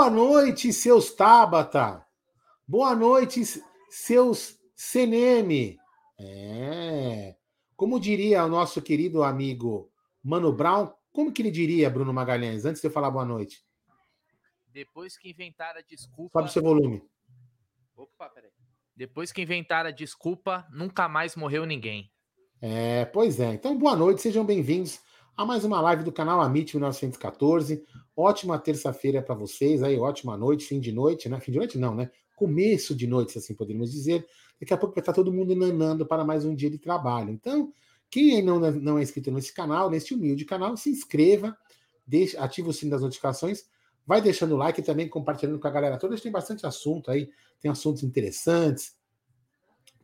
Boa noite, seus Tabata. Boa noite, seus CNM. É. Como diria o nosso querido amigo Mano Brown, como que ele diria, Bruno Magalhães, antes de eu falar boa noite? Depois que inventaram a desculpa. Sobe o seu volume. Opa, peraí. Depois que inventaram a desculpa, nunca mais morreu ninguém. É, pois é. Então, boa noite, sejam bem-vindos a mais uma live do canal Amit 1914. Ótima terça-feira para vocês, aí, ótima noite, fim de noite, né? Fim de noite não, né? Começo de noite, se assim podemos dizer. Daqui a pouco vai estar todo mundo nanando para mais um dia de trabalho. Então, quem não, não é inscrito nesse canal, nesse humilde canal, se inscreva, deixe, ative o sino das notificações, vai deixando o like e também compartilhando com a galera toda. Tem bastante assunto aí, tem assuntos interessantes.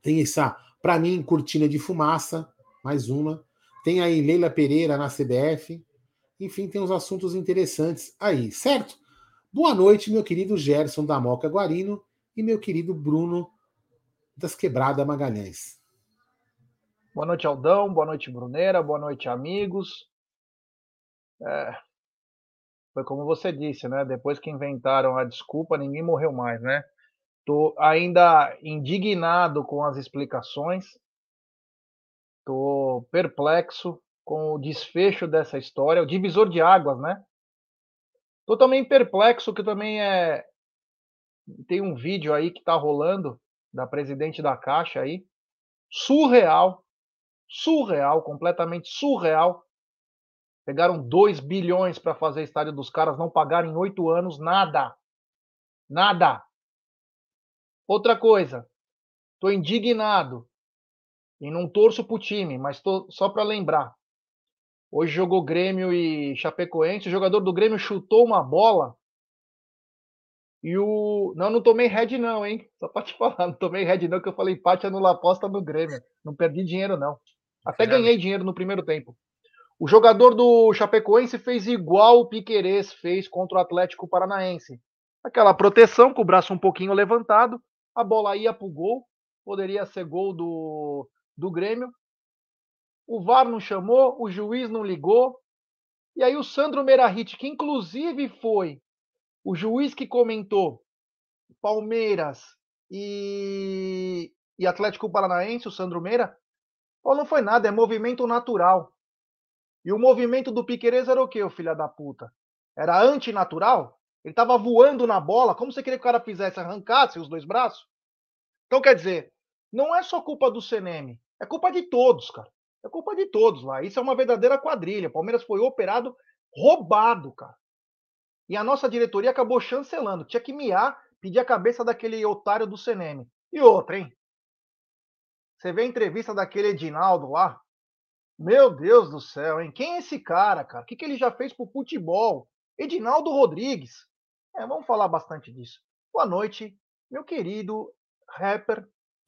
Tem essa, para mim, cortina de fumaça, mais uma. Tem aí Leila Pereira na CBF. Enfim, tem uns assuntos interessantes aí, certo? Boa noite, meu querido Gerson da Moca Guarino e meu querido Bruno das Quebrada Magalhães. Boa noite, Aldão. Boa noite, Bruneira. Boa noite, amigos. É, foi como você disse, né? Depois que inventaram a desculpa, ninguém morreu mais, né? Tô ainda indignado com as explicações. Tô perplexo com o desfecho dessa história, o divisor de águas, né? Tô também perplexo que também é tem um vídeo aí que tá rolando da presidente da Caixa aí, surreal, surreal, completamente surreal. Pegaram 2 bilhões para fazer estádio dos caras, não pagaram em oito anos nada. Nada. Outra coisa, tô indignado e não torço pro time, mas tô só para lembrar. Hoje jogou Grêmio e Chapecoense, o jogador do Grêmio chutou uma bola e o. Não, não tomei head, não, hein? Só pra te falar, não tomei head, não, que eu falei empate anula aposta no Grêmio. Não perdi dinheiro, não. Até ganhei dinheiro no primeiro tempo. O jogador do Chapecoense fez igual o Piquerez fez contra o Atlético Paranaense. Aquela proteção com o braço um pouquinho levantado, a bola ia pro gol, poderia ser gol do, do Grêmio. O VAR não chamou, o juiz não ligou. E aí o Sandro Merahit, que inclusive foi o juiz que comentou Palmeiras e, e Atlético Paranaense, o Sandro Meira, falou, não foi nada, é movimento natural. E o movimento do Piqueires era o quê, o filho da puta? Era antinatural? Ele estava voando na bola, como você queria que o cara fizesse? Arrancasse os dois braços? Então, quer dizer, não é só culpa do CNM, é culpa de todos, cara. É culpa de todos lá. Isso é uma verdadeira quadrilha. O Palmeiras foi operado roubado, cara. E a nossa diretoria acabou chancelando. Tinha que miar, pedir a cabeça daquele otário do CNM. E outra, hein? Você vê a entrevista daquele Edinaldo lá? Meu Deus do céu, hein? Quem é esse cara, cara? O que, que ele já fez pro futebol? Edinaldo Rodrigues. É, vamos falar bastante disso. Boa noite, meu querido rapper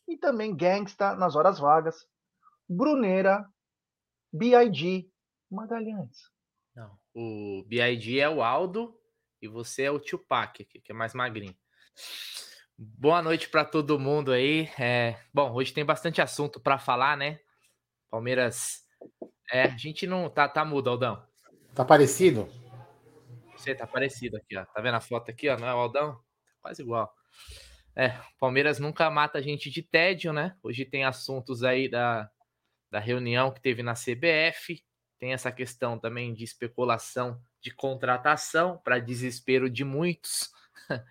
e também gangsta nas horas vagas, Bruneira, B.I.G. Magalhães. Não, o B.I.G. é o Aldo e você é o Tupac, que é mais magrinho. Boa noite para todo mundo aí. É, bom, hoje tem bastante assunto para falar, né? Palmeiras. É, a gente não tá, tá mudo, Aldão. Tá parecido? Você tá parecido aqui, ó. Tá vendo a foto aqui, ó? Não é o Aldão? Tá quase igual. É, Palmeiras nunca mata a gente de tédio, né? Hoje tem assuntos aí da, da reunião que teve na CBF. Tem essa questão também de especulação de contratação, para desespero de muitos,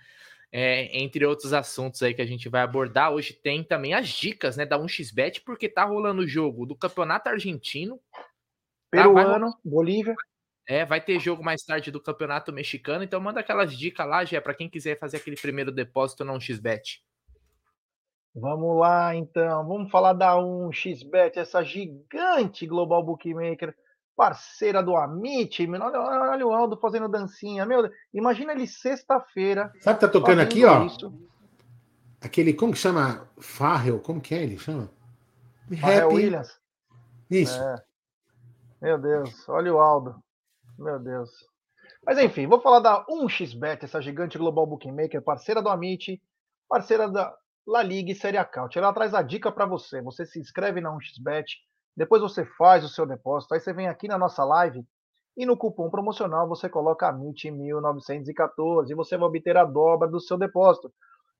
é, entre outros assuntos aí que a gente vai abordar. Hoje tem também as dicas né, da 1xBet, porque tá rolando o jogo do Campeonato Argentino. Peruano, tá. Bolívia. É, vai ter jogo mais tarde do Campeonato Mexicano, então manda aquelas dicas lá, já para quem quiser fazer aquele primeiro depósito na 1xBet. Vamos lá, então. Vamos falar da 1xBet, essa gigante global bookmaker parceira do Amit. Olha, olha o Aldo fazendo dancinha. Meu Deus, imagina ele sexta-feira. Sabe que tá tocando aqui, ó? Isso. Aquele, como que chama? Farrell, como que é ele chama? Farrell Williams. Isso. É. Meu Deus, olha o Aldo. Meu Deus. Mas enfim, vou falar da 1xBet, essa gigante global bookmaker, parceira do Amit, parceira da La Liga e Série Account. Ela traz a dica para você. Você se inscreve na 1xBet, depois você faz o seu depósito, aí você vem aqui na nossa live e no cupom promocional você coloca MIT1914 e você vai obter a dobra do seu depósito.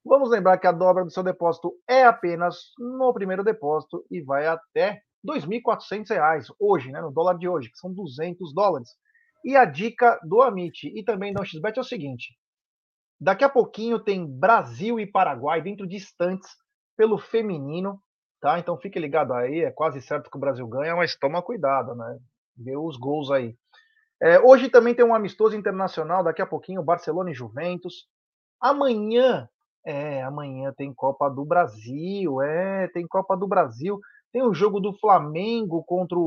Vamos lembrar que a dobra do seu depósito é apenas no primeiro depósito e vai até R$ 2.400 hoje, né, no dólar de hoje, que são 200 dólares. E a dica do Amit e também da XBet é o seguinte: daqui a pouquinho tem Brasil e Paraguai dentro distantes pelo feminino, tá? Então fique ligado aí, é quase certo que o Brasil ganha, mas toma cuidado, né? Vê os gols aí. É, hoje também tem um amistoso internacional, daqui a pouquinho, Barcelona e Juventus. Amanhã, é, amanhã tem Copa do Brasil, é, tem Copa do Brasil. Tem o jogo do Flamengo contra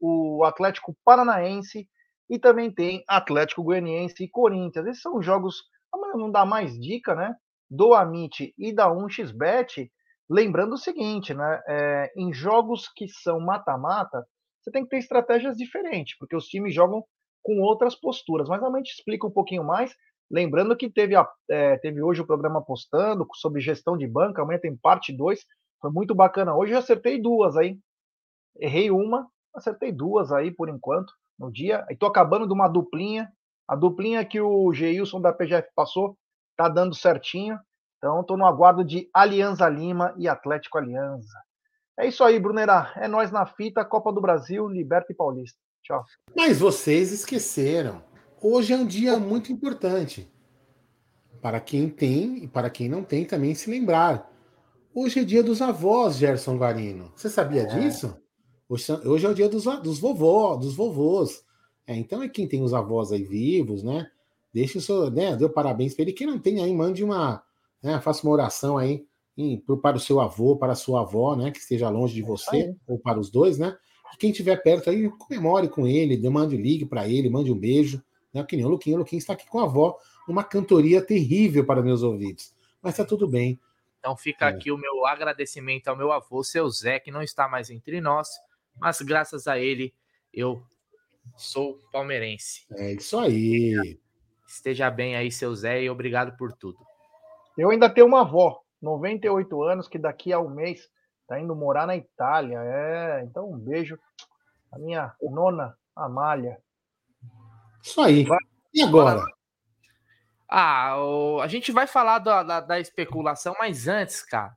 o Atlético Paranaense e também tem Atlético Goianiense e Corinthians. Esses são jogos, amanhã não dá mais dica, né? Do Amit e da 1xBet. Lembrando o seguinte, né? É, em jogos que são mata-mata, você tem que ter estratégias diferentes, porque os times jogam com outras posturas. Mas a gente explica um pouquinho mais. Lembrando que teve, a, é, teve hoje o programa postando sobre gestão de banca, amanhã tem parte 2. Foi muito bacana. Hoje eu acertei duas aí. Errei uma, acertei duas aí por enquanto no dia. E tô acabando de uma duplinha. A duplinha que o Geilson da PGF passou tá dando certinho. Então tô no aguardo de Alianza Lima e Atlético Alianza. É isso aí, Brunerá. É nós na fita, Copa do Brasil, Liberta e Paulista. Tchau. Mas vocês esqueceram. Hoje é um dia muito importante. Para quem tem e para quem não tem também se lembrar. Hoje é dia dos avós, Gerson Guarino. Você sabia é. disso? Hoje, hoje, é o dia dos, dos vovó, dos vovôs. É, então é quem tem os avós aí vivos, né? Deixa o seu, né? Deu parabéns para ele. Quem não tem aí, mande uma, né, faça uma oração aí em, para o seu avô, para a sua avó, né? Que esteja longe de você, ou para os dois, né? E quem estiver perto aí, comemore com ele, mande ligue para ele, mande um beijo. Né? Que nem o Luquinho. O Luquinho está aqui com a avó, uma cantoria terrível para meus ouvidos. Mas está tudo bem. Então fica é. aqui o meu agradecimento ao meu avô, seu Zé, que não está mais entre nós mas graças a ele eu sou palmeirense. É isso aí. Esteja bem aí, seu Zé, e obrigado por tudo. Eu ainda tenho uma avó, 98 anos, que daqui a um mês tá indo morar na Itália. É, então um beijo a minha nona Amália. Isso aí. E agora? Ah, o, a gente vai falar da, da, da especulação, mas antes, cara,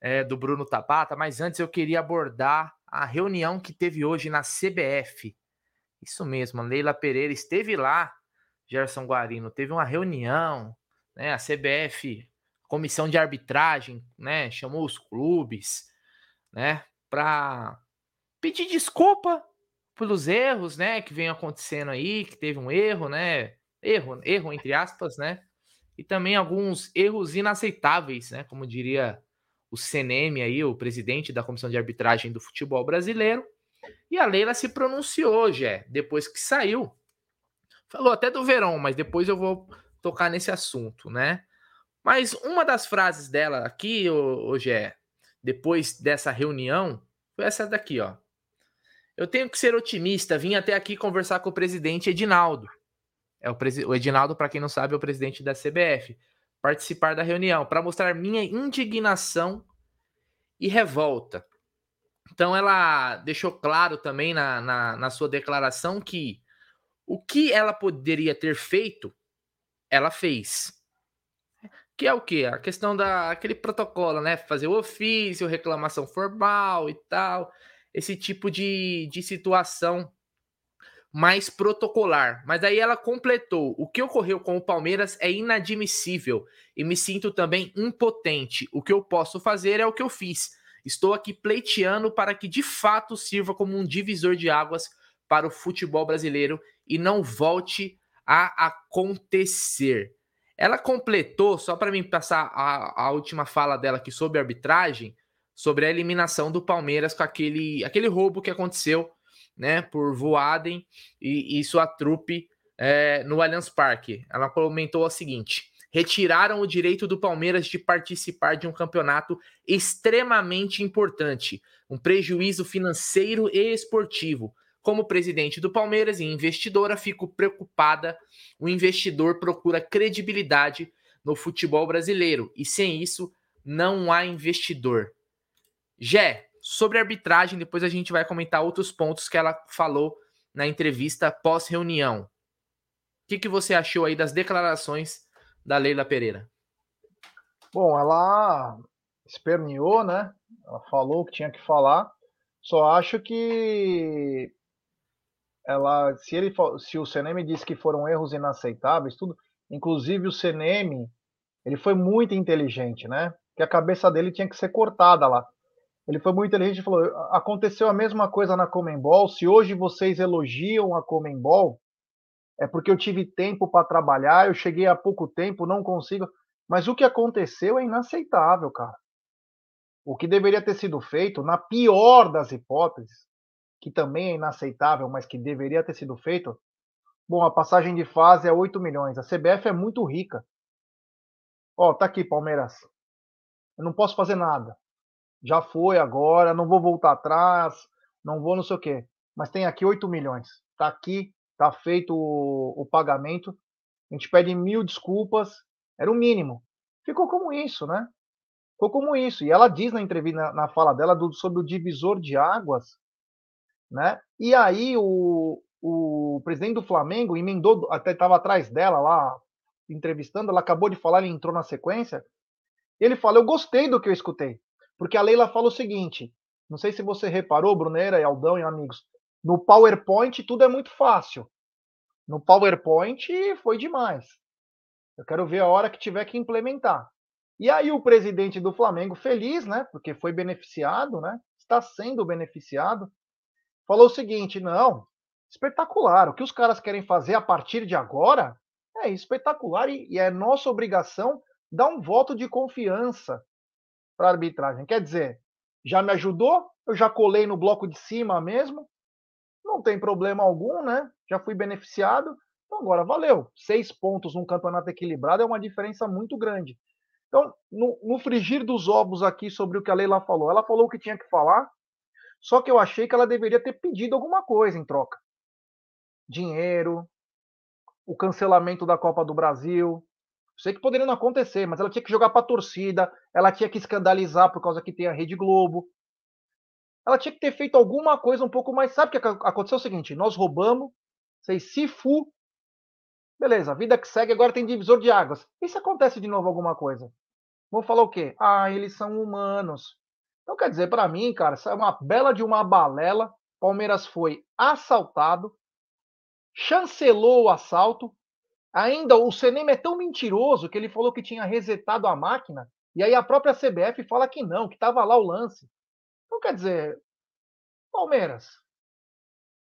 é, do Bruno Tabata, mas antes eu queria abordar a reunião que teve hoje na CBF. Isso mesmo, Leila Pereira esteve lá, Gerson Guarino, teve uma reunião, né? A CBF, comissão de arbitragem, né? Chamou os clubes, né? Para pedir desculpa pelos erros, né? Que vem acontecendo aí, que teve um erro, né? Erro, erro entre aspas, né? E também alguns erros inaceitáveis, né? Como diria o CNM aí, o presidente da Comissão de Arbitragem do Futebol Brasileiro, e a Leila se pronunciou, Jé, depois que saiu. Falou até do verão, mas depois eu vou tocar nesse assunto, né? Mas uma das frases dela aqui, ô, Jé, depois dessa reunião, foi essa daqui, ó. Eu tenho que ser otimista, vim até aqui conversar com o presidente Edinaldo. É o, o Edinaldo, para quem não sabe, é o presidente da CBF participar da reunião para mostrar minha indignação e revolta. Então, ela deixou claro também na, na, na, sua declaração que o que ela poderia ter feito, ela fez. Que é o que? A questão daquele protocolo, né? Fazer o ofício, reclamação formal e tal. Esse tipo de, de situação mais protocolar. Mas aí ela completou: o que ocorreu com o Palmeiras é inadmissível e me sinto também impotente. O que eu posso fazer é o que eu fiz. Estou aqui pleiteando para que de fato sirva como um divisor de águas para o futebol brasileiro e não volte a acontecer. Ela completou, só para mim passar a, a última fala dela aqui sobre arbitragem, sobre a eliminação do Palmeiras com aquele, aquele roubo que aconteceu né, por Voaden e, e sua trupe é, no Allianz Parque. Ela comentou o seguinte: retiraram o direito do Palmeiras de participar de um campeonato extremamente importante, um prejuízo financeiro e esportivo. Como presidente do Palmeiras e investidora, fico preocupada. O investidor procura credibilidade no futebol brasileiro e sem isso não há investidor. Jé, Sobre arbitragem, depois a gente vai comentar outros pontos que ela falou na entrevista pós-reunião. O que, que você achou aí das declarações da Leila Pereira? Bom, ela esperneou, né? Ela falou o que tinha que falar. Só acho que ela, se ele, se o CNM disse que foram erros inaceitáveis, tudo, inclusive o CNM, ele foi muito inteligente, né? Que a cabeça dele tinha que ser cortada lá. Ele foi muito inteligente e falou: aconteceu a mesma coisa na Comembol. Se hoje vocês elogiam a Comembol, é porque eu tive tempo para trabalhar, eu cheguei há pouco tempo, não consigo. Mas o que aconteceu é inaceitável, cara. O que deveria ter sido feito, na pior das hipóteses, que também é inaceitável, mas que deveria ter sido feito. Bom, a passagem de fase é 8 milhões. A CBF é muito rica. Ó, tá aqui, Palmeiras. Eu não posso fazer nada já foi agora, não vou voltar atrás, não vou não sei o quê. Mas tem aqui 8 milhões. Está aqui, está feito o, o, pagamento. A gente pede mil desculpas. Era o mínimo. Ficou como isso, né? Ficou como isso. E ela diz na entrevista, na, na fala dela, do, sobre o divisor de águas, né? E aí o, o presidente do Flamengo emendou, até estava atrás dela lá, entrevistando, ela acabou de falar, ele entrou na sequência. Ele fala: Eu gostei do que eu escutei. Porque a Leila fala o seguinte: não sei se você reparou, Brunera e Aldão e amigos, no PowerPoint tudo é muito fácil. No PowerPoint foi demais. Eu quero ver a hora que tiver que implementar. E aí o presidente do Flamengo, feliz, né? Porque foi beneficiado, né? Está sendo beneficiado. Falou o seguinte: não, espetacular. O que os caras querem fazer a partir de agora é espetacular e, e é nossa obrigação dar um voto de confiança para a arbitragem. Quer dizer, já me ajudou, eu já colei no bloco de cima mesmo, não tem problema algum, né? Já fui beneficiado. Então agora valeu. Seis pontos num campeonato equilibrado é uma diferença muito grande. Então, no, no, frigir dos ovos aqui sobre o que a Leila falou, ela falou o que tinha que falar, só que eu achei que ela deveria ter pedido alguma coisa em troca. Dinheiro, o cancelamento da Copa do Brasil, Sei que poderia não acontecer, mas ela tinha que jogar para a torcida, ela tinha que escandalizar por causa que tem a Rede Globo. Ela tinha que ter feito alguma coisa um pouco mais. Sabe o que aconteceu? É o seguinte: nós roubamos, vocês se fu. Beleza, a vida que segue agora tem divisor de águas. E se acontece de novo alguma coisa? Vou falar o quê? Ah, eles são humanos. Então quer dizer, para mim, cara, isso é uma bela de uma balela. Palmeiras foi assaltado, chancelou o assalto, Ainda o CNM é tão mentiroso que ele falou que tinha resetado a máquina e aí a própria CBF fala que não, que estava lá o lance. Então quer dizer, Palmeiras,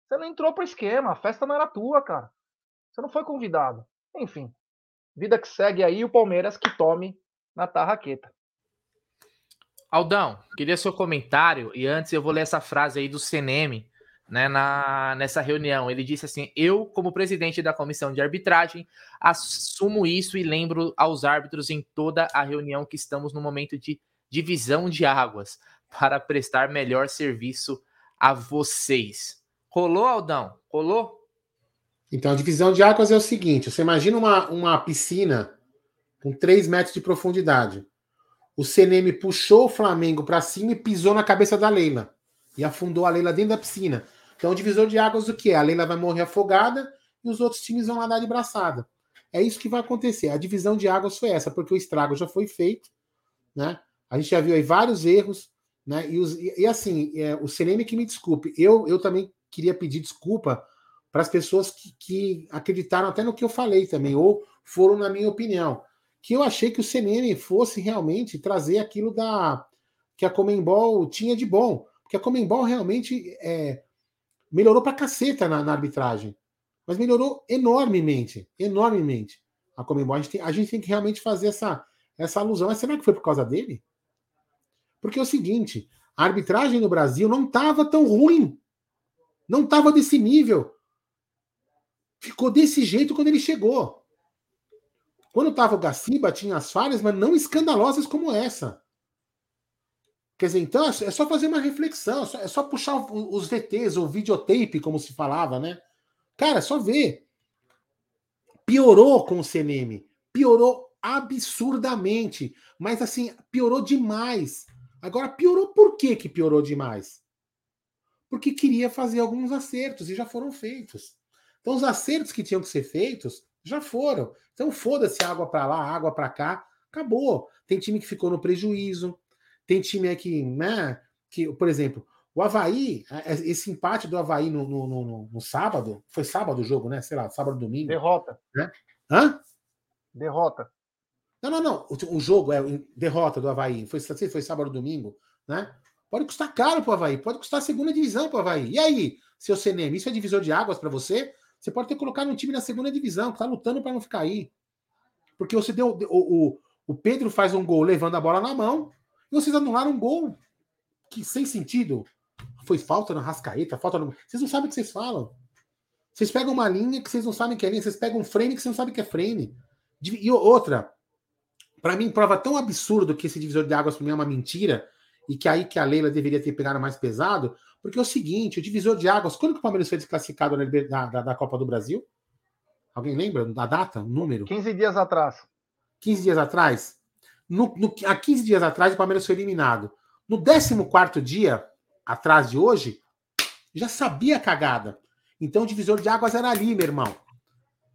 você não entrou pro esquema, a festa não era tua, cara. Você não foi convidado. Enfim, vida que segue aí o Palmeiras que tome na tarraqueta. Aldão, queria seu comentário e antes eu vou ler essa frase aí do CNM né, na, nessa reunião. Ele disse assim: Eu, como presidente da comissão de arbitragem, assumo isso e lembro aos árbitros em toda a reunião que estamos no momento de divisão de águas para prestar melhor serviço a vocês. Colou, Aldão? Colou? Então, a divisão de águas é o seguinte: você imagina uma, uma piscina com 3 metros de profundidade. O CNM puxou o Flamengo para cima e pisou na cabeça da Leila. E afundou a Leila dentro da piscina. Então, o divisor de águas o que é? A Leila vai morrer afogada e os outros times vão nadar de braçada. É isso que vai acontecer. A divisão de águas foi essa, porque o estrago já foi feito, né? A gente já viu aí vários erros, né? E, os, e, e assim, é, o CNM que me desculpe, eu, eu também queria pedir desculpa para as pessoas que, que, acreditaram até no que eu falei também, ou foram na minha opinião, que eu achei que o CNM fosse realmente trazer aquilo da que a Comembol tinha de bom, porque a Comembol realmente é, melhorou pra caceta na, na, arbitragem. Mas melhorou enormemente. Enormemente. A Comembol. A gente, tem, a gente tem que realmente fazer essa, essa alusão. Mas será que foi por causa dele? Porque é o seguinte: a arbitragem no Brasil não estava tão ruim. Não estava desse nível. Ficou desse jeito quando ele chegou. Quando estava o Gaciba, tinha as falhas, mas não escandalosas como essa. Quer dizer, então é só fazer uma reflexão, é só, é só puxar os VTs, ou videotape, como se falava, né? Cara, é só ver. Piorou com o CNM. Piorou absurdamente. Mas assim, piorou demais. Agora, piorou por que, que piorou demais? porque queria fazer alguns acertos e já foram feitos. Então, os acertos que tinham que ser feitos já foram. Então, foda-se água para lá, água para cá, acabou. Tem time que ficou no prejuízo, tem time aqui, né? Que, por exemplo, o Havaí, esse empate do Havaí no, no, no, no sábado, foi sábado o jogo, né? Sei lá, sábado, domingo. Derrota. Né? Hã? Derrota. Não, não, não. O, o jogo é derrota do Havaí. Foi, foi sábado, domingo, né? Pode custar caro para o Havaí, pode custar a segunda divisão para o Havaí. E aí, seu CNM, isso é divisor de águas para você? Você pode ter colocado um time na segunda divisão, que está lutando para não ficar aí. Porque você deu. O, o, o Pedro faz um gol levando a bola na mão, e vocês anularam um gol que sem sentido. Foi falta na rascaeta, falta no. Vocês não sabem o que vocês falam. Vocês pegam uma linha que vocês não sabem que é linha, vocês pegam um frame que vocês não sabem que é frame. E outra, para mim, prova tão absurdo que esse divisor de águas para mim é uma mentira e que aí que a Leila deveria ter pegado mais pesado, porque é o seguinte, o divisor de águas, quando que o Palmeiras foi desclassificado na, da, da Copa do Brasil? Alguém lembra da data, o número? 15 dias atrás. 15 dias atrás? No, no, há 15 dias atrás, o Palmeiras foi eliminado. No 14 dia, atrás de hoje, já sabia a cagada. Então o divisor de águas era ali, meu irmão.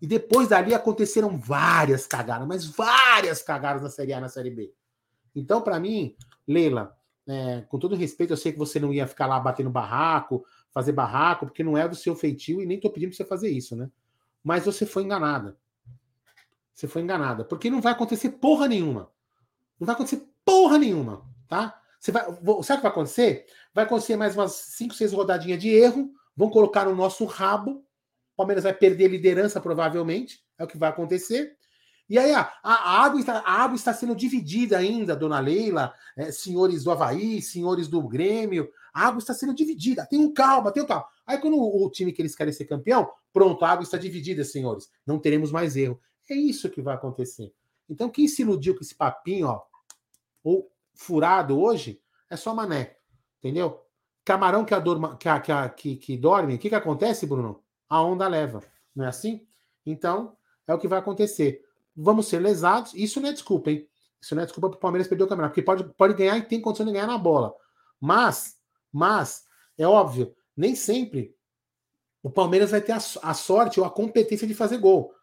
E depois dali aconteceram várias cagadas, mas várias cagadas na Série A e na Série B. Então, para mim, Leila, é, com todo respeito, eu sei que você não ia ficar lá batendo barraco, fazer barraco, porque não é do seu feitio e nem tô pedindo pra você fazer isso, né? Mas você foi enganada. Você foi enganada. Porque não vai acontecer porra nenhuma. Não vai acontecer porra nenhuma, tá? Você vai, sabe o que vai acontecer? Vai acontecer mais umas 5, 6 rodadinhas de erro, vão colocar no nosso rabo, o Palmeiras vai perder liderança provavelmente, é o que vai acontecer. E aí a, a, água, está, a água está sendo dividida ainda, dona Leila, é, senhores do Havaí, senhores do Grêmio. A água está sendo dividida. Tem um calma, tem um calma. Aí quando o, o time que eles querem ser campeão, pronto, a água está dividida, senhores. Não teremos mais erro. É isso que vai acontecer. Então quem se iludiu com esse papinho, ó, ou furado hoje, é só mané. Entendeu? Camarão que, adorma, que, que, que, dorme, o que, que acontece, Bruno? A onda leva. Não é assim? Então, é o que vai acontecer vamos ser lesados. Isso não é desculpa, hein? Isso não é desculpa para o Palmeiras perder o campeonato, porque pode, pode ganhar e tem condição de ganhar na bola. Mas, mas, é óbvio, nem sempre o Palmeiras vai ter a, a sorte ou a competência de fazer gol.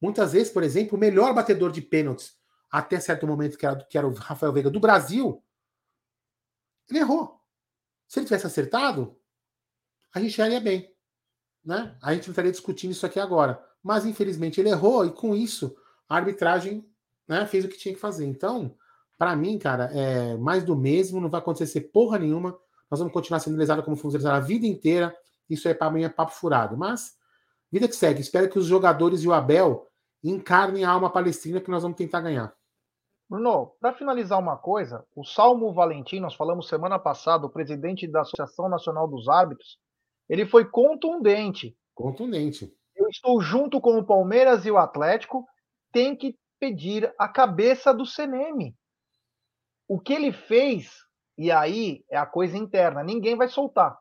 Muitas vezes, por exemplo, o melhor batedor de pênaltis até certo momento, que era, que era o Rafael Veiga do Brasil, ele errou. Se ele tivesse acertado, a gente iria bem. Né? A gente não estaria discutindo isso aqui agora. Mas, infelizmente, ele errou e com isso a arbitragem né, fez o que tinha que fazer. Então, para mim, cara, é mais do mesmo, não vai acontecer porra nenhuma. Nós vamos continuar sendo lesados como fomos lesados a vida inteira. Isso aí para mim é papo furado. Mas, vida que segue. Espero que os jogadores e o Abel encarnem a alma palestina que nós vamos tentar ganhar. Bruno, para finalizar uma coisa, o Salmo Valentim, nós falamos semana passada, o presidente da Associação Nacional dos Árbitros, ele foi contundente. Contundente. Eu estou junto com o Palmeiras e o Atlético tem que pedir a cabeça do CNM. O que ele fez, e aí é a coisa interna, ninguém vai soltar.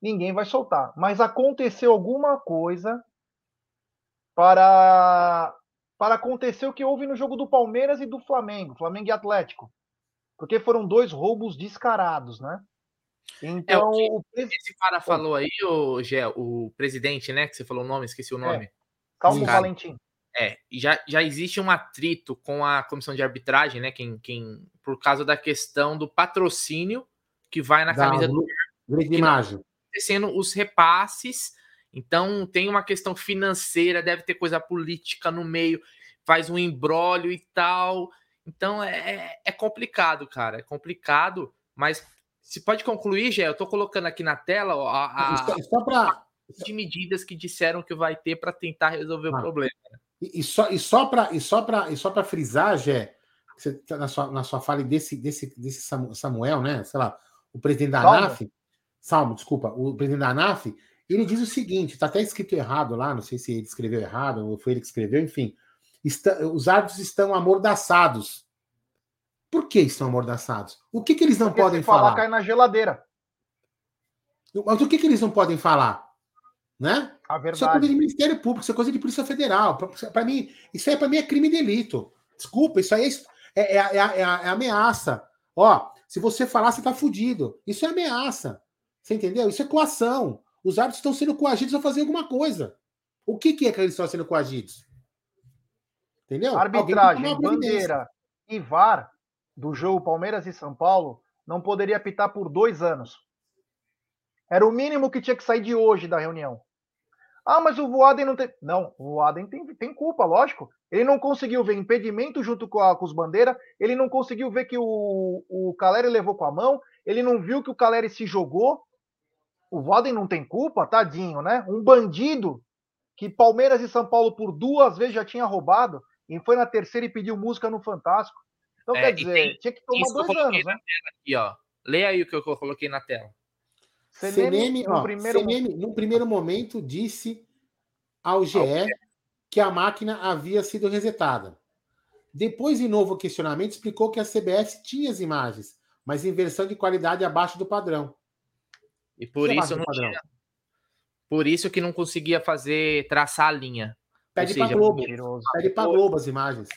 Ninguém vai soltar. Mas aconteceu alguma coisa para para acontecer o que houve no jogo do Palmeiras e do Flamengo, Flamengo e Atlético. Porque foram dois roubos descarados, né? Então, é, o que esse cara falou aí, o, Gé, o presidente, né? Que você falou o nome, esqueci o é. nome. É, Calmo Valentim. É, já, já existe um atrito com a comissão de arbitragem, né? Quem, quem, por causa da questão do patrocínio que vai na da, camisa do grande imagem. acontecendo os repasses. Então tem uma questão financeira, deve ter coisa política no meio, faz um embrólio e tal. Então é, é, é complicado, cara. É complicado, mas se pode concluir, Gé, eu tô colocando aqui na tela ó, a, a, só para de medidas que disseram que vai ter para tentar resolver ah. o problema. E, e só, e só para e só para e só para frisar, você tá na sua, na sua fala desse, desse, desse Samuel, né? Sei lá, o presidente da Salmo. ANAF, Salmo, desculpa, o presidente da ANAF, ele diz o seguinte: está até escrito errado lá, não sei se ele escreveu errado ou foi ele que escreveu, enfim. Está, os árbitros estão amordaçados. Por que estão amordaçados? O que, que eles não Porque podem falar? falar? cai na geladeira. Mas o que, que eles não podem falar? Né? A verdade. Isso é coisa de Ministério Público, isso é coisa de Polícia Federal. Para mim, isso aí para mim é crime e delito. Desculpa, isso aí é, é, é, é, é ameaça. Ó, se você falar, você tá fudido. Isso é ameaça. Você entendeu? Isso é coação. Os árbitros estão sendo coagidos a fazer alguma coisa. O que, que é que eles estão sendo coagidos? Entendeu? Arbitragem, bandeira e VAR do jogo Palmeiras e São Paulo não poderia apitar por dois anos. Era o mínimo que tinha que sair de hoje da reunião. Ah, mas o Voaden não tem. Não, o Voaden tem, tem culpa, lógico. Ele não conseguiu ver impedimento junto com, a, com os bandeiras, ele não conseguiu ver que o, o Caleri levou com a mão, ele não viu que o Caleri se jogou. O Voaden não tem culpa, tadinho, né? Um bandido que Palmeiras e São Paulo por duas vezes já tinha roubado e foi na terceira e pediu música no Fantástico. Então, é, quer dizer, tem, tinha que tomar dois anos, né? Aqui, ó. Leia aí o que eu coloquei na tela. CNM, no, primeiro... CNM, no primeiro momento, disse ao GE que a máquina havia sido resetada. Depois, em novo questionamento, explicou que a CBS tinha as imagens, mas em versão de qualidade abaixo do padrão. E por que isso não tinha... Por isso que não conseguia fazer traçar a linha. Pede para Globo. Pede para Globo as imagens.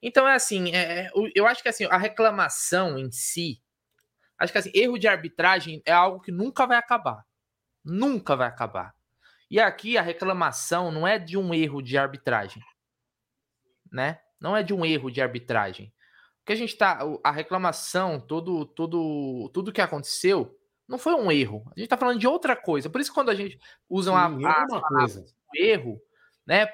Então é assim, é, é eu acho que assim, a reclamação em si Acho que assim, erro de arbitragem é algo que nunca vai acabar. Nunca vai acabar. E aqui a reclamação não é de um erro de arbitragem, né? Não é de um erro de arbitragem. O que a gente tá, a reclamação, todo, todo, tudo que aconteceu, não foi um erro. A gente tá falando de outra coisa. Por isso quando a gente usa Sim, uma, é uma coisa. erro, né?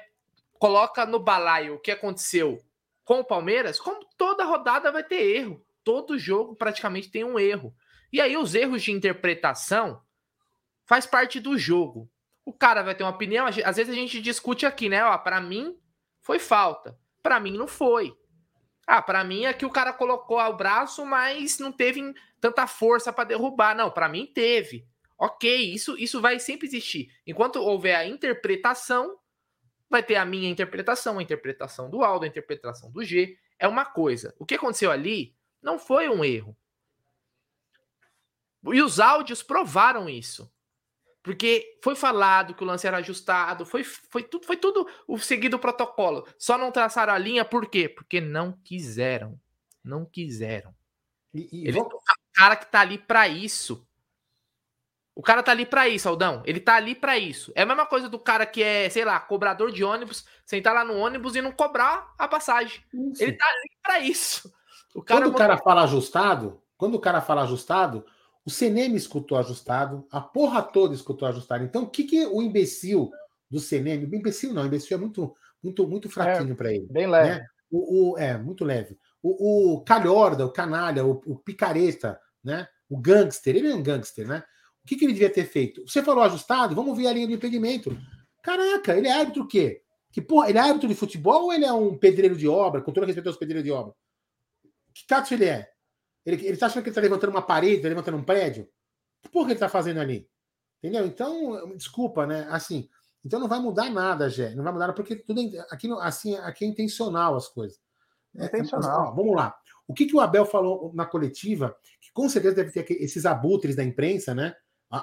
Coloca no balaio o que aconteceu com o Palmeiras, como toda rodada vai ter erro todo jogo praticamente tem um erro. E aí os erros de interpretação faz parte do jogo. O cara vai ter uma opinião, às vezes a gente discute aqui, né? Ó, para mim foi falta, para mim não foi. Ah, para mim é que o cara colocou o braço, mas não teve tanta força para derrubar. Não, para mim teve. OK, isso isso vai sempre existir. Enquanto houver a interpretação, vai ter a minha interpretação, a interpretação do Aldo, a interpretação do G. É uma coisa. O que aconteceu ali não foi um erro. E os áudios provaram isso. Porque foi falado que o lance era ajustado, foi, foi, tudo, foi tudo o seguido protocolo. Só não traçaram a linha, por quê? Porque não quiseram. Não quiseram. E, e Ele, vou... O cara que tá ali para isso. O cara tá ali para isso, Aldão. Ele tá ali para isso. É a mesma coisa do cara que é, sei lá, cobrador de ônibus, sentar lá no ônibus e não cobrar a passagem. Isso. Ele tá ali para isso. O quando o cara fala ajustado, quando o cara fala ajustado, o CNM escutou ajustado, a porra toda escutou ajustado. Então, o que, que o imbecil do CNM, o imbecil não, o imbecil é muito, muito, muito fraquinho é, para ele. Bem leve. Né? O, o, é, muito leve. O, o calhorda, o canalha, o, o, picareta, né? O gangster, ele é um gangster, né? O que, que ele devia ter feito? Você falou ajustado, vamos ver a linha do impedimento. Caraca, ele é árbitro o quê? Que porra, ele é árbitro de futebol ou ele é um pedreiro de obra, com todo respeito aos pedreiros de obra? Que tato ele é? Ele, ele tá achando que ele tá levantando uma parede, tá levantando um prédio? Porra que ele tá fazendo ali? Entendeu? Então, desculpa, né? Assim, então não vai mudar nada, Gé. Não vai mudar nada, porque tudo é, aqui, assim, aqui é intencional as coisas. É, intencional. É, ó, vamos lá. O que, que o Abel falou na coletiva, que com certeza deve ter esses abutres da imprensa, né?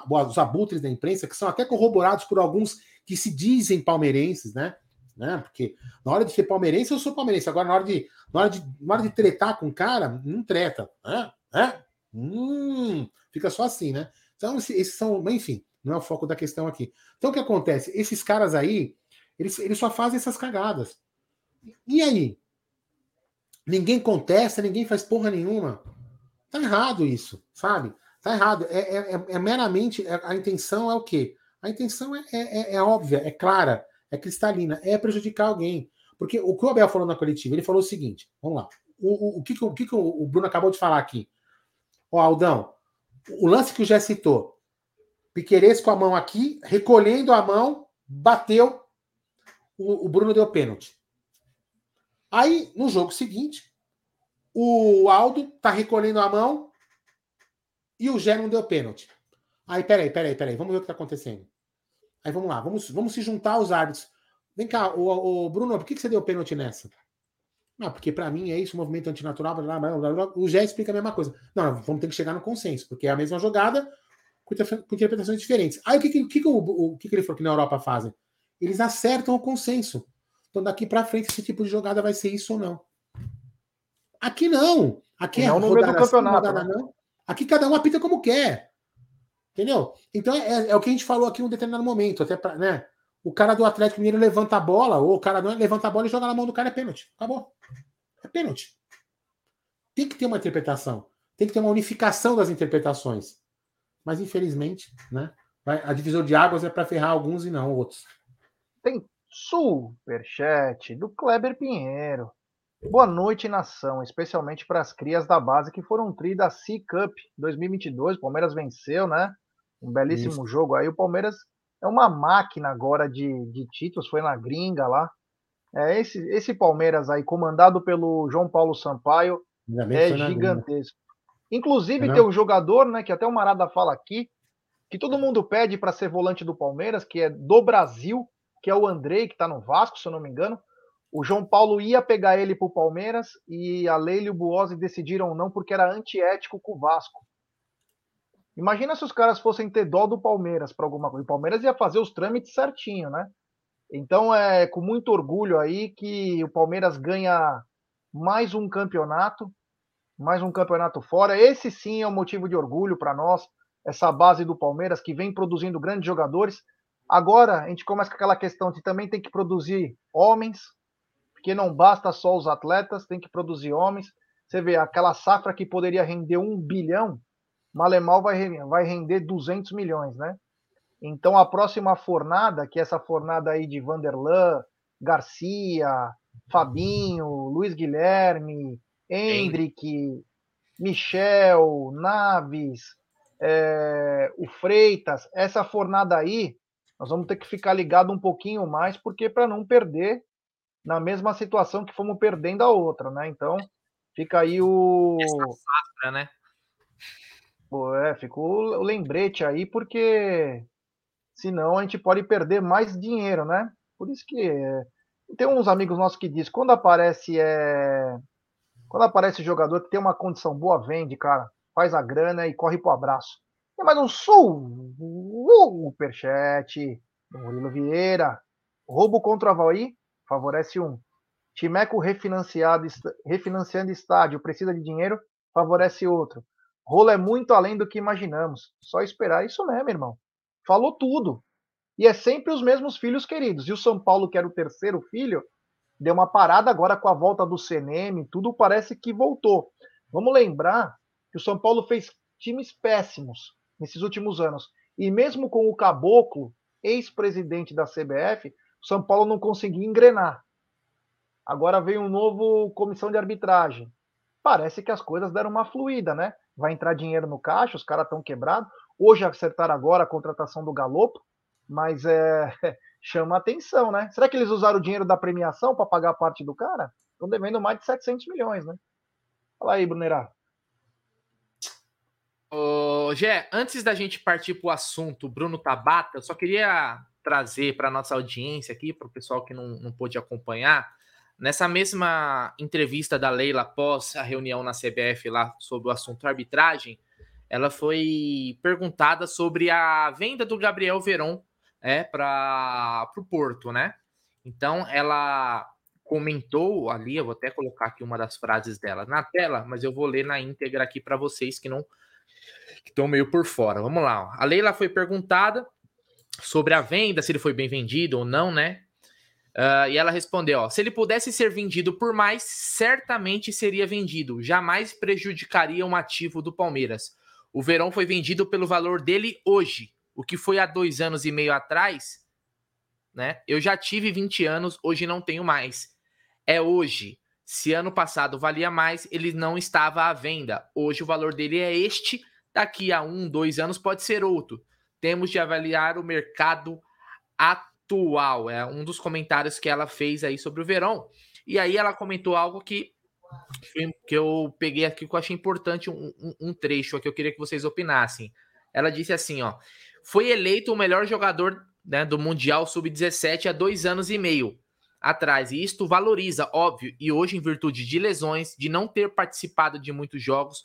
Os abutres da imprensa, que são até corroborados por alguns que se dizem palmeirenses, né? Né? Porque na hora de ser palmeirense, eu sou palmeirense. Agora, na hora de, na hora de, na hora de tretar com o cara, não treta. Né? É? Hum, fica só assim, né? Então, esses são, enfim, não é o foco da questão aqui. Então, o que acontece? Esses caras aí, eles, eles só fazem essas cagadas. E aí? Ninguém contesta, ninguém faz porra nenhuma. Tá errado isso, sabe? Tá errado. É, é, é, é meramente. É, a intenção é o quê? A intenção é, é, é óbvia, é clara é cristalina, é prejudicar alguém. Porque o que o Abel falou na coletiva, ele falou o seguinte: vamos lá. O, o, o que, o que o Bruno acabou de falar aqui? Ó, Aldão, o lance que o Jé citou. Piqueires com a mão aqui, recolhendo a mão, bateu, o, o Bruno deu pênalti. Aí, no jogo seguinte, o Aldo tá recolhendo a mão e o Gé não deu pênalti. Aí, peraí, peraí, peraí, vamos ver o que tá acontecendo. Aí vamos lá, vamos, vamos se juntar aos árbitros. Vem cá, o, o Bruno, por que, que você deu pênalti nessa? Ah, porque para mim é isso, movimento antinatural, blá, blá, blá, blá, o Gé explica a mesma coisa. Não, vamos ter que chegar no consenso, porque é a mesma jogada com, interpretações diferentes. Aí o que, que, que, o, o que, que ele falou que na Europa fazem? Eles acertam o consenso. Então daqui para frente esse tipo de jogada vai ser isso ou não. Aqui não. Aqui não é no meio do campeonato. Rodada, né? não. Aqui cada um apita como quer. Entendeu? Então é, é, o que a gente falou aqui em um determinado momento, até pra, né? O cara do Atlético Mineiro levanta a bola, ou o cara não levanta a bola e joga na mão do cara, é pênalti. Acabou. É pênalti. Tem que ter uma interpretação. Tem que ter uma unificação das interpretações. Mas, infelizmente, né? A divisão de águas é para ferrar alguns e não outros. Tem superchat do Kleber Pinheiro. Boa noite, nação, especialmente para as crias da base que foram tri da C Cup 2022. O Palmeiras venceu, né? Um belíssimo Isso. jogo aí. O Palmeiras é uma máquina agora de, de títulos, foi na gringa lá. É, esse, esse Palmeiras aí, comandado pelo João Paulo Sampaio, é gigantesco. Inclusive, é tem um jogador, né, que até o Marada fala aqui, que todo mundo pede para ser volante do Palmeiras, que é do Brasil, que é o Andrei, que está no Vasco, se eu não me engano. O João Paulo ia pegar ele para o Palmeiras e a Leila e o Buozzi decidiram não porque era antiético com o Vasco. Imagina se os caras fossem ter dó do Palmeiras para alguma coisa. O Palmeiras ia fazer os trâmites certinho, né? Então é com muito orgulho aí que o Palmeiras ganha mais um campeonato, mais um campeonato fora. Esse sim é um motivo de orgulho para nós, essa base do Palmeiras que vem produzindo grandes jogadores. Agora a gente começa com aquela questão de também tem que produzir homens, porque não basta só os atletas, tem que produzir homens. Você vê aquela safra que poderia render um bilhão, Malemal vai, vai render 200 milhões, né? Então a próxima fornada, que é essa fornada aí de Vanderlan, Garcia, Fabinho, Luiz Guilherme, Hendrick, Michel, Naves, é, o Freitas, essa fornada aí, nós vamos ter que ficar ligado um pouquinho mais, porque para não perder na mesma situação que fomos perdendo a outra, né? Então, fica aí o. Essa safra, né? É, ficou o lembrete aí, porque senão a gente pode perder mais dinheiro, né? Por isso que é... tem uns amigos nossos que dizem, quando aparece é... quando aparece jogador que tem uma condição boa, vende, cara, faz a grana e corre pro abraço. Tem mais um superchat do Murilo Vieira. Roubo contra Havaí favorece um. Timeco refinanciado, refinanciando estádio, precisa de dinheiro, favorece outro. Rolo é muito além do que imaginamos. Só esperar isso mesmo, irmão. Falou tudo. E é sempre os mesmos filhos queridos. E o São Paulo, que era o terceiro filho, deu uma parada agora com a volta do CNM, tudo parece que voltou. Vamos lembrar que o São Paulo fez times péssimos nesses últimos anos. E mesmo com o Caboclo, ex-presidente da CBF, o São Paulo não conseguia engrenar. Agora veio um novo comissão de arbitragem. Parece que as coisas deram uma fluida, né? Vai entrar dinheiro no caixa, os caras estão quebrados. Hoje acertaram agora a contratação do Galopo, mas é, chama atenção, né? Será que eles usaram o dinheiro da premiação para pagar parte do cara? Estão devendo mais de 700 milhões, né? Fala aí, Brunerá. Ô, Gé, antes da gente partir para o assunto Bruno Tabata, eu só queria trazer para nossa audiência aqui, para o pessoal que não, não pôde acompanhar, Nessa mesma entrevista da Leila após a reunião na CBF lá sobre o assunto arbitragem, ela foi perguntada sobre a venda do Gabriel Veron é, para o Porto, né? Então ela comentou ali, eu vou até colocar aqui uma das frases dela na tela, mas eu vou ler na íntegra aqui para vocês que não estão meio por fora. Vamos lá. A Leila foi perguntada sobre a venda, se ele foi bem vendido ou não, né? Uh, e ela respondeu: ó, se ele pudesse ser vendido por mais, certamente seria vendido. Jamais prejudicaria um ativo do Palmeiras. O Verão foi vendido pelo valor dele hoje. O que foi há dois anos e meio atrás, né? Eu já tive 20 anos, hoje não tenho mais. É hoje. Se ano passado valia mais, ele não estava à venda. Hoje o valor dele é este. Daqui a um, dois anos pode ser outro. Temos de avaliar o mercado atual atual. É um dos comentários que ela fez aí sobre o verão. E aí ela comentou algo que, que eu peguei aqui que eu achei importante, um, um, um trecho aqui, eu queria que vocês opinassem. Ela disse assim: ó, foi eleito o melhor jogador né, do Mundial Sub-17 há dois anos e meio atrás. E isto valoriza, óbvio, e hoje, em virtude de lesões, de não ter participado de muitos jogos,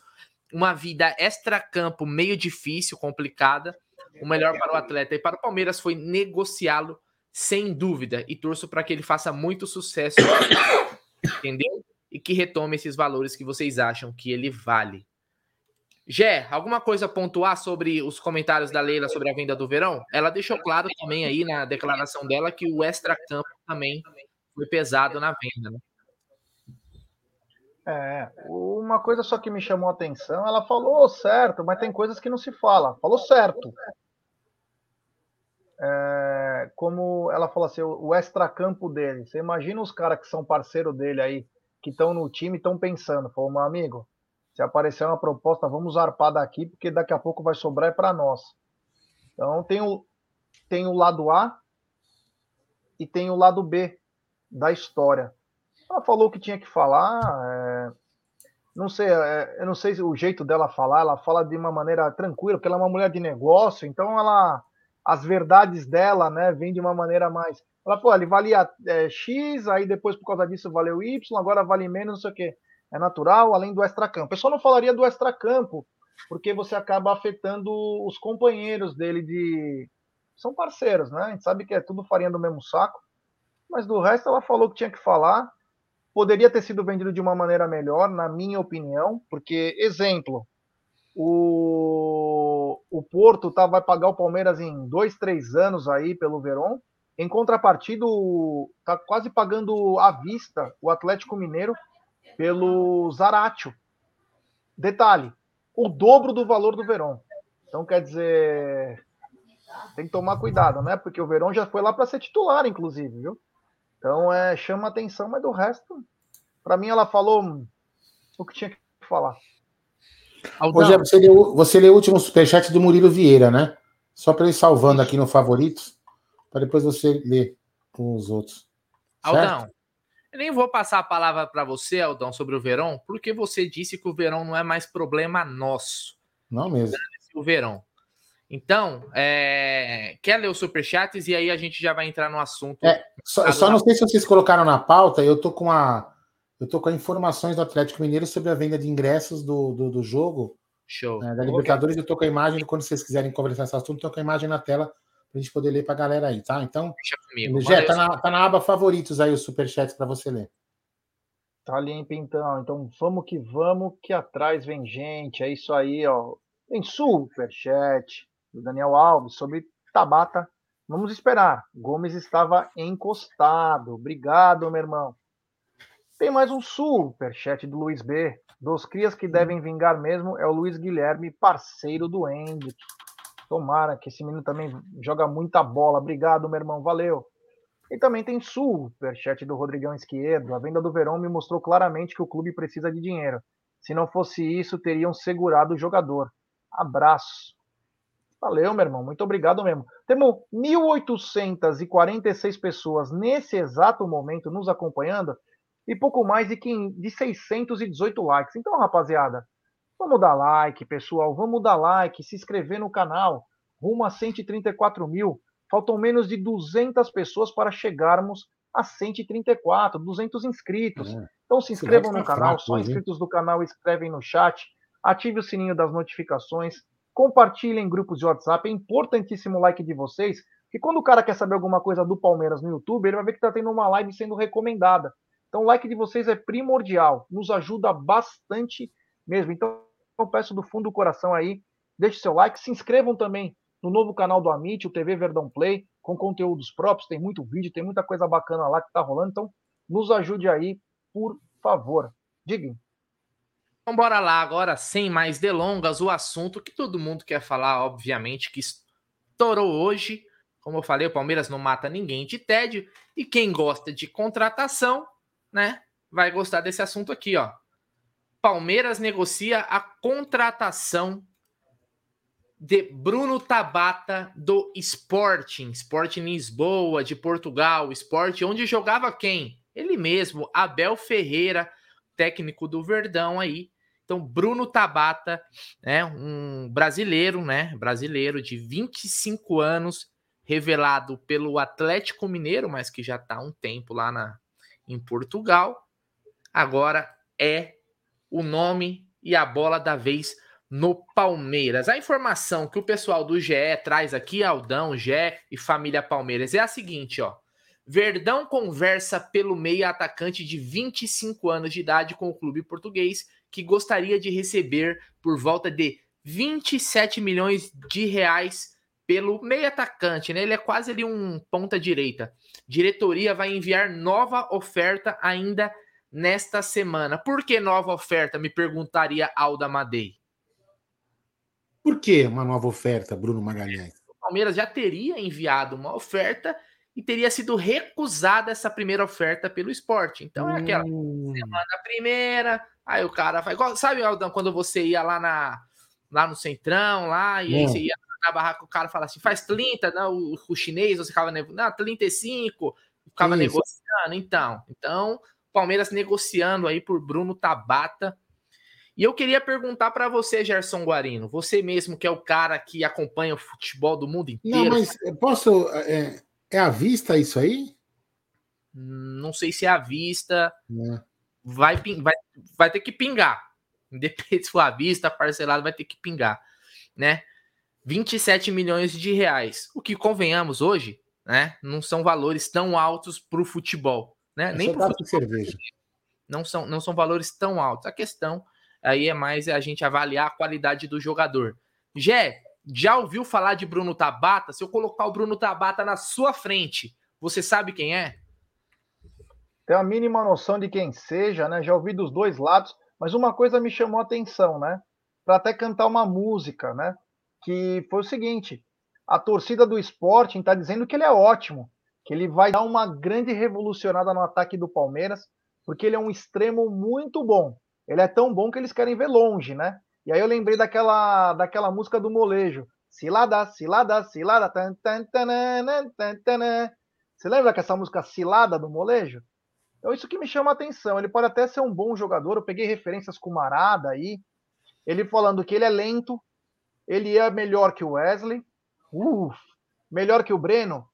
uma vida extra-campo meio difícil, complicada. O melhor para o atleta e para o Palmeiras foi negociá-lo sem dúvida, e torço para que ele faça muito sucesso, entendeu? E que retome esses valores que vocês acham que ele vale. Gé, alguma coisa a pontuar sobre os comentários da Leila sobre a venda do Verão? Ela deixou claro também aí na declaração dela que o extra-campo também foi pesado na venda, né? É, uma coisa só que me chamou a atenção, ela falou certo, mas tem coisas que não se fala. Falou certo. É, como ela falou assim, o extra-campo dele. Você imagina os caras que são parceiro dele aí, que estão no time, estão pensando, falou, meu amigo, se aparecer uma proposta, vamos arpar daqui, porque daqui a pouco vai sobrar é para nós. Então tem o, tem o lado A e tem o lado B da história. Ela falou o que tinha que falar. É, não sei, é, eu não sei o jeito dela falar. Ela fala de uma maneira tranquila, porque ela é uma mulher de negócio. Então ela, as verdades dela, né, vêm de uma maneira mais. Ela falou, ele valia é, X, aí depois por causa disso valeu Y, agora vale menos, não sei o quê é natural, além do extracampo. Eu só não falaria do extracampo, porque você acaba afetando os companheiros dele de. São parceiros, né? A gente sabe que é tudo farinha do mesmo saco. Mas do resto, ela falou que tinha que falar. Poderia ter sido vendido de uma maneira melhor, na minha opinião, porque, exemplo, o, o Porto tá, vai pagar o Palmeiras em dois, três anos aí pelo Verón. Em contrapartida, está quase pagando à vista o Atlético Mineiro pelo Zaratio. Detalhe, o dobro do valor do Verón. Então, quer dizer, tem que tomar cuidado, né? Porque o Verón já foi lá para ser titular, inclusive, viu? Então, é, chama atenção, mas do resto, para mim, ela falou o que tinha que falar. Hoje você leu, você leu o último superchat do Murilo Vieira, né? Só para ir salvando aqui no favoritos, para depois você ler com os outros. Aldão, eu nem vou passar a palavra para você, Aldão, sobre o Verão, porque você disse que o Verão não é mais problema nosso. Não mesmo. O Verão. Então, é... quer ler os superchats e aí a gente já vai entrar no assunto. É, só, só não sei se vocês colocaram na pauta, eu tô com a. Eu tô com informações do Atlético Mineiro sobre a venda de ingressos do, do, do jogo. Show. É, da Libertadores, eu tô com a imagem, quando vocês quiserem conversar esse assunto, tô com a imagem na tela para a gente poder ler para a galera aí, tá? Então, Gé, tá, na, tá na aba favoritos aí os superchats para você ler. Tá limpo então. Então vamos que vamos, que atrás vem gente. É isso aí, ó. Tem superchat do Daniel Alves sobre Tabata. Vamos esperar. Gomes estava encostado. Obrigado, meu irmão. Tem mais um superchat do Luiz B. Dos crias que devem vingar mesmo é o Luiz Guilherme, parceiro do Hendrick. Tomara que esse menino também joga muita bola. Obrigado, meu irmão. Valeu. E também tem superchat do Rodrigão Esquerdo. A venda do Verão me mostrou claramente que o clube precisa de dinheiro. Se não fosse isso, teriam segurado o jogador. Abraço. Valeu, meu irmão. Muito obrigado mesmo. Temos 1.846 pessoas nesse exato momento nos acompanhando e pouco mais de, 618 likes. Então, rapaziada, Vamos dar like, pessoal. Vamos dar like, se inscrever no canal. Rumo a 134 mil. Faltam menos de 200 pessoas para chegarmos a 134, 200 inscritos. É. Então se inscrevam no canal. Fraco, Só inscritos do canal escrevem no chat. Ative o sininho das notificações. Compartilhem em grupos de WhatsApp. É importantíssimo o like de vocês. Que quando o cara quer saber alguma coisa do Palmeiras no YouTube, ele vai ver que está tendo uma live sendo recomendada. Então o like de vocês é primordial. Nos ajuda bastante mesmo. Então eu peço do fundo do coração aí, deixe seu like, se inscrevam também no novo canal do Amit, o TV Verdão Play, com conteúdos próprios, tem muito vídeo, tem muita coisa bacana lá que tá rolando, então nos ajude aí, por favor. Diga. Então bora lá agora, sem mais delongas, o assunto que todo mundo quer falar, obviamente, que estourou hoje. Como eu falei, o Palmeiras não mata ninguém de tédio. E quem gosta de contratação, né, vai gostar desse assunto aqui, ó. Palmeiras negocia a contratação de Bruno Tabata do Sporting, Sporting Lisboa, de Portugal, Sporting, onde jogava quem? Ele mesmo, Abel Ferreira, técnico do Verdão aí. Então, Bruno Tabata, né, um brasileiro, né, brasileiro de 25 anos, revelado pelo Atlético Mineiro, mas que já está há um tempo lá na, em Portugal. Agora é o nome e a bola da vez no Palmeiras. A informação que o pessoal do GE traz aqui, Aldão, GE e família Palmeiras, é a seguinte, ó. Verdão conversa pelo meio atacante de 25 anos de idade com o clube português, que gostaria de receber por volta de 27 milhões de reais pelo meio atacante, né? Ele é quase ali um ponta direita. Diretoria vai enviar nova oferta ainda nesta semana. Por que nova oferta? Me perguntaria Alda Madei. Por que uma nova oferta, Bruno Magalhães? O Palmeiras já teria enviado uma oferta e teria sido recusada essa primeira oferta pelo esporte. Então é aquela hum. semana primeira, aí o cara vai. Sabe, Aldão, quando você ia lá na lá no Centrão, lá, e aí você ia na barraca, o cara fala assim, faz 30, não, o, o chinês, você ficava, não, 35, ficava Isso. negociando, então. Então, Palmeiras negociando aí por Bruno Tabata. E eu queria perguntar para você, Gerson Guarino, você mesmo que é o cara que acompanha o futebol do mundo inteiro. Não, mas posso. É, é à vista isso aí? Não sei se é à vista. É. Vai, vai, vai ter que pingar. Independente se for à vista, parcelado, vai ter que pingar, né? 27 milhões de reais. O que convenhamos hoje, né? Não são valores tão altos para o futebol, né? Nem para cerveja. Não são, não são valores tão altos. A questão aí é mais a gente avaliar a qualidade do jogador. Jé, já ouviu falar de Bruno Tabata? Se eu colocar o Bruno Tabata na sua frente, você sabe quem é? Tem a mínima noção de quem seja, né? Já ouvi dos dois lados. Mas uma coisa me chamou a atenção, né? Para até cantar uma música, né? Que foi o seguinte: a torcida do Sporting está dizendo que ele é ótimo, que ele vai dar uma grande revolucionada no ataque do Palmeiras, porque ele é um extremo muito bom. Ele é tão bom que eles querem ver longe, né? E aí eu lembrei daquela, daquela música do molejo. Cilada, cilada, cilada. Tan, tan, tan, tan, Você lembra dessa música Cilada do molejo? Então, isso que me chama a atenção. Ele pode até ser um bom jogador. Eu peguei referências com Marada aí. Ele falando que ele é lento, ele é melhor que o Wesley, melhor que o Breno,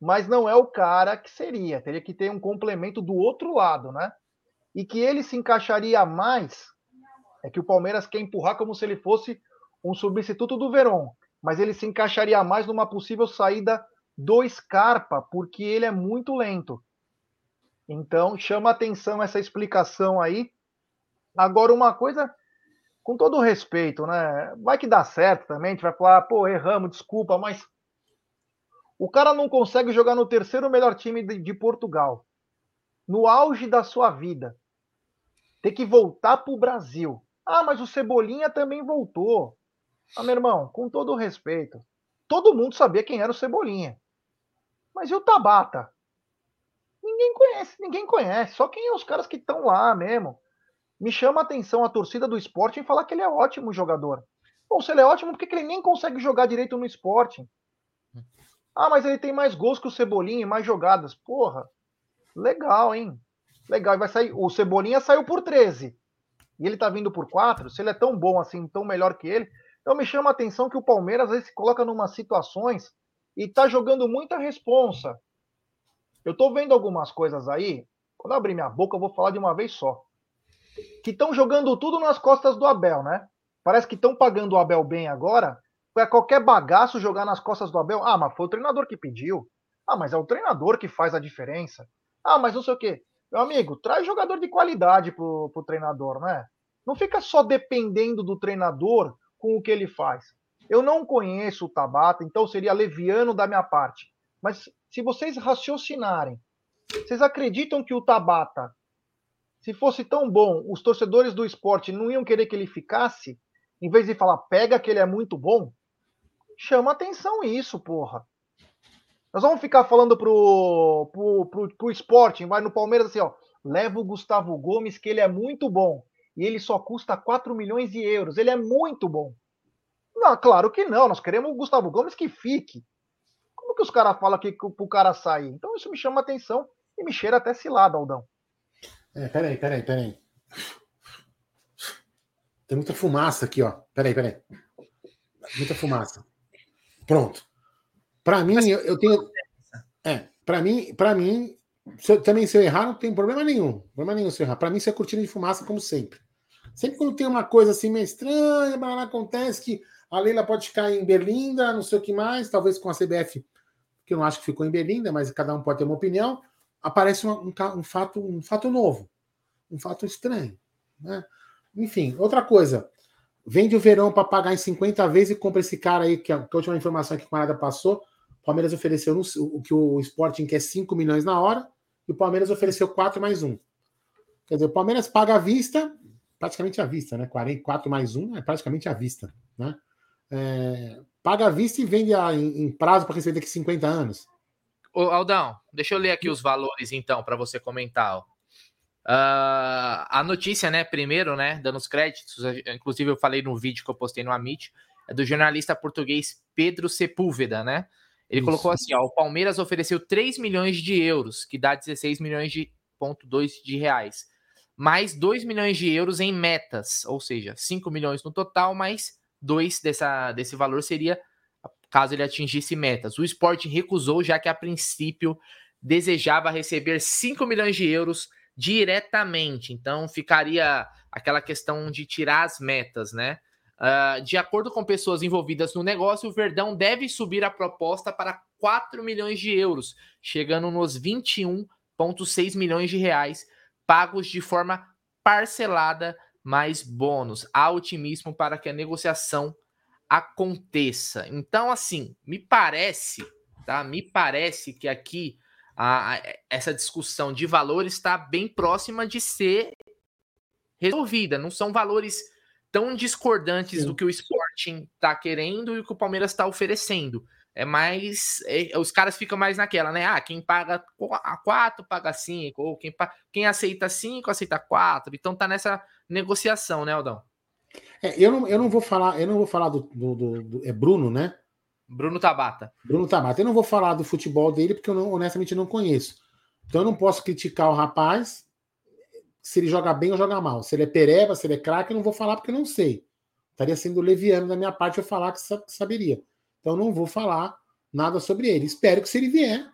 mas não é o cara que seria. Teria que ter um complemento do outro lado, né? E que ele se encaixaria mais. É que o Palmeiras quer empurrar como se ele fosse um substituto do Verón, mas ele se encaixaria mais numa possível saída do Scarpa, porque ele é muito lento. Então, chama atenção essa explicação aí. Agora, uma coisa, com todo respeito, né? Vai que dá certo também, a gente vai falar, pô, erramos, desculpa, mas o cara não consegue jogar no terceiro melhor time de, de Portugal, no auge da sua vida, ter que voltar para o Brasil. Ah, mas o Cebolinha também voltou. Ah, meu irmão, com todo respeito, todo mundo sabia quem era o Cebolinha. Mas e o Tabata? Ninguém conhece, ninguém conhece. Só quem é os caras que estão lá mesmo. Me chama a atenção a torcida do esporte em falar que ele é ótimo jogador. Bom, se ele é ótimo, por que ele nem consegue jogar direito no esporte? Ah, mas ele tem mais gols que o Cebolinha e mais jogadas. Porra, legal, hein? Legal. Vai sair. O Cebolinha saiu por 13. E ele tá vindo por 4. Se ele é tão bom assim, tão melhor que ele. Então me chama a atenção que o Palmeiras às vezes se coloca numa situações e tá jogando muita responsa. Eu estou vendo algumas coisas aí. Quando eu abrir minha boca, eu vou falar de uma vez só. Que estão jogando tudo nas costas do Abel, né? Parece que estão pagando o Abel bem agora. Para qualquer bagaço jogar nas costas do Abel. Ah, mas foi o treinador que pediu. Ah, mas é o treinador que faz a diferença. Ah, mas não sei o quê. Meu amigo, traz jogador de qualidade pro, pro treinador, né? Não fica só dependendo do treinador com o que ele faz. Eu não conheço o Tabata, então seria leviano da minha parte. Mas se vocês raciocinarem, vocês acreditam que o Tabata, se fosse tão bom, os torcedores do esporte não iam querer que ele ficasse? Em vez de falar, pega que ele é muito bom? Chama atenção isso, porra. Nós vamos ficar falando pro, pro, pro, pro Sporting, vai no Palmeiras assim, ó. Leva o Gustavo Gomes, que ele é muito bom. E ele só custa 4 milhões de euros. Ele é muito bom. Não, claro que não. Nós queremos o Gustavo Gomes que fique. Como que os caras falam que pro cara sair? Então isso me chama atenção e me cheira até cilada, Aldão. É, peraí, peraí, peraí. Tem muita fumaça aqui, ó. Peraí, peraí. Muita fumaça. Pronto. Para mim, eu, eu, tenho. É, para mim, para mim, se eu, também se eu errar, não tem problema nenhum. Problema nenhum se eu errar. Para mim, isso é cortina de fumaça, como sempre. Sempre quando tem uma coisa assim meio estranha, acontece que a Leila pode ficar em Berlinda, não sei o que mais, talvez com a CBF que eu não acho que ficou em Berlinda, mas cada um pode ter uma opinião, aparece um, um, um, fato, um fato novo, um fato estranho. Né? Enfim, outra coisa. Vende o Verão para pagar em 50 vezes e compra esse cara aí, que a, que a última informação que o camarada passou. O Palmeiras ofereceu o que o Sporting quer 5 milhões na hora, e o Palmeiras ofereceu 4 mais 1. Quer dizer, o Palmeiras paga à vista, praticamente à vista, né? 44 mais 1 é praticamente à vista, né? É, paga à vista e vende a, em, em, prazo para receber daqui 50 anos. Ô, Aldão, deixa eu ler aqui os valores então para você comentar. Uh, a notícia, né, primeiro, né, dando os créditos, inclusive eu falei no vídeo que eu postei no Amit, é do jornalista português Pedro Sepúlveda, né? Ele Isso. colocou assim, ó, o Palmeiras ofereceu 3 milhões de euros, que dá 16 milhões de ponto 2 de reais, mais 2 milhões de euros em metas, ou seja, 5 milhões no total, mais 2 dessa, desse valor seria caso ele atingisse metas. O Sport recusou, já que a princípio desejava receber 5 milhões de euros diretamente. Então ficaria aquela questão de tirar as metas, né? Uh, de acordo com pessoas envolvidas no negócio, o Verdão deve subir a proposta para 4 milhões de euros, chegando nos 21,6 milhões de reais, pagos de forma parcelada mais bônus. Há otimismo para que a negociação aconteça. Então, assim, me parece, tá? Me parece que aqui a, a, essa discussão de valores está bem próxima de ser resolvida. Não são valores tão discordantes Sim. do que o Sporting está querendo e o que o Palmeiras está oferecendo. É mais. É, os caras ficam mais naquela, né? Ah, quem paga quatro paga cinco, ou quem, quem aceita cinco aceita quatro. Então tá nessa negociação, né, Aldão? É, eu, não, eu não vou falar, eu não vou falar do, do, do, do é Bruno, né? Bruno Tabata. Bruno Tabata. Eu não vou falar do futebol dele porque eu não, honestamente não conheço. Então eu não posso criticar o rapaz se ele joga bem ou joga mal. Se ele é pereba, se ele é craque, eu não vou falar porque eu não sei. Estaria sendo leviano da minha parte eu falar que saberia. Então eu não vou falar nada sobre ele. Espero que se ele vier,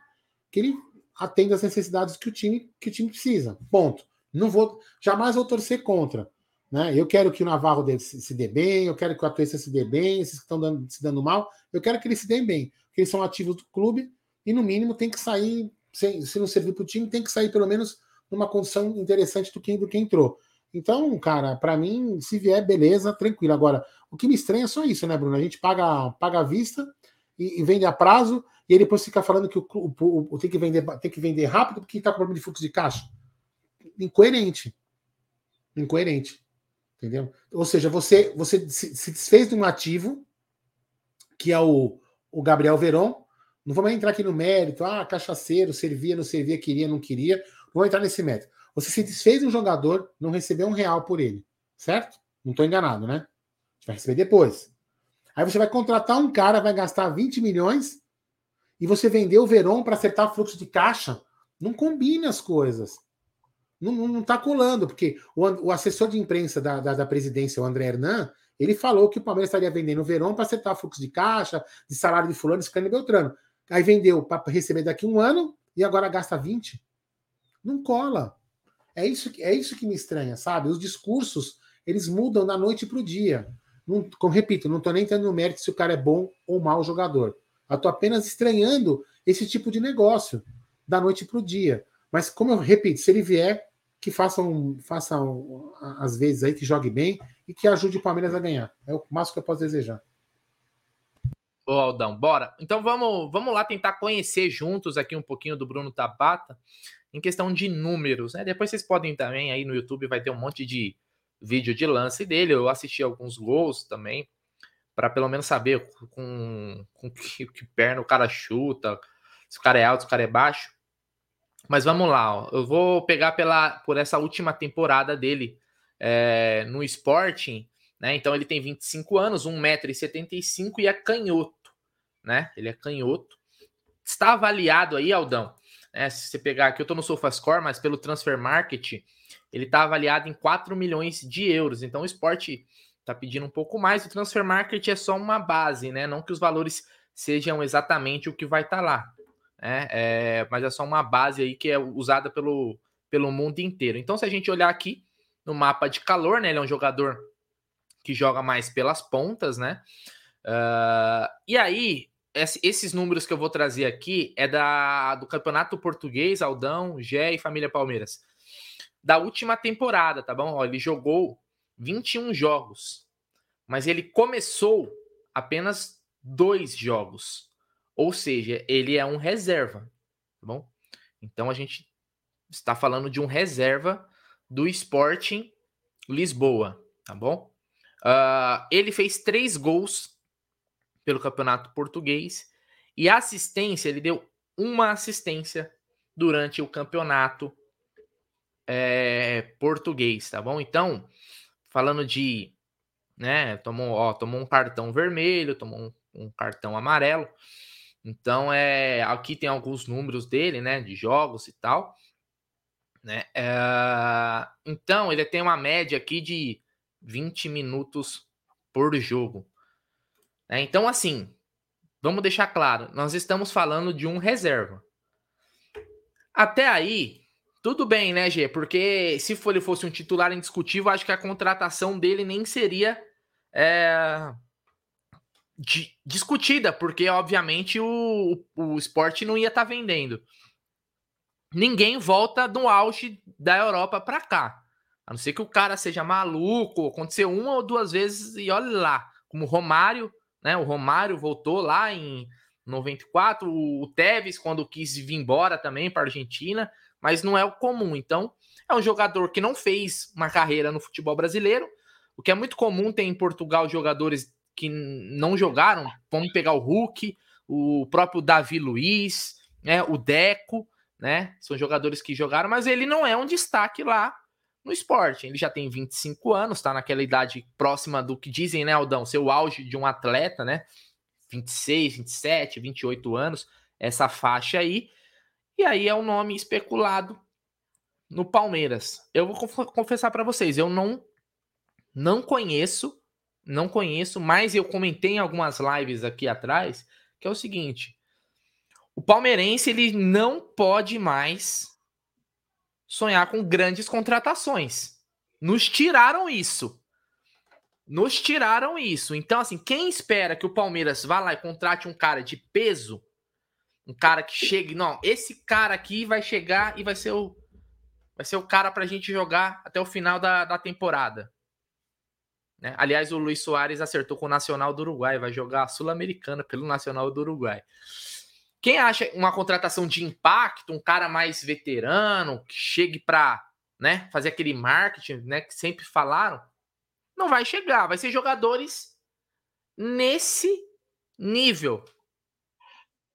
que ele atenda as necessidades que o time que o time precisa. Ponto. Não vou jamais vou torcer contra. Né? Eu quero que o Navarro se, dê bem, eu quero que o Atuesta se dê bem, esses que estão se dando mal, eu quero que eles se deem bem, porque eles são ativos do clube e, no mínimo, tem que sair, se, se não servir para o time, tem que sair pelo menos numa condição interessante do que, do que entrou. Então, cara, para mim, se vier, beleza, tranquilo. Agora, o que me estranha é só isso, né, Bruno? A gente paga, paga à vista e, e vende a prazo, e ele depois fica falando que o, o, o, tem, que vender, tem que vender rápido porque está com problema de fluxo de caixa. Incoerente. Incoerente. Entendeu? Ou seja, você, você se desfez de um ativo, que é o, o Gabriel Veron. Não vamos entrar aqui no mérito, ah, cachaceiro, servia, não servia, queria, não queria. Não vou entrar nesse mérito. Você se desfez de um jogador, não recebeu um real por ele. Certo? Não estou enganado, né? Você vai receber depois. Aí você vai contratar um cara, vai gastar 20 milhões e você vendeu o Veron para acertar fluxo de caixa. Não combine as coisas não está colando, porque o, o, assessor de imprensa da, da, da, presidência, o André Hernan, ele falou que o Palmeiras estaria vendendo o Verão para acertar fluxo de caixa, de salário de fulano, de Beltrano. Aí vendeu para receber daqui um ano e agora gasta 20. Não cola. É isso, é isso que me estranha, sabe? Os discursos, eles mudam da noite para o dia. Não, como repito, não estou nem tendo no mérito se o cara é bom ou mau jogador. Eu estou apenas estranhando esse tipo de negócio da noite para o dia. Mas, como eu repito, se ele vier, que façam, façam às vezes aí, que jogue bem e que ajude o Palmeiras a ganhar. É o máximo que eu posso desejar. Ô Aldão, bora. Então vamos, vamos lá tentar conhecer juntos aqui um pouquinho do Bruno Tabata em questão de números, né? Depois vocês podem também aí no YouTube vai ter um monte de vídeo de lance dele. Eu assisti alguns gols também para pelo menos saber com, com que, que perna o cara chuta, se o cara é alto, se o cara é baixo. Mas vamos lá, ó. eu vou pegar pela, por essa última temporada dele é, no Sporting, né? Então ele tem 25 anos, 1,75m e é canhoto, né? Ele é canhoto. Está avaliado aí, Aldão, né? Se você pegar aqui, eu estou no SofaScore, mas pelo Transfer Market, ele está avaliado em 4 milhões de euros. Então o Sport está pedindo um pouco mais. O Transfer Market é só uma base, né? Não que os valores sejam exatamente o que vai estar tá lá né? É, mas é só uma base aí que é usada pelo, pelo mundo inteiro. Então, se a gente olhar aqui no mapa de calor, né? Ele é um jogador que joga mais pelas pontas, né? Uh, e aí, esses números que eu vou trazer aqui é da, do Campeonato Português, Aldão, Gé e Família Palmeiras. da última temporada, tá bom? Ó, ele jogou 21 jogos, mas ele começou apenas dois jogos. Ou seja, ele é um reserva, tá bom? Então a gente está falando de um reserva do Sporting Lisboa, tá bom? Uh, ele fez três gols pelo Campeonato Português e assistência, ele deu uma assistência durante o campeonato é, português, tá bom? Então, falando de, né, tomou, ó, tomou um cartão vermelho, tomou um, um cartão amarelo. Então, é, aqui tem alguns números dele, né, de jogos e tal. Né? É, então, ele tem uma média aqui de 20 minutos por jogo. É, então, assim, vamos deixar claro: nós estamos falando de um reserva. Até aí, tudo bem, né, Gê? Porque se ele fosse um titular indiscutível, acho que a contratação dele nem seria é, discutida, porque, obviamente, o, o esporte não ia estar tá vendendo ninguém volta do auge da Europa para cá. A não ser que o cara seja maluco, aconteceu uma ou duas vezes e olha lá, como o Romário, né? O Romário voltou lá em 94, o Tevez quando quis vir embora também para Argentina, mas não é o comum. Então, é um jogador que não fez uma carreira no futebol brasileiro, o que é muito comum tem em Portugal jogadores que não jogaram, vamos pegar o Hulk, o próprio Davi Luiz, né, o Deco, né? São jogadores que jogaram, mas ele não é um destaque lá no esporte. Ele já tem 25 anos, tá naquela idade próxima do que dizem, né, Aldão? Seu auge de um atleta, né? 26, 27, 28 anos, essa faixa aí. E aí é um nome especulado no Palmeiras. Eu vou confessar para vocês, eu não não conheço, não conheço, mas eu comentei em algumas lives aqui atrás, que é o seguinte, o palmeirense ele não pode mais sonhar com grandes contratações. Nos tiraram isso. Nos tiraram isso. Então, assim, quem espera que o Palmeiras vá lá e contrate um cara de peso, um cara que chegue, não, esse cara aqui vai chegar e vai ser o vai ser o cara pra gente jogar até o final da, da temporada. Né? Aliás, o Luiz Soares acertou com o Nacional do Uruguai, vai jogar a Sul-Americana pelo Nacional do Uruguai. Quem acha uma contratação de impacto, um cara mais veterano, que chegue para né, fazer aquele marketing né, que sempre falaram, não vai chegar. Vai ser jogadores nesse nível.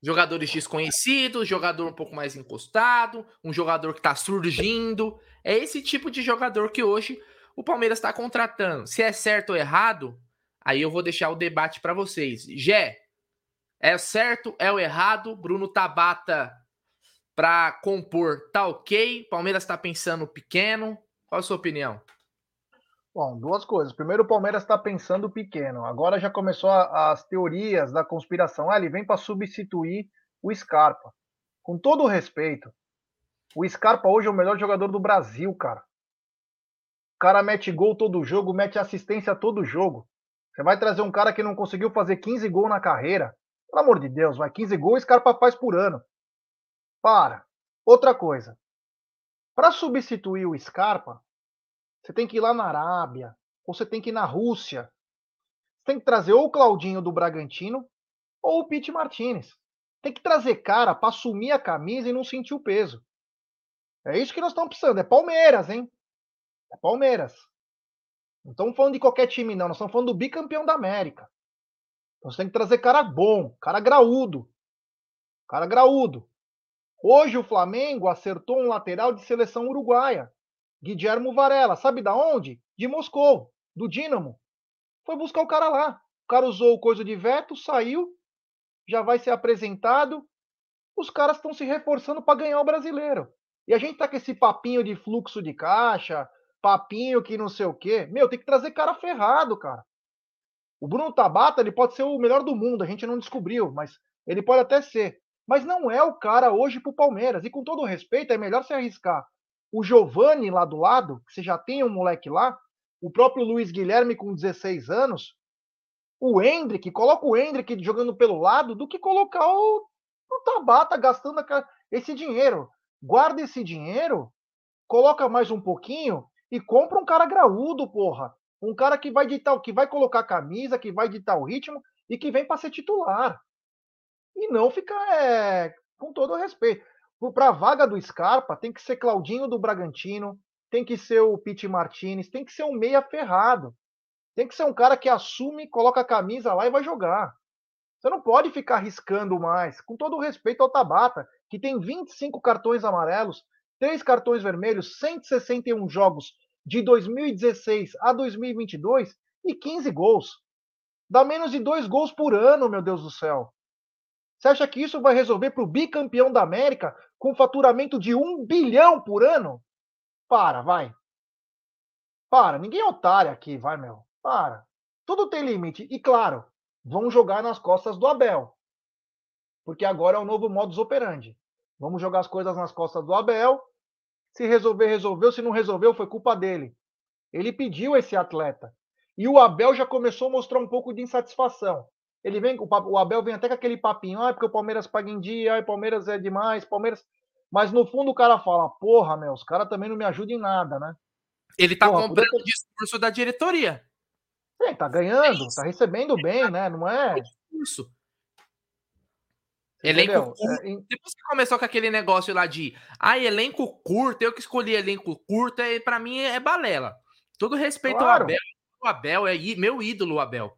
Jogadores desconhecidos, jogador um pouco mais encostado, um jogador que está surgindo. É esse tipo de jogador que hoje o Palmeiras está contratando. Se é certo ou errado, aí eu vou deixar o debate para vocês. Gé, é certo? É o errado? Bruno Tabata para compor tá ok? Palmeiras está pensando pequeno? Qual a sua opinião? Bom, duas coisas. Primeiro, o Palmeiras está pensando pequeno. Agora já começou a, as teorias da conspiração. Ah, ele vem para substituir o Scarpa. Com todo o respeito, o Scarpa hoje é o melhor jogador do Brasil, cara. Cara mete gol todo jogo, mete assistência todo jogo. Você vai trazer um cara que não conseguiu fazer 15 gols na carreira, pelo amor de Deus, vai 15 gols, Scarpa faz por ano. Para. Outra coisa. Para substituir o Scarpa, você tem que ir lá na Arábia, ou você tem que ir na Rússia. Você tem que trazer ou o Claudinho do Bragantino ou o Pete Martinez. Tem que trazer cara para assumir a camisa e não sentir o peso. É isso que nós estamos precisando. É Palmeiras, hein? É Palmeiras. Não estamos falando de qualquer time, não. Nós estamos falando do bicampeão da América. Então você tem que trazer cara bom, cara graúdo. Cara graúdo. Hoje o Flamengo acertou um lateral de seleção uruguaia. Guilhermo Varela. Sabe da onde? De Moscou, do Dinamo. Foi buscar o cara lá. O cara usou o coisa de veto, saiu, já vai ser apresentado. Os caras estão se reforçando para ganhar o brasileiro. E a gente tá com esse papinho de fluxo de caixa, papinho que não sei o quê. Meu, tem que trazer cara ferrado, cara. O Bruno Tabata ele pode ser o melhor do mundo, a gente não descobriu, mas ele pode até ser. Mas não é o cara hoje para o Palmeiras. E com todo respeito, é melhor se arriscar. O Giovani lá do lado, que você já tem um moleque lá, o próprio Luiz Guilherme com 16 anos, o Hendrick, coloca o Hendrick jogando pelo lado, do que colocar o, o Tabata gastando esse dinheiro. Guarda esse dinheiro coloca mais um pouquinho e compra um cara graúdo, porra. Um cara que vai ditar, que vai colocar camisa, que vai ditar o ritmo e que vem para ser titular. E não ficar, é, com todo o respeito. Para a vaga do Scarpa, tem que ser Claudinho do Bragantino, tem que ser o Pete Martinez, tem que ser um meia ferrado. Tem que ser um cara que assume, coloca a camisa lá e vai jogar. Você não pode ficar arriscando mais, com todo o respeito ao Tabata, que tem 25 cartões amarelos, 3 cartões vermelhos, 161 jogos de 2016 a 2022 e 15 gols. Dá menos de dois gols por ano, meu Deus do céu. Você acha que isso vai resolver para o bicampeão da América com faturamento de um bilhão por ano? Para, vai. Para, ninguém é otário aqui, vai, meu. Para. Tudo tem limite. E claro, vão jogar nas costas do Abel. Porque agora é o novo modus operandi. Vamos jogar as coisas nas costas do Abel. Se resolver, resolveu. Se não resolveu, foi culpa dele. Ele pediu esse atleta. E o Abel já começou a mostrar um pouco de insatisfação. Ele vem, o Abel vem até com aquele papinho, ah, porque o Palmeiras paga em dia, ah, o Palmeiras é demais, Palmeiras. Mas no fundo o cara fala, porra, meu, os caras também não me ajudam em nada, né? Ele tá porra, comprando o discurso da diretoria. É, tá ganhando, é tá recebendo bem, né? Não é? Isso. Elenco curto. É, Depois que começou com aquele negócio lá de ah, elenco curto, eu que escolhi elenco curto, é, para mim é balela. Todo respeito claro. ao Abel. O Abel é meu ídolo, o Abel.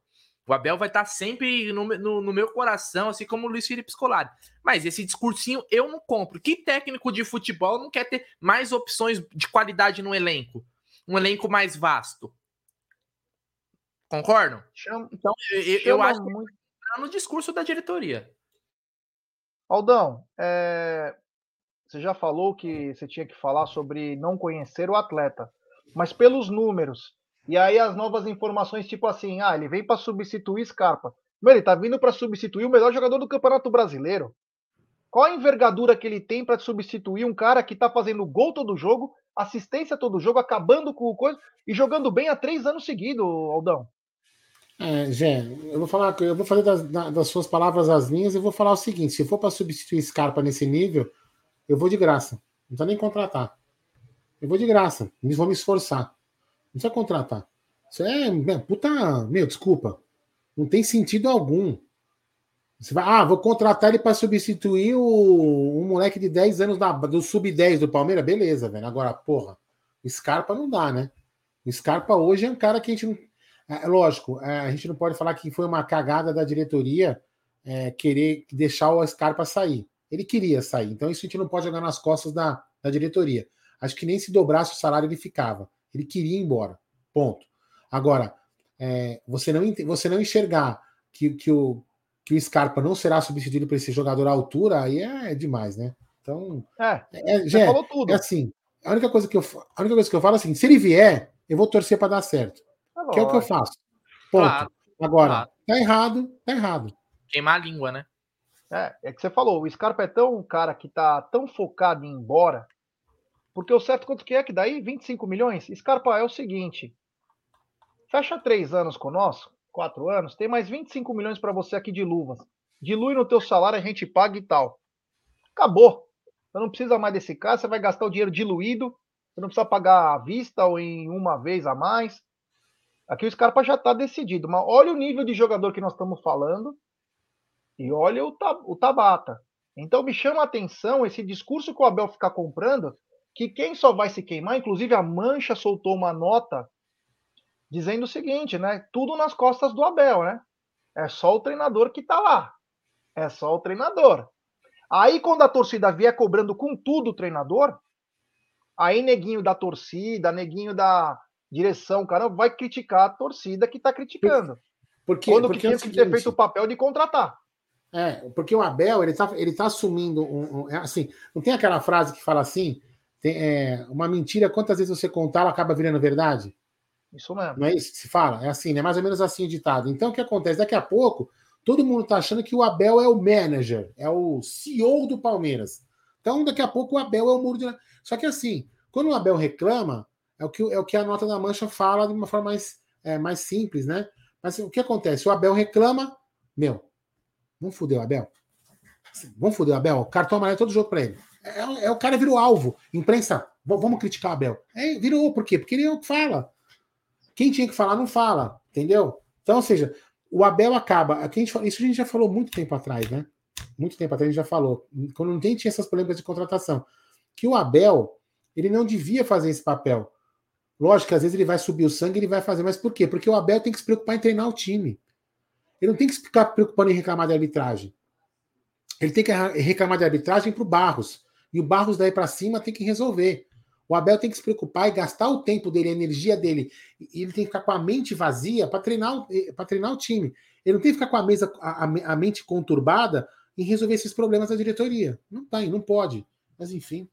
O Abel vai estar sempre no, no, no, meu coração, assim como o Luiz Felipe Scolari. Mas esse discursinho eu não compro. Que técnico de futebol não quer ter mais opções de qualidade no elenco? Um elenco mais vasto. Concordam? Chama, então, eu, eu acho muito... que tá no discurso da diretoria. Aldão, é... você já falou que você tinha que falar sobre não conhecer o atleta, mas pelos números, e aí as novas informações, tipo assim, ah, ele vem para substituir Scarpa. Meu, ele tá vindo para substituir o melhor jogador do Campeonato Brasileiro. Qual a envergadura que ele tem para substituir um cara que tá fazendo gol todo jogo, assistência todo jogo, acabando com o coisa e jogando bem há três anos seguidos, Aldão? É, Gé, eu vou falar, eu vou fazer das, das suas palavras as minhas e vou falar o seguinte: se for para substituir Scarpa nesse nível, eu vou de graça. Não precisa nem contratar. Eu vou de graça. Vou me esforçar. Não precisa contratar. Isso é, puta. Meu, desculpa. Não tem sentido algum. Você vai, ah, vou contratar ele para substituir o, moleque de 10 anos da, do sub-10 do Palmeiras. Beleza, velho. Agora, porra, Scarpa não dá, né? Scarpa hoje é um cara que a gente não. É, é lógico, é, a gente não pode falar que foi uma cagada da diretoria é, querer deixar o Scarpa sair. Ele queria sair, então isso a gente não pode jogar nas costas da, da diretoria. Acho que nem se dobrasse o salário ele ficava. Ele queria ir embora. Ponto. Agora, é, você, não, você não enxergar que, que, o, que o Scarpa não será substituído por esse jogador à altura, aí é, é demais, né? Então. É, é, já, falou tudo. É assim. A única, coisa que eu, a única coisa que eu falo é assim: se ele vier, eu vou torcer para dar certo. É que é o que eu faço. Ponto. Claro, Agora, claro. tá errado, tá errado. Queimar a língua, né? É, é que você falou, o Scarpa é tão um cara que tá tão focado em ir embora porque o certo quanto que é que daí 25 milhões? Scarpa é o seguinte: fecha três anos conosco, quatro anos, tem mais 25 milhões para você aqui de luvas. Dilui no teu salário, a gente paga e tal. Acabou. Você não precisa mais desse cara, você vai gastar o dinheiro diluído, você não precisa pagar à vista ou em uma vez a mais. Aqui o Scarpa já está decidido, mas olha o nível de jogador que nós estamos falando e olha o, o Tabata. Então me chama a atenção esse discurso que o Abel fica comprando que quem só vai se queimar, inclusive a Mancha soltou uma nota dizendo o seguinte, né? Tudo nas costas do Abel, né? É só o treinador que tá lá. É só o treinador. Aí quando a torcida vier cobrando com tudo o treinador, aí neguinho da torcida, neguinho da direção, cara, vai criticar a torcida que tá criticando. Porque, quando porque que tinha é que ter feito o papel de contratar. É, porque o Abel, ele tá, ele tá assumindo um, um, é assim, não tem aquela frase que fala assim, tem, é, uma mentira, quantas vezes você contar, ela acaba virando verdade? Isso mesmo. Não é isso que se fala? É assim, né? Mais ou menos assim o ditado. Então, o que acontece? Daqui a pouco, todo mundo está achando que o Abel é o manager, é o CEO do Palmeiras. Então, daqui a pouco, o Abel é o muro de. Só que assim, quando o Abel reclama, é o que, é o que a nota da mancha fala de uma forma mais, é, mais simples, né? Mas o que acontece? O Abel reclama, meu, vamos foder o Abel. Vamos foder o Abel. Cartão amarelo todo jogo para ele. É, é, o cara virou alvo. Imprensa, vamos criticar o Abel. É, virou, por quê? Porque ele é o que fala. Quem tinha que falar, não fala. Entendeu? Então, ou seja, o Abel acaba. A gente, isso a gente já falou muito tempo atrás, né? Muito tempo atrás a gente já falou. Quando não tinha essas polêmicas de contratação. Que o Abel, ele não devia fazer esse papel. Lógico que às vezes ele vai subir o sangue, ele vai fazer, mas por quê? Porque o Abel tem que se preocupar em treinar o time. Ele não tem que ficar preocupando em reclamar de arbitragem. Ele tem que reclamar de arbitragem para o Barros. E o Barros daí para cima tem que resolver. O Abel tem que se preocupar e gastar o tempo dele, a energia dele. E ele tem que ficar com a mente vazia para treinar, eh, treinar o time. Ele não tem que ficar com a, mesa, a, a mente conturbada em resolver esses problemas da diretoria. Não tem, não pode. Mas enfim.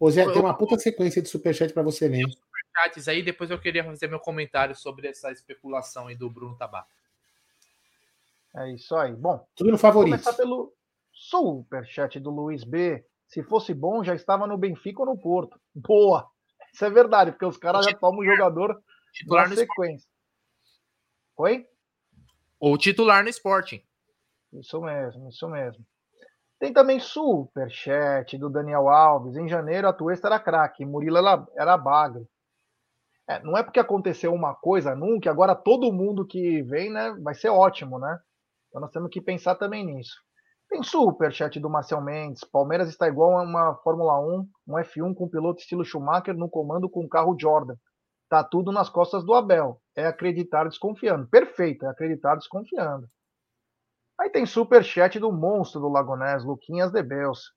Ô Zé, tem uma puta sequência de superchat para você ler. Superchats aí, depois eu queria fazer meu comentário sobre essa especulação aí do Bruno Tabata. É isso aí. Bom, tudo no favorito. Começar pelo superchat do Luiz B. Se fosse bom, já estava no Benfica ou no Porto. Boa! Isso é verdade, porque os caras já tomam o jogador titular na sequência. Oi? Ou titular no Sporting. Isso mesmo, isso mesmo. Tem também superchat do Daniel Alves. Em janeiro, a Tuesta era craque, Murilo era, era bagre. É, não é porque aconteceu uma coisa nunca, agora todo mundo que vem né, vai ser ótimo, né? Então nós temos que pensar também nisso. Tem superchat do Marcel Mendes. Palmeiras está igual a uma Fórmula 1, um F1 com piloto estilo Schumacher no comando com o carro Jordan. Tá tudo nas costas do Abel. É acreditar desconfiando. Perfeito, é acreditar desconfiando. Aí tem superchat do monstro do Lagonés, Luquinhas de Beus.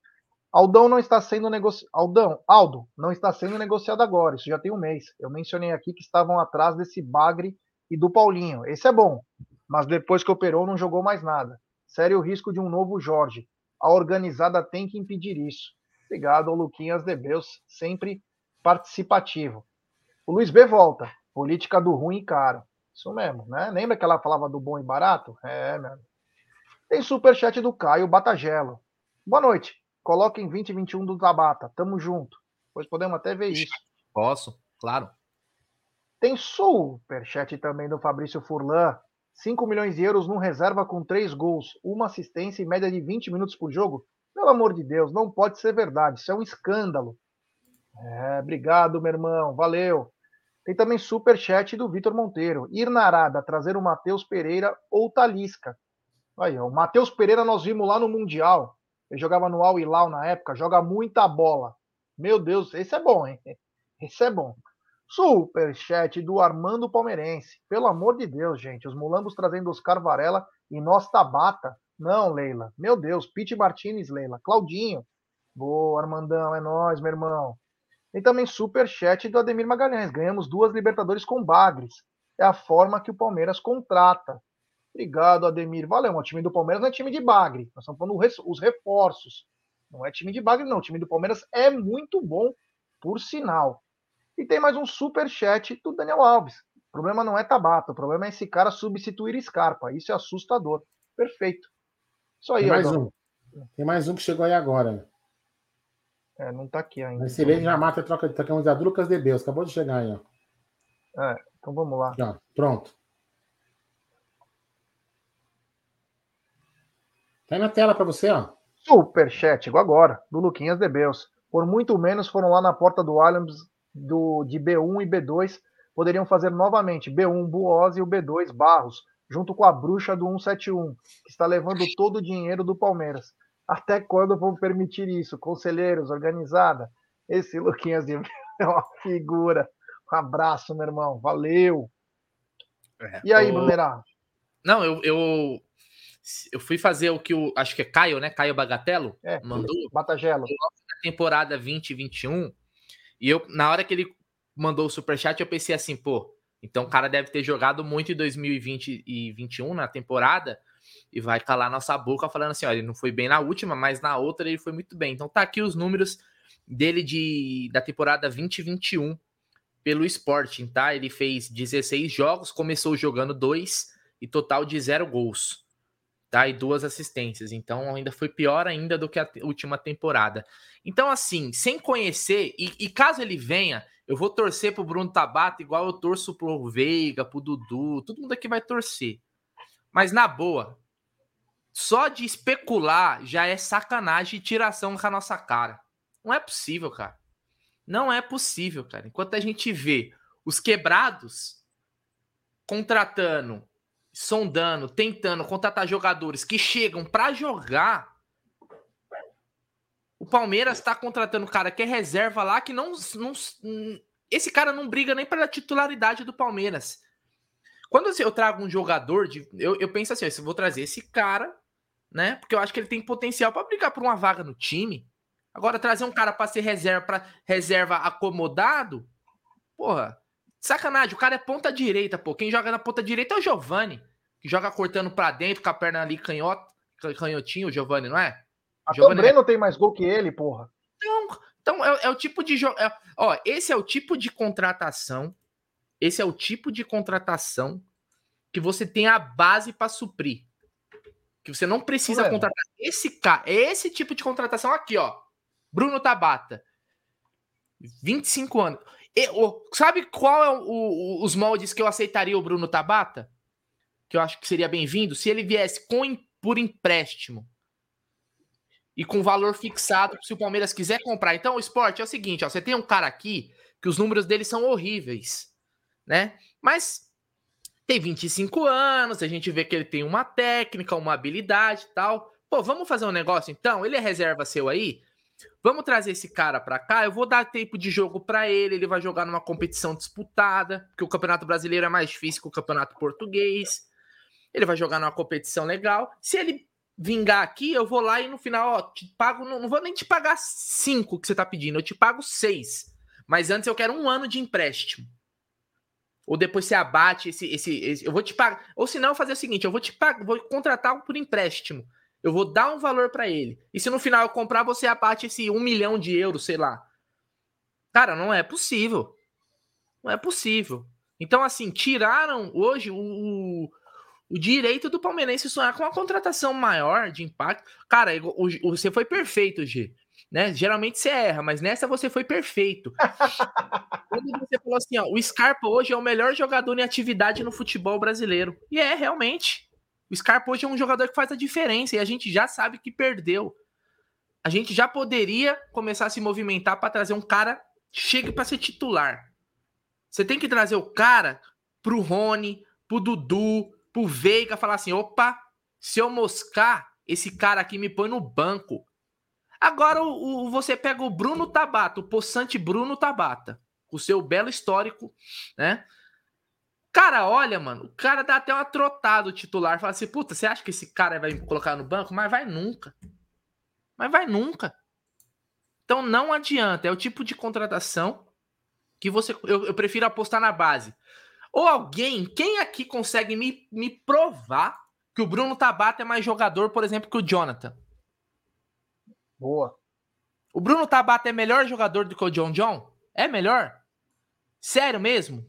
Aldão não está sendo negociado. Aldão, Aldo, não está sendo negociado agora. Isso já tem um mês. Eu mencionei aqui que estavam atrás desse Bagre e do Paulinho. Esse é bom, mas depois que operou não jogou mais nada sério risco de um novo Jorge. A organizada tem que impedir isso. Obrigado ao Luquinhas Debeus, sempre participativo. O Luiz B volta. Política do ruim e caro. Isso mesmo, né? Lembra que ela falava do bom e barato? É, mesmo. Tem superchat do Caio Batagelo. Boa noite. Coloquem 2021 do Tabata. Tamo junto. Pois podemos até ver isso. Posso, claro. Tem superchat também do Fabrício Furlan. 5 milhões de euros num reserva com 3 gols, uma assistência em média de 20 minutos por jogo? Pelo amor de Deus, não pode ser verdade. Isso é um escândalo. É, obrigado, meu irmão. Valeu. Tem também super chat do Vitor Monteiro. Ir na Arada, trazer o Matheus Pereira ou Talisca. Aí, ó, o Matheus Pereira nós vimos lá no Mundial. Ele jogava no Al Hilal na época, joga muita bola. Meu Deus, esse é bom, hein? Esse é bom. Superchat do Armando Palmeirense. Pelo amor de Deus, gente. Os mulambos trazendo Oscar Varela e nós Tabata. Não, Leila. Meu Deus. Pete Martinez, Leila. Claudinho. Boa, Armandão. É nós, meu irmão. Tem também superchat do Ademir Magalhães. Ganhamos duas Libertadores com Bagres. É a forma que o Palmeiras contrata. Obrigado, Ademir. Valeu. O time do Palmeiras não é time de Bagre. Nós estamos falando os reforços. Não é time de Bagre, não. O time do Palmeiras é muito bom, por sinal. E tem mais um super chat do Daniel Alves. O problema não é Tabata, o problema é esse cara substituir Scarpa. Isso é assustador. Perfeito. Isso aí, Tem mais Aldão. um. Tem mais um que chegou aí agora. É, não tá aqui ainda. Excelente já mata a troca de camisa Lucas de Deus. Acabou de chegar aí, ó. É, então vamos lá. Já, pronto. Tá aí na tela para você, ó. Super chat, igual agora, do Luquinhas de Beus. Por muito menos foram lá na porta do Allianz do, de B1 e B2 poderiam fazer novamente B1 Buoz e o B2 Barros, junto com a bruxa do 171, que está levando todo o dinheiro do Palmeiras. Até quando vão permitir isso? Conselheiros, organizada. Esse Luquinhas de é uma figura. Um abraço, meu irmão. Valeu. É, e aí, o... Brunerá? Não, eu, eu, eu fui fazer o que o. Acho que é Caio, né? Caio Bagatelo é, mandou. Batagelo. Na temporada 2021, e eu, na hora que ele mandou o superchat, eu pensei assim, pô, então o cara deve ter jogado muito em 2020 e 2021 na temporada e vai calar nossa boca falando assim, olha, ele não foi bem na última, mas na outra ele foi muito bem. Então tá aqui os números dele de da temporada 2021 pelo Sporting, tá? Ele fez 16 jogos, começou jogando dois e total de zero gols tá? E duas assistências. Então ainda foi pior ainda do que a última temporada. Então, assim, sem conhecer, e, e caso ele venha, eu vou torcer pro Bruno Tabata igual eu torço pro Veiga, pro Dudu, todo mundo aqui vai torcer. Mas na boa, só de especular já é sacanagem e tiração com a nossa cara. Não é possível, cara. Não é possível, cara. Enquanto a gente vê os quebrados contratando, sondando, tentando contratar jogadores que chegam para jogar, o Palmeiras está contratando cara que é reserva lá que não, não esse cara não briga nem pela titularidade do Palmeiras. Quando eu trago um jogador de. Eu, eu penso assim: eu vou trazer esse cara, né? Porque eu acho que ele tem potencial para brigar por uma vaga no time. Agora, trazer um cara para ser reserva, para reserva acomodado, porra, sacanagem. O cara é ponta direita, pô. Quem joga na ponta direita é o Giovani, que joga cortando para dentro com a perna ali canhota, canhotinho, o Giovani, não é? Até o Breno é... tem mais gol que ele, porra. Então, então é, é o tipo de jogo. É, ó, esse é o tipo de contratação. Esse é o tipo de contratação que você tem a base para suprir. Que você não precisa contratar esse cara. É esse tipo de contratação aqui, ó. Bruno Tabata. 25 anos. E, o, sabe qual é o, o, os moldes que eu aceitaria o Bruno Tabata? Que eu acho que seria bem-vindo? Se ele viesse com, por empréstimo e com valor fixado, se o Palmeiras quiser comprar. Então, o esporte é o seguinte: ó, você tem um cara aqui que os números dele são horríveis, né? Mas tem 25 anos, a gente vê que ele tem uma técnica, uma habilidade e tal. Pô, vamos fazer um negócio então? Ele é reserva seu aí? Vamos trazer esse cara para cá. Eu vou dar tempo de jogo para ele. Ele vai jogar numa competição disputada, porque o Campeonato Brasileiro é mais difícil que o Campeonato Português. Ele vai jogar numa competição legal. Se ele vingar aqui, eu vou lá e no final, ó, te pago, não, não vou nem te pagar cinco que você tá pedindo, eu te pago seis. Mas antes eu quero um ano de empréstimo. Ou depois você abate esse, esse, esse eu vou te pagar. Ou se não, fazer o seguinte, eu vou te pagar, vou contratar por empréstimo. Eu vou dar um valor para ele. E se no final eu comprar, você abate esse um milhão de euros, sei lá. Cara, não é possível. Não é possível. Então, assim, tiraram hoje o, o direito do palmeirense sonhar com uma contratação maior de impacto. Cara, o, o, você foi perfeito, G. Né? Geralmente você erra, mas nessa você foi perfeito. Quando você falou assim, ó, o Scarpa hoje é o melhor jogador em atividade no futebol brasileiro. E é, realmente. O Scarpa hoje é um jogador que faz a diferença e a gente já sabe que perdeu. A gente já poderia começar a se movimentar para trazer um cara chegue para ser titular. Você tem que trazer o cara pro Rony, pro Dudu, pro Veiga falar assim: opa, se eu moscar, esse cara aqui me põe no banco. Agora o, o você pega o Bruno Tabata, o possante Bruno Tabata, o seu belo histórico, né? Cara, olha, mano, o cara dá até uma trotada o titular. Fala assim, puta, você acha que esse cara vai me colocar no banco? Mas vai nunca. Mas vai nunca. Então não adianta. É o tipo de contratação que você. Eu, eu prefiro apostar na base. Ou alguém, quem aqui consegue me, me provar que o Bruno Tabata é mais jogador, por exemplo, que o Jonathan? Boa. O Bruno Tabata é melhor jogador do que o John John? É melhor? Sério mesmo?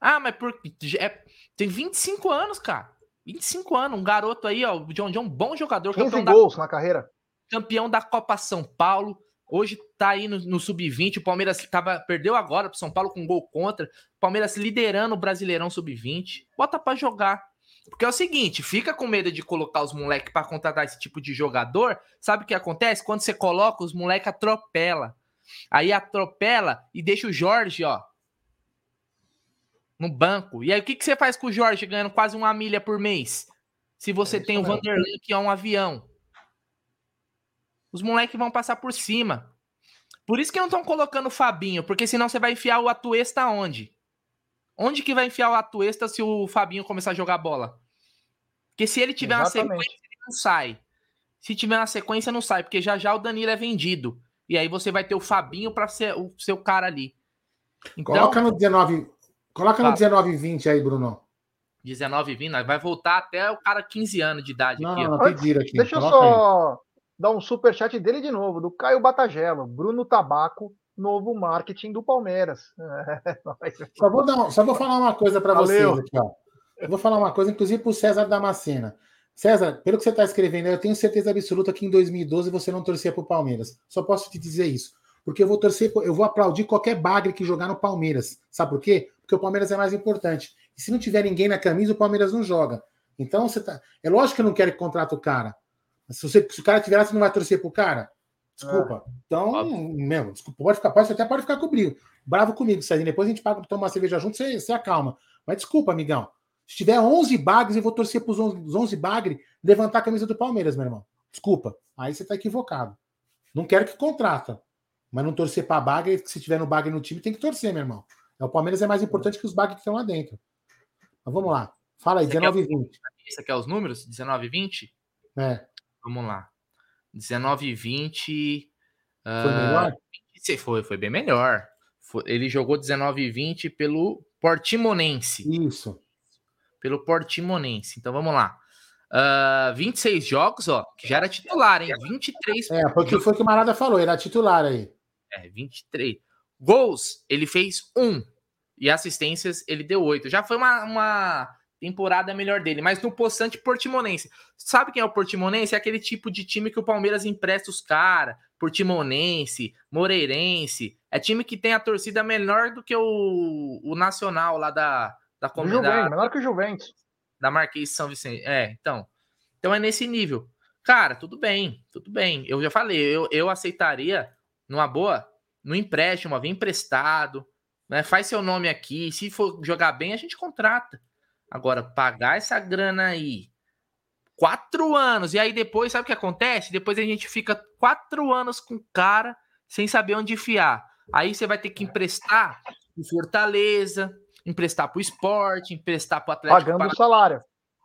Ah, mas por. É, tem 25 anos, cara. 25 anos, um garoto aí, ó. O John John, bom jogador. 15 gols da, na carreira. Campeão da Copa São Paulo. Hoje tá aí no, no sub-20. O Palmeiras tava, perdeu agora pro São Paulo com gol contra. O Palmeiras liderando o Brasileirão sub-20. Bota para jogar. Porque é o seguinte, fica com medo de colocar os moleques para contratar esse tipo de jogador. Sabe o que acontece? Quando você coloca, os moleques atropela. Aí atropela e deixa o Jorge, ó, no banco. E aí o que, que você faz com o Jorge ganhando quase uma milha por mês? Se você é tem o Vanderlei que é um avião. Os moleques vão passar por cima. Por isso que não estão colocando o Fabinho, porque senão você vai enfiar o Atuesta onde? Onde que vai enfiar o Atuesta se o Fabinho começar a jogar bola? Porque se ele tiver Exatamente. uma sequência, ele não sai. Se tiver uma sequência, não sai, porque já já o Danilo é vendido. E aí você vai ter o Fabinho para ser o seu cara ali. Então, coloca no 19, coloca no 19 e 20 aí, Bruno. 19 e 20, vai voltar até o cara 15 anos de idade não, aqui. Não, não, aqui. Deixa eu só aí dar um super chat dele de novo, do Caio Batagelo, Bruno Tabaco, novo marketing do Palmeiras. só, vou dar, só vou falar uma coisa para vocês aqui, ó. Eu vou falar uma coisa, inclusive para o César Damascena. César, pelo que você está escrevendo, eu tenho certeza absoluta que em 2012 você não torcia para o Palmeiras. Só posso te dizer isso. Porque eu vou torcer, eu vou aplaudir qualquer bagre que jogar no Palmeiras. Sabe por quê? Porque o Palmeiras é mais importante. E se não tiver ninguém na camisa, o Palmeiras não joga. Então você tá. É lógico que eu não quero que contrate o cara. Se, você, se o cara tiver lá, você não vai torcer pro cara? Desculpa. Ah, então, óbvio. mesmo, desculpa, pode ficar, pode, até pode ficar comigo. Bravo comigo, Sérgio. Depois a gente paga pra tomar uma cerveja junto, você, você acalma. Mas desculpa, amigão. Se tiver 11 bagres, eu vou torcer pros 11, 11 bagres levantar a camisa do Palmeiras, meu irmão. Desculpa. Aí você tá equivocado. Não quero que contrata. Mas não torcer pra bagre, se tiver no bagre no time, tem que torcer, meu irmão. É, o Palmeiras é mais importante que os bagres que estão lá dentro. Mas vamos lá. Fala aí, 19 e 20. Você quer os números? 19 e 20? É. Vamos lá. 19 e 20. Uh, foi melhor? Foi, foi bem melhor. Foi, ele jogou 19 e 20 pelo Portimonense. Isso. Pelo Portimonense. Então vamos lá. Uh, 26 jogos, ó, que já era titular, hein? 23. É, porque foi o que o Marada falou, era titular aí. É, 23. Gols, ele fez um. E assistências, ele deu oito. Já foi uma, uma temporada melhor dele. Mas no Poçante Portimonense. Sabe quem é o Portimonense? É aquele tipo de time que o Palmeiras empresta os caras. Portimonense, Moreirense. É time que tem a torcida menor do que o, o Nacional lá da, da comunidade. menor que o Juventus. Da Marquês São Vicente. É, então. Então é nesse nível. Cara, tudo bem, tudo bem. Eu já falei, eu, eu aceitaria, numa boa, no empréstimo, vem emprestado, né? Faz seu nome aqui. Se for jogar bem, a gente contrata. Agora, pagar essa grana aí, quatro anos, e aí depois, sabe o que acontece? Depois a gente fica quatro anos com o cara sem saber onde enfiar. Aí você vai ter que emprestar em Fortaleza, emprestar para o esporte, emprestar para o Atlético. Pagando o salário.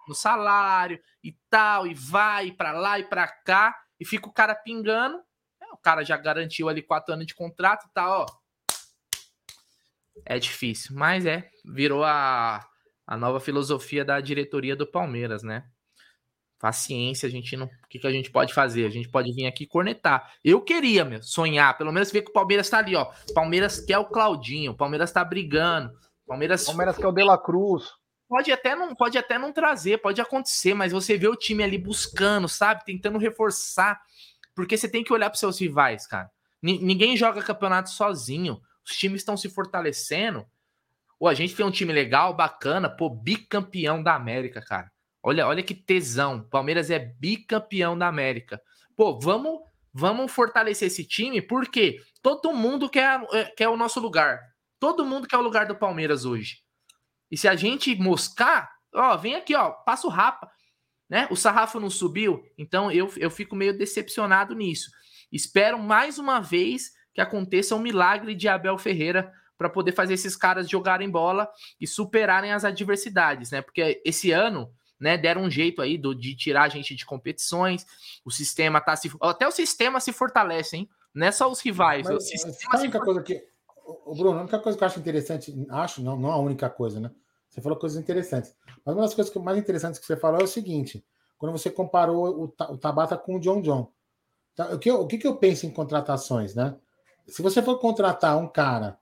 No salário e tal, e vai para lá e para cá, e fica o cara pingando. Cara já garantiu ali quatro anos de contrato e tá, ó. É difícil, mas é, virou a a nova filosofia da diretoria do Palmeiras, né? Paciência, a gente não. O que, que a gente pode fazer? A gente pode vir aqui cornetar. Eu queria, meu, sonhar, pelo menos ver que o Palmeiras tá ali, ó. Palmeiras quer o Claudinho, o Palmeiras tá brigando. Palmeiras. Palmeiras quer o De La Cruz. Pode até, não, pode até não trazer, pode acontecer, mas você vê o time ali buscando, sabe? Tentando reforçar. Porque você tem que olhar para seus rivais, cara. N ninguém joga campeonato sozinho. Os times estão se fortalecendo Pô, a gente tem um time legal, bacana, pô, bicampeão da América, cara. Olha, olha que tesão. Palmeiras é bicampeão da América. Pô, vamos, vamos fortalecer esse time, porque todo mundo quer, é, quer o nosso lugar. Todo mundo quer o lugar do Palmeiras hoje. E se a gente moscar, ó, vem aqui, ó, passa o rapa. Né? O sarrafo não subiu, então eu, eu fico meio decepcionado nisso. Espero mais uma vez que aconteça um milagre de Abel Ferreira para poder fazer esses caras jogarem bola e superarem as adversidades, né? Porque esse ano, né, deram um jeito aí do, de tirar a gente de competições, o sistema tá se. Até o sistema se fortalece, hein? Não é só os rivais. Mas, sistema a única coisa que. O Bruno, a única coisa que eu acho interessante, acho, não, não a única coisa, né? Você falou coisas interessantes. Mas uma das coisas mais interessantes que você falou é o seguinte: quando você comparou o, o Tabata com o John John. Então, o, que eu, o que eu penso em contratações, né? Se você for contratar um cara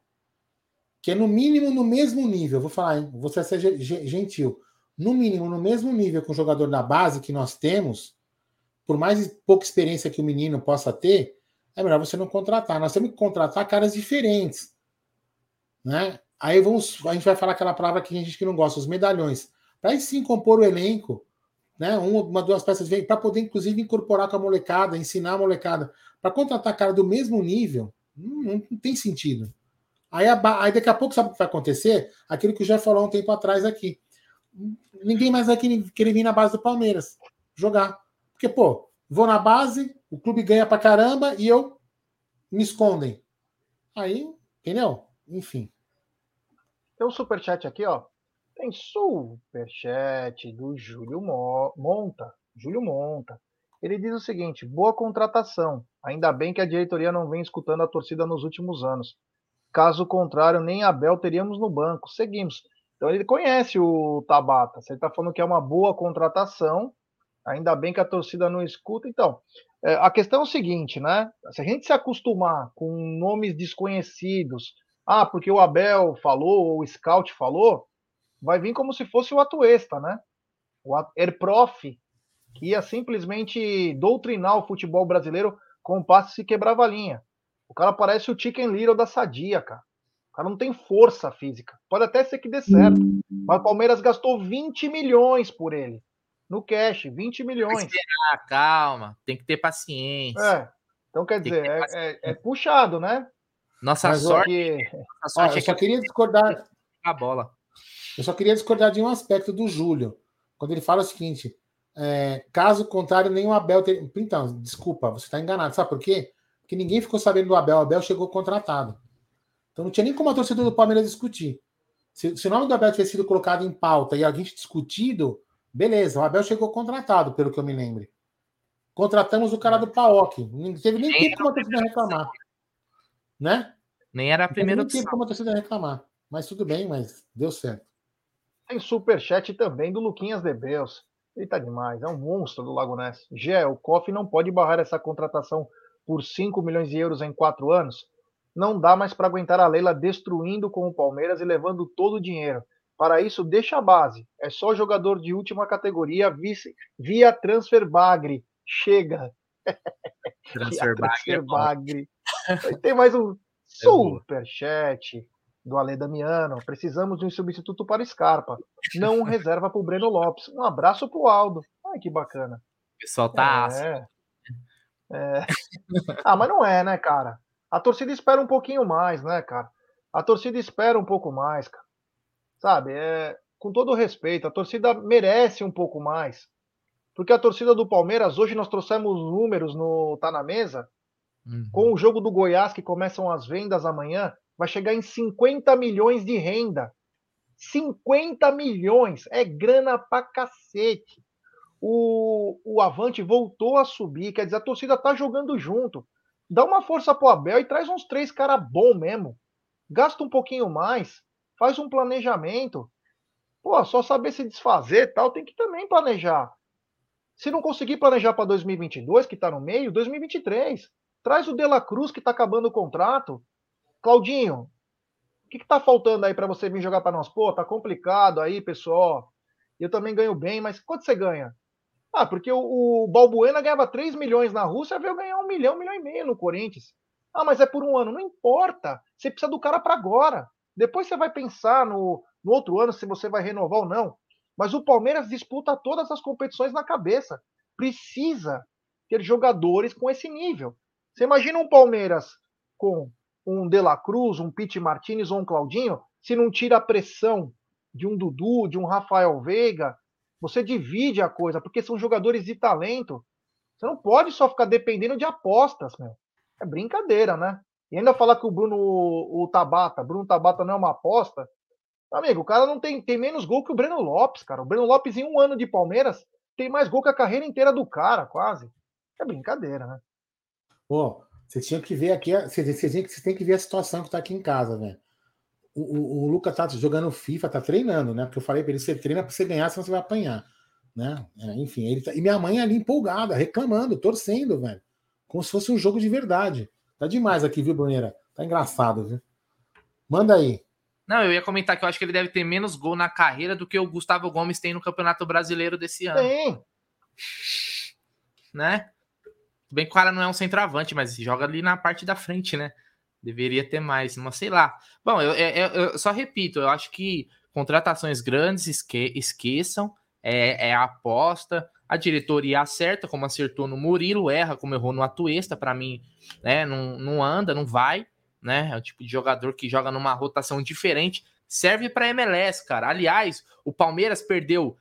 que é no mínimo no mesmo nível, vou falar, hein? você ser gentil, no mínimo no mesmo nível com o jogador da base que nós temos, por mais pouca experiência que o menino possa ter, é melhor você não contratar. Nós temos que contratar caras diferentes, né? Aí vamos, a gente vai falar aquela palavra que a gente que não gosta, os medalhões, para sim compor o elenco, né? Uma, duas peças para poder inclusive incorporar com a molecada, ensinar a molecada, para contratar cara do mesmo nível, não, não tem sentido. Aí, a, aí daqui a pouco, sabe o que vai acontecer? Aquilo que Jeff falou um tempo atrás aqui. Ninguém mais vai querer vir na base do Palmeiras jogar. Porque, pô, vou na base, o clube ganha pra caramba e eu me escondem. Aí, entendeu? Enfim. Tem um superchat aqui, ó. Tem superchat do Júlio Monta. Júlio Monta. Ele diz o seguinte: boa contratação. Ainda bem que a diretoria não vem escutando a torcida nos últimos anos. Caso contrário, nem Abel teríamos no banco. Seguimos. Então ele conhece o Tabata. Você está falando que é uma boa contratação. Ainda bem que a torcida não escuta. Então, é, a questão é o seguinte, né? Se a gente se acostumar com nomes desconhecidos, ah, porque o Abel falou, ou o Scout falou, vai vir como se fosse o Atuesta, né? O Erprof, que ia simplesmente doutrinar o futebol brasileiro com passe se quebrava a linha. O cara parece o Chicken Little da Sadia, cara. O cara não tem força física. Pode até ser que dê certo. Mas o Palmeiras gastou 20 milhões por ele. no cash, 20 milhões. Esperar, calma, tem que ter paciência. É. Então, quer dizer, é, é, é, puxado, né? Nossa Mas sorte, que... nossa sorte ah, eu é só queria discordar a bola. Eu só queria discordar de um aspecto do Júlio, quando ele fala o seguinte: é, caso contrário, nem o Abel. Ter... Então, desculpa, você está enganado. Sabe por quê? Porque ninguém ficou sabendo do Abel. O Abel chegou contratado. Então não tinha nem como a torcida do Palmeiras discutir. Se, se o nome do Abel tivesse sido colocado em pauta e alguém discutido, beleza, o Abel chegou contratado, pelo que eu me lembro. Contratamos o cara do Paok. Não teve nem tempo como a torcida reclamar. Né? Nem era a primeira não teve como a torcida reclamar. Mas tudo bem, mas deu certo. Tem superchat também do Luquinhas de Beus. Ele tá demais, é um monstro do Lago Ness. Gé, o COF não pode barrar essa contratação por 5 milhões de euros em 4 anos? Não dá mais para aguentar a Leila destruindo com o Palmeiras e levando todo o dinheiro. Para isso, deixa a base. É só jogador de última categoria vice, via transfer bagre. Chega. Transfer, transfer bagre. Tem mais um super chat do Ale Damiano. Precisamos de um substituto para Scarpa, não um reserva para o Breno Lopes. Um abraço para o Aldo. Ai, que bacana. O pessoal tá é, é. Ah, mas não é, né, cara? A torcida espera um pouquinho mais, né, cara? A torcida espera um pouco mais, cara. Sabe? É, com todo respeito, a torcida merece um pouco mais. Porque a torcida do Palmeiras, hoje nós trouxemos números no Tá na Mesa, uhum. com o jogo do Goiás, que começam as vendas amanhã, vai chegar em 50 milhões de renda. 50 milhões! É grana pra cacete. O, o Avante voltou a subir, quer dizer, a torcida tá jogando junto dá uma força pro Abel e traz uns três cara bom mesmo. Gasta um pouquinho mais, faz um planejamento. Pô, só saber se desfazer tal, tem que também planejar. Se não conseguir planejar para 2022, que está no meio, 2023. Traz o De La Cruz, que está acabando o contrato. Claudinho, o que, está faltando aí para você vir jogar para nós? Pô, tá complicado aí, pessoal. Eu também ganho bem, mas quanto você ganha? Ah, porque o, o Balbuena ganhava 3 milhões na Rússia, veio ganhar um milhão, um milhão e meio no Corinthians. Ah, mas é por um ano. Não importa. Você precisa do cara para agora. Depois você vai pensar no, no outro ano se você vai renovar ou não. Mas o Palmeiras disputa todas as competições na cabeça. Precisa ter jogadores com esse nível. Você imagina um Palmeiras com um De La Cruz, um Pete Martinez ou um Claudinho, se não tira a pressão de um Dudu, de um Rafael Veiga, você divide a coisa, porque são jogadores de talento. Você não pode só ficar dependendo de apostas, meu. É brincadeira, né? E ainda falar que o Bruno, o, Tabata, Bruno Tabata não é uma aposta. Amigo, o cara não tem, tem menos gol que o Breno Lopes, cara. O Breno Lopes, em um ano de Palmeiras, tem mais gol que a carreira inteira do cara, quase. É brincadeira, né? Pô, você tinha que ver aqui, você, você, você tem que ver a situação que tá aqui em casa, velho o, o, o Lucas tá jogando FIFA, tá treinando, né? Porque eu falei para ele: você treina para você ganhar, senão você vai apanhar. Né? É, enfim, ele tá... e minha mãe ali empolgada, reclamando, torcendo, velho. Como se fosse um jogo de verdade. Tá demais aqui, viu, Bruneira? Tá engraçado, viu? Manda aí. Não, eu ia comentar que eu acho que ele deve ter menos gol na carreira do que o Gustavo Gomes tem no Campeonato Brasileiro desse ano. Tem. Né? Bem que o cara não é um centroavante, mas joga ali na parte da frente, né? Deveria ter mais, mas sei lá. Bom, eu, eu, eu só repito, eu acho que contratações grandes esque, esqueçam, é, é a aposta. A diretoria acerta, como acertou no Murilo, erra, como errou no Atuesta, para mim, né? Não, não anda, não vai, né? É o tipo de jogador que joga numa rotação diferente, serve para MLS, cara. Aliás, o Palmeiras perdeu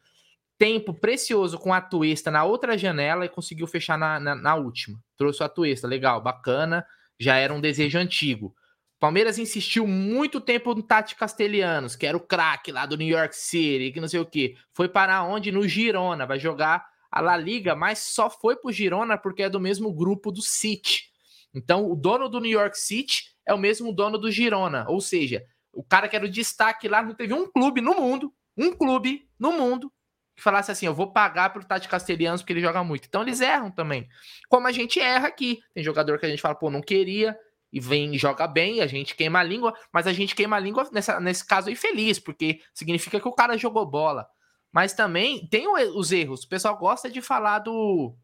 tempo precioso com a Atuesta na outra janela e conseguiu fechar na, na, na última. Trouxe o Atuesta, legal, bacana já era um desejo antigo. Palmeiras insistiu muito tempo no Tati Castelhanos, que era o craque lá do New York City, que não sei o que. Foi para onde? No Girona, vai jogar a La Liga, mas só foi pro Girona porque é do mesmo grupo do City. Então, o dono do New York City é o mesmo dono do Girona, ou seja, o cara que era o destaque lá não teve um clube no mundo, um clube no mundo que falasse assim, eu vou pagar pro Tati Castelhanos porque ele joga muito. Então eles erram também. Como a gente erra aqui. Tem jogador que a gente fala, pô, não queria, e vem e joga bem, a gente queima a língua, mas a gente queima a língua nessa, nesse caso aí feliz, porque significa que o cara jogou bola. Mas também tem os erros. O pessoal gosta de falar do,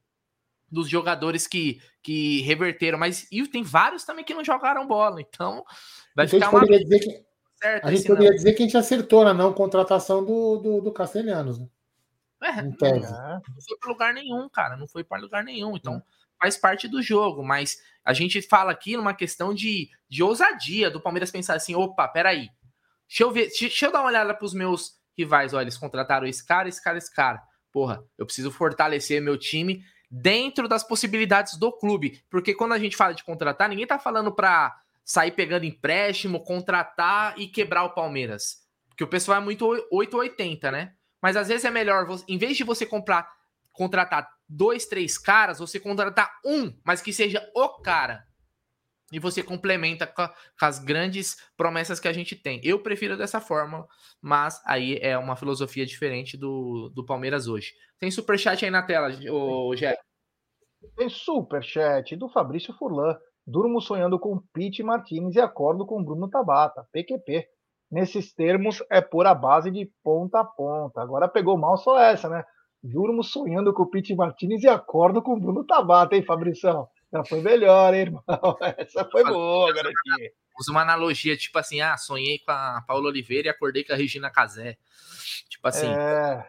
dos jogadores que, que reverteram, mas e tem vários também que não jogaram bola. Então vai então, ficar uma. Dizer que, a gente poderia dizer que a gente acertou na não contratação do, do, do Castelhanos, né? É, não foi para lugar nenhum, cara. Não foi para lugar nenhum. Então, faz parte do jogo. Mas a gente fala aqui numa questão de, de ousadia do Palmeiras pensar assim: opa, peraí. Deixa eu ver, deixa eu dar uma olhada para os meus rivais. Olha, eles contrataram esse cara, esse cara, esse cara. Porra, eu preciso fortalecer meu time dentro das possibilidades do clube. Porque quando a gente fala de contratar, ninguém tá falando para sair pegando empréstimo, contratar e quebrar o Palmeiras. Porque o pessoal é muito 880, né? Mas às vezes é melhor, em vez de você comprar, contratar dois, três caras, você contratar um, mas que seja o cara. E você complementa com, a, com as grandes promessas que a gente tem. Eu prefiro dessa forma, mas aí é uma filosofia diferente do, do Palmeiras hoje. Tem superchat aí na tela, o Jé. Tem superchat do Fabrício Furlan. Durmo sonhando com Pete Martinez e acordo com Bruno Tabata, PQP nesses termos é por a base de ponta a ponta. Agora pegou mal só essa, né? Durmo sonhando com o Pete Martinez e acordo com o Bruno Tabata, hein, Fabrição? Já foi melhor, hein, irmão? Essa foi boa, garantia. Usa uma analogia, tipo assim, ah, sonhei com a Paula Oliveira e acordei com a Regina Casé. Tipo assim. É...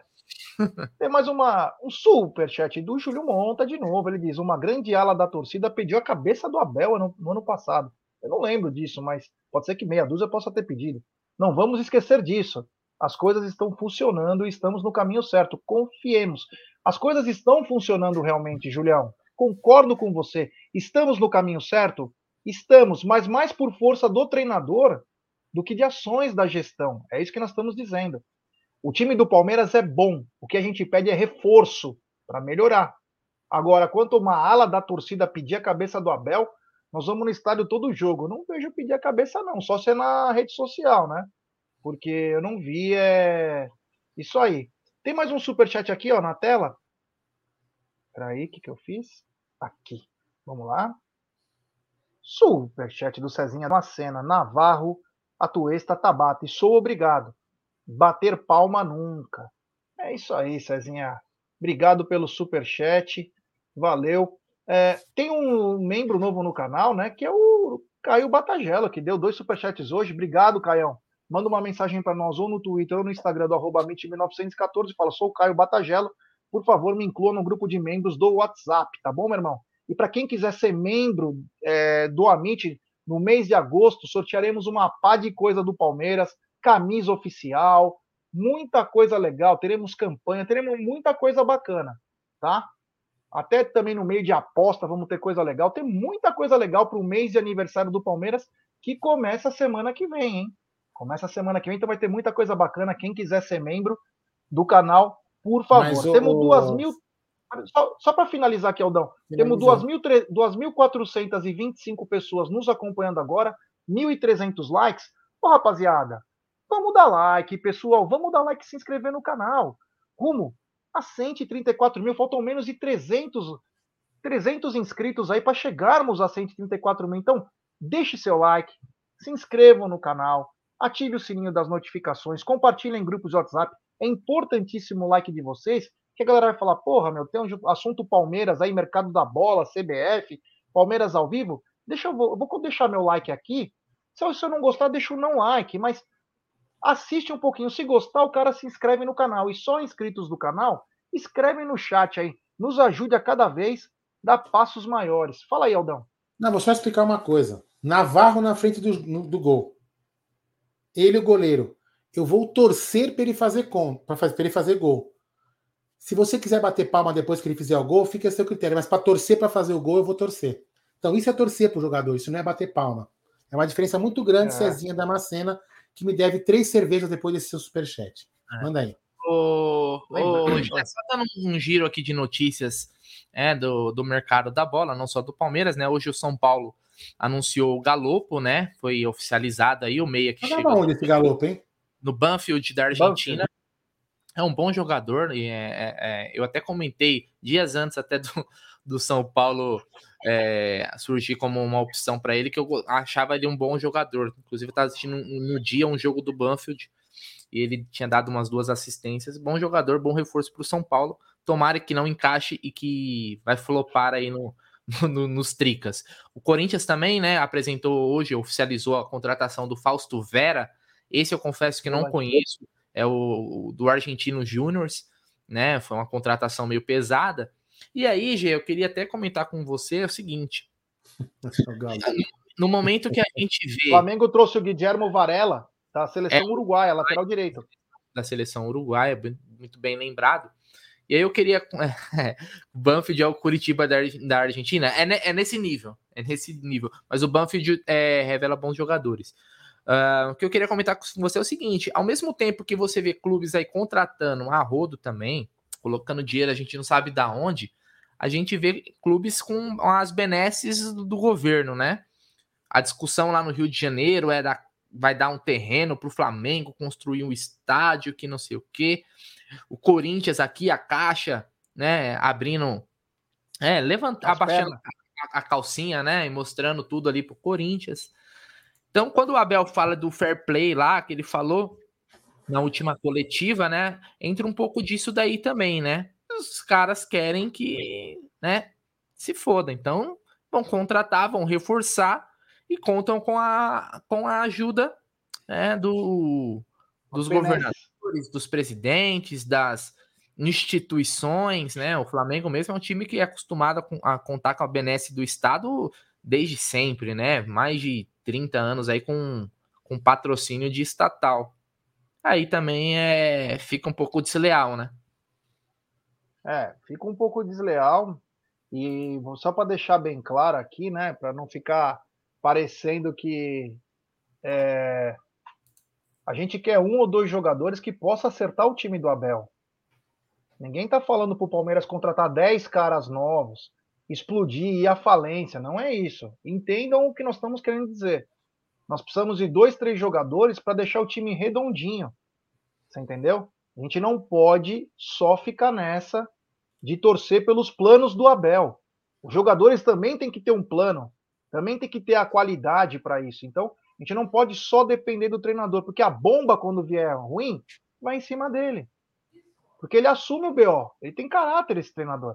Tem mais uma, um super chat do Júlio Monta de novo. Ele diz: Uma grande ala da torcida pediu a cabeça do Abel no, no ano passado. Eu não lembro disso, mas pode ser que meia dúzia possa ter pedido. Não vamos esquecer disso. As coisas estão funcionando e estamos no caminho certo. Confiemos. As coisas estão funcionando realmente, Julião. Concordo com você. Estamos no caminho certo? Estamos, mas mais por força do treinador do que de ações da gestão. É isso que nós estamos dizendo. O time do Palmeiras é bom. O que a gente pede é reforço para melhorar. Agora, quanto uma ala da torcida pedir a cabeça do Abel, nós vamos no estádio todo jogo. Não vejo pedir a cabeça, não, só ser na rede social, né? Porque eu não vi é... isso aí. Tem mais um superchat aqui, ó, na tela. Peraí, o que, que eu fiz? Aqui. Vamos lá. Superchat do Cezinha Macena. Navarro, Atuesta, Tabata. E sou obrigado. Bater palma nunca. É isso aí, Cezinha. Obrigado pelo superchat. Valeu. É, tem um membro novo no canal, né? Que é o Caio Batagela, que deu dois superchats hoje. Obrigado, Caião. Manda uma mensagem para nós ou no Twitter ou no Instagram do arroba 1914 Fala, sou o Caio Batagela. Por favor, me inclua no grupo de membros do WhatsApp, tá bom, meu irmão? E para quem quiser ser membro é, do Amit, no mês de agosto, sortearemos uma pá de coisa do Palmeiras, camisa oficial, muita coisa legal, teremos campanha, teremos muita coisa bacana, tá? Até também no meio de aposta vamos ter coisa legal. Tem muita coisa legal para o mês de aniversário do Palmeiras que começa semana que vem, hein? Começa semana que vem, então vai ter muita coisa bacana. Quem quiser ser membro do canal, por favor. Mas, temos o... duas mil. Só, só para finalizar aqui, Aldão. Temos 2.425 pessoas nos acompanhando agora, 1.300 likes. Ô, rapaziada, vamos dar like, pessoal. Vamos dar like e se inscrever no canal. Rumo a 134 mil, faltam menos de 300, 300 inscritos aí para chegarmos a 134 mil. Então, deixe seu like, se inscrevam no canal, ative o sininho das notificações, compartilhem em grupos de WhatsApp. É importantíssimo o like de vocês, que a galera vai falar: porra, meu, tem um assunto Palmeiras aí, mercado da bola, CBF, Palmeiras ao vivo. Deixa eu, eu vou deixar meu like aqui. Se eu não gostar, deixa o não like, mas assiste um pouquinho. Se gostar, o cara se inscreve no canal. E só inscritos do canal, escreve no chat aí. Nos ajude a cada vez dar passos maiores. Fala aí, Aldão. Não, vou só explicar uma coisa. Navarro na frente do, do gol. Ele, o goleiro. Eu vou torcer para ele fazer com, para ele fazer gol. Se você quiser bater palma depois que ele fizer o gol, fica a seu critério. Mas para torcer para fazer o gol, eu vou torcer. Então isso é torcer para o jogador, isso não é bater palma. É uma diferença muito grande, é. Cezinha Damascena, que me deve três cervejas depois desse seu superchat. É. Manda aí. O, o, só dando um giro aqui de notícias é, do, do mercado da bola, não só do Palmeiras, né? Hoje o São Paulo anunciou o Galopo, né? Foi oficializado aí o meia que chegou. onde esse Galopo, hein? No Banfield da Argentina. Banfield. É um bom jogador, e é, é, é, eu até comentei dias antes até do, do São Paulo é, surgir como uma opção para ele, que eu achava ele um bom jogador. Inclusive, estava assistindo no dia um jogo do Banfield e ele tinha dado umas duas assistências. Bom jogador, bom reforço para o São Paulo. Tomara que não encaixe e que vai flopar aí no, no, nos tricas. O Corinthians também, né, apresentou hoje, oficializou a contratação do Fausto Vera. Esse eu confesso que não conheço, é o do Argentino Júnior né? Foi uma contratação meio pesada. E aí, Gê, eu queria até comentar com você o seguinte. no momento que a gente vê. O Flamengo trouxe o Guilherme Varela da seleção é, uruguaia, lateral direito. Da seleção uruguaia, muito bem lembrado. E aí eu queria. o Banfield é o Curitiba da, da Argentina. É, é, nesse nível. É nesse nível. Mas o Banfield é, revela bons jogadores. Uh, o que eu queria comentar com você é o seguinte: ao mesmo tempo que você vê clubes aí contratando a rodo também, colocando dinheiro, a gente não sabe da onde, a gente vê clubes com as benesses do governo, né? A discussão lá no Rio de Janeiro é da vai dar um terreno para o Flamengo construir um estádio que não sei o quê. O Corinthians aqui, a caixa, né, abrindo, é, levantar, abaixando a, a, calcinha, né, e mostrando tudo ali pro Corinthians. Então, quando o Abel fala do fair play lá, que ele falou na última coletiva, né, entra um pouco disso daí também, né? Os caras querem que, né, se foda. Então, vão contratar, vão reforçar e contam com a, com a ajuda né, do, dos governadores, dos presidentes, das instituições, né? O Flamengo mesmo é um time que é acostumado a, contar com a benesse do Estado desde sempre, né? Mais de 30 anos aí com, com patrocínio de estatal. Aí também é, fica um pouco desleal, né? É, fica um pouco desleal. E só para deixar bem claro aqui, né, para não ficar parecendo que é, a gente quer um ou dois jogadores que possa acertar o time do Abel. Ninguém está falando para o Palmeiras contratar 10 caras novos, explodir e à falência. Não é isso. Entendam o que nós estamos querendo dizer. Nós precisamos de dois, três jogadores para deixar o time redondinho. Você entendeu? A gente não pode só ficar nessa de torcer pelos planos do Abel. Os jogadores também têm que ter um plano. Também tem que ter a qualidade para isso. Então, a gente não pode só depender do treinador, porque a bomba, quando vier ruim, vai em cima dele. Porque ele assume o BO. Ele tem caráter, esse treinador.